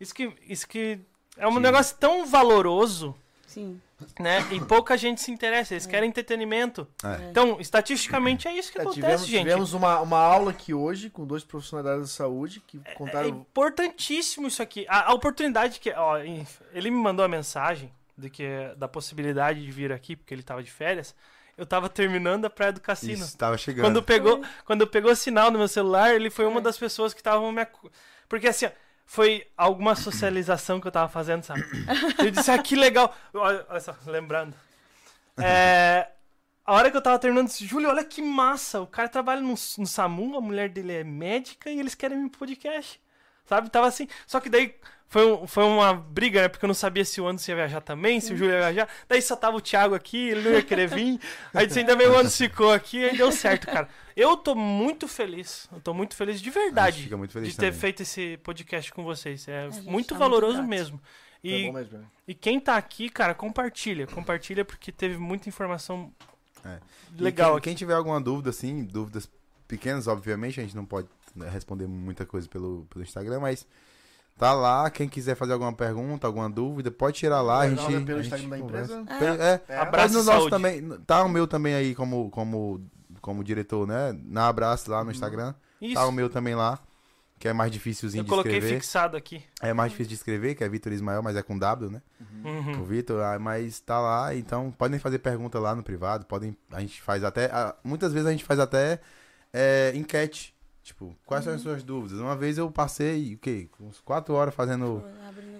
Isso, que, isso que é um Uhum. Sim. negócio tão valoroso, Sim. Né? E pouca gente se interessa, eles querem entretenimento. É. Então, estatisticamente é isso que É, acontece, tivemos, gente. tivemos uma, uma aula aqui hoje com dois profissionais da área da saúde que É contaram. importantíssimo isso aqui. A, a oportunidade que. Ó, ele me mandou a mensagem de que, da possibilidade de vir aqui, porque ele tava de férias. Eu tava terminando a praia do cassino. Isso, tava chegando. Quando pegou, quando pegou sinal no meu celular, ele foi uma das pessoas que estavam me. acu- Porque assim, ó, foi alguma socialização que eu tava fazendo, sabe? Eu disse, ah, que legal. Olha, olha só, lembrando. É, a hora que eu tava terminando, eu disse, Júlio, olha que massa. O cara trabalha no, no SAMU, a mulher dele é médica e eles querem um podcast. Sabe? Tava assim. Só que daí foi, um- foi uma briga, né? Porque eu não sabia se o Anderson ia viajar também, se o Júlio ia viajar. Daí só tava o Thiago aqui, ele não ia querer vir. Aí disse, ainda bem o Anderson ficou aqui, aí deu certo, cara. Eu tô muito feliz. Eu tô muito feliz de verdade fica muito feliz de ter também. feito esse podcast com vocês. É muito tá valoroso muito mesmo. Tá E, bom mesmo, né? e quem tá aqui, cara, compartilha. Compartilha porque teve muita informação É. E legal quem, quem tiver alguma dúvida, assim, dúvidas pequenas, obviamente, a gente não pode né, responder muita coisa pelo, pelo Instagram, mas tá lá. Quem quiser fazer alguma pergunta, alguma dúvida, pode tirar lá. A gente, pelo a gente Instagram da empresa. Pelo- É, É. Abraço Mas no e nosso saúde. também. Tá o meu também aí como, como, como diretor, né? Na Abraço lá no Instagram. Isso. Tá o meu também lá. Que é mais dificilzinho Eu de coloquei escrever. fixado aqui. É mais difícil de escrever, que é Vitor Ismael, mas é com W, né? Uhum. O Vitor, ah, mas tá lá, então podem fazer pergunta lá no privado, podem, a gente faz até, muitas vezes a gente faz até é, enquete, tipo, quais são as suas dúvidas? Uma vez eu passei, o quê, uns quatro horas fazendo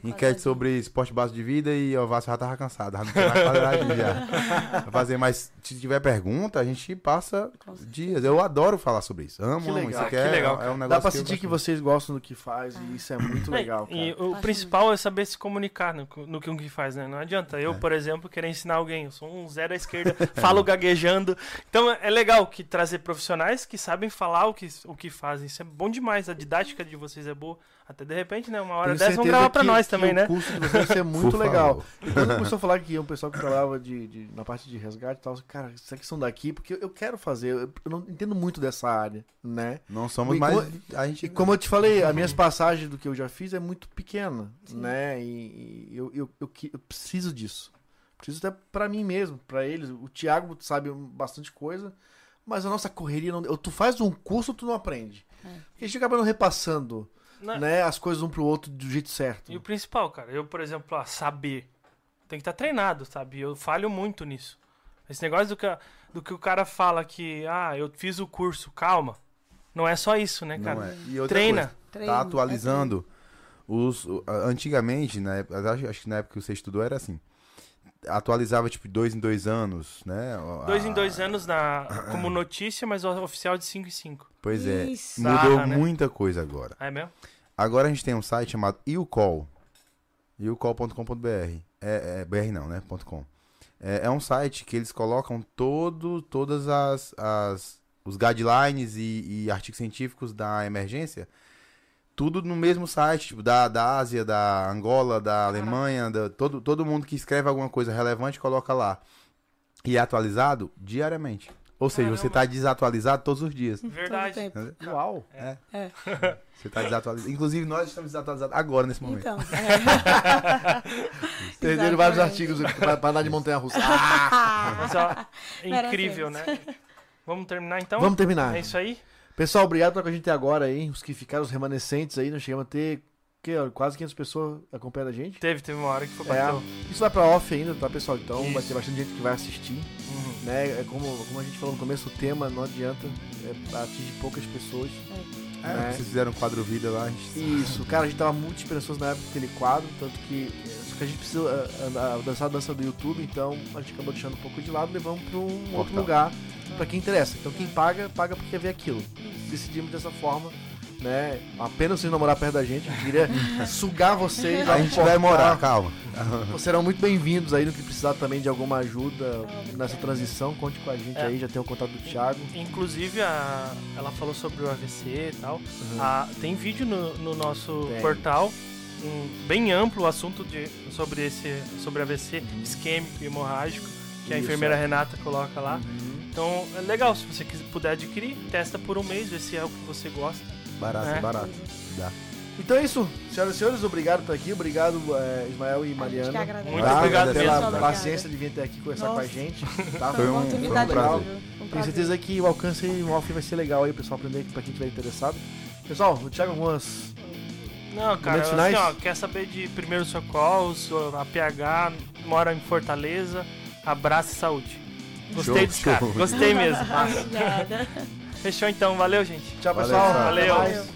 enquete sobre esporte básico de vida e o Vasco já tava cansado, já não tinha mais já. Fazer, mas se tiver pergunta, a gente passa dias, eu adoro falar sobre isso, amo, Que legal, isso aqui que é, legal, é um negócio Dá pra que sentir que vocês gostam do que faz e isso é muito legal, E cara. o Acho principal é saber se comunicar no, no que um que faz, né? Não adianta. É. Eu, por exemplo, querer ensinar alguém. Eu sou um zero à esquerda, falo gaguejando. Então é legal que trazer profissionais que sabem falar o que, o que fazem. Isso é bom demais. A didática de vocês é boa. Até de repente, né? Uma hora Tenho dessa vão gravar pra que- nós que também, o né? curso de vocês ser muito Por legal. favor. E quando começou a falar que o pessoal que trabalhava de, de- na parte de resgate e tal, cara, isso aqui são daqui, porque eu, quero fazer, eu, não entendo muito dessa área, né? Não somos E mais, como- a gente... E como eu te falei, as minhas passagens do que eu já fiz é muito pequena, né? E, e eu, eu, eu, que- eu preciso disso. Preciso até pra mim mesmo, pra eles. O Thiago sabe bastante coisa, mas a nossa correria não. eu- Tu faz um curso, tu não aprende. É. Porque a gente acaba não repassando Não- né, as coisas um pro outro do jeito certo. E o principal, cara, eu, por exemplo, ah, saber. Tem que estar treinado, sabe? Eu falho muito nisso. Esse negócio do que. do que o cara fala que, ah, eu fiz o curso, calma. Não é só isso, né, cara? Não é. E outra Treina. coisa, Treino, tá é atualizando os antigamente, né, acho, acho que na época que você estudou era assim. Atualizava tipo dois em dois anos, né? Dois A- em dois anos na, como notícia, mas o oficial de 5 em 5. Pois é. Isso. Mudou Sarra, né? muita coisa agora. É mesmo? Agora a gente tem um site chamado YouCall. YouCall.com.br. É, é, BR não, né? ponto .com. É, é um site que eles colocam todo, todas as, as os guidelines e, e artigos científicos da emergência, tudo no mesmo site, tipo, da, da Ásia, da Angola, da Alemanha, da, todo, todo mundo que escreve alguma coisa relevante coloca lá. E é atualizado diariamente. Ou seja, você Caramba. está desatualizado todos os dias. Verdade. Todo tempo. Uau. É. É. Você está desatualizado. Inclusive, nós estamos desatualizados agora, nesse momento. Então, é. Perderam vários artigos pra andar de montanha-russa. Ah! Mas, ó, é incrível, né? Vamos terminar então? Vamos terminar. É isso aí? Pessoal, obrigado pela que a gente tem agora aí. Os que ficaram, os remanescentes aí. Nós chegamos a ter que, ó, quase 500 pessoas acompanhando a gente. Teve, teve uma hora que foi É, isso vai pra off ainda, tá, pessoal? Então vai Isso. ter bastante gente que vai assistir. Uhum. Né? É como, como a gente falou no começo, o tema não adianta. É, atinge poucas pessoas. É, É. Vocês fizeram um quadro vida lá, a gente Isso, cara, a gente tava muito esperançoso na época daquele quadro, tanto que. Só que a gente precisa ah, ah, dançar a dança do YouTube, então a gente acabou deixando um pouco de lado e levamos pra um outro Portal. lugar pra quem interessa. Então quem paga, paga porque quer ver aquilo. Decidimos dessa forma, né? Apenas vocês não morar perto da gente, a gente queria sugar vocês. A gente vai morar, calma. Serão muito bem-vindos aí no que precisar também de alguma ajuda nessa transição. Conte com a gente É. aí, já tem o contato do Thiago. Inclusive, a, ela falou sobre o AVC e tal. Uhum. Ah, tem vídeo no, no nosso Tem. portal, um, bem amplo o assunto de, sobre, esse, sobre AVC isquêmico e hemorrágico, que a Isso, enfermeira é. Renata coloca lá. Uhum. Então é legal, se você quiser, puder adquirir, testa por um mês, vê se é o que você gosta. Barato, É. barato. Dá. Então é isso, senhoras e senhores, obrigado por estar aqui, obrado eh, Ismael e A Mariana. Muito Tá? obrigado pela mesmo. paciência de vir até aqui conversar com a Nossa. gente. Tá? Foi um- oportunidade foi um. Um Tenho certeza que o alcance e o off vai ser legal aí, pessoal aprender pra quem estiver interessado. Pessoal, o Thiago algumas. Não, cara, assim, finais? ó, quer saber de primeiros socorros, a PH, mora em Fortaleza, abraço e saúde. Gostei Show, dos caras, gostei mesmo. Obrigada. Fechou então, valeu, gente. Tchau, Valeu, pessoal. tchau. Até Valeu. mais.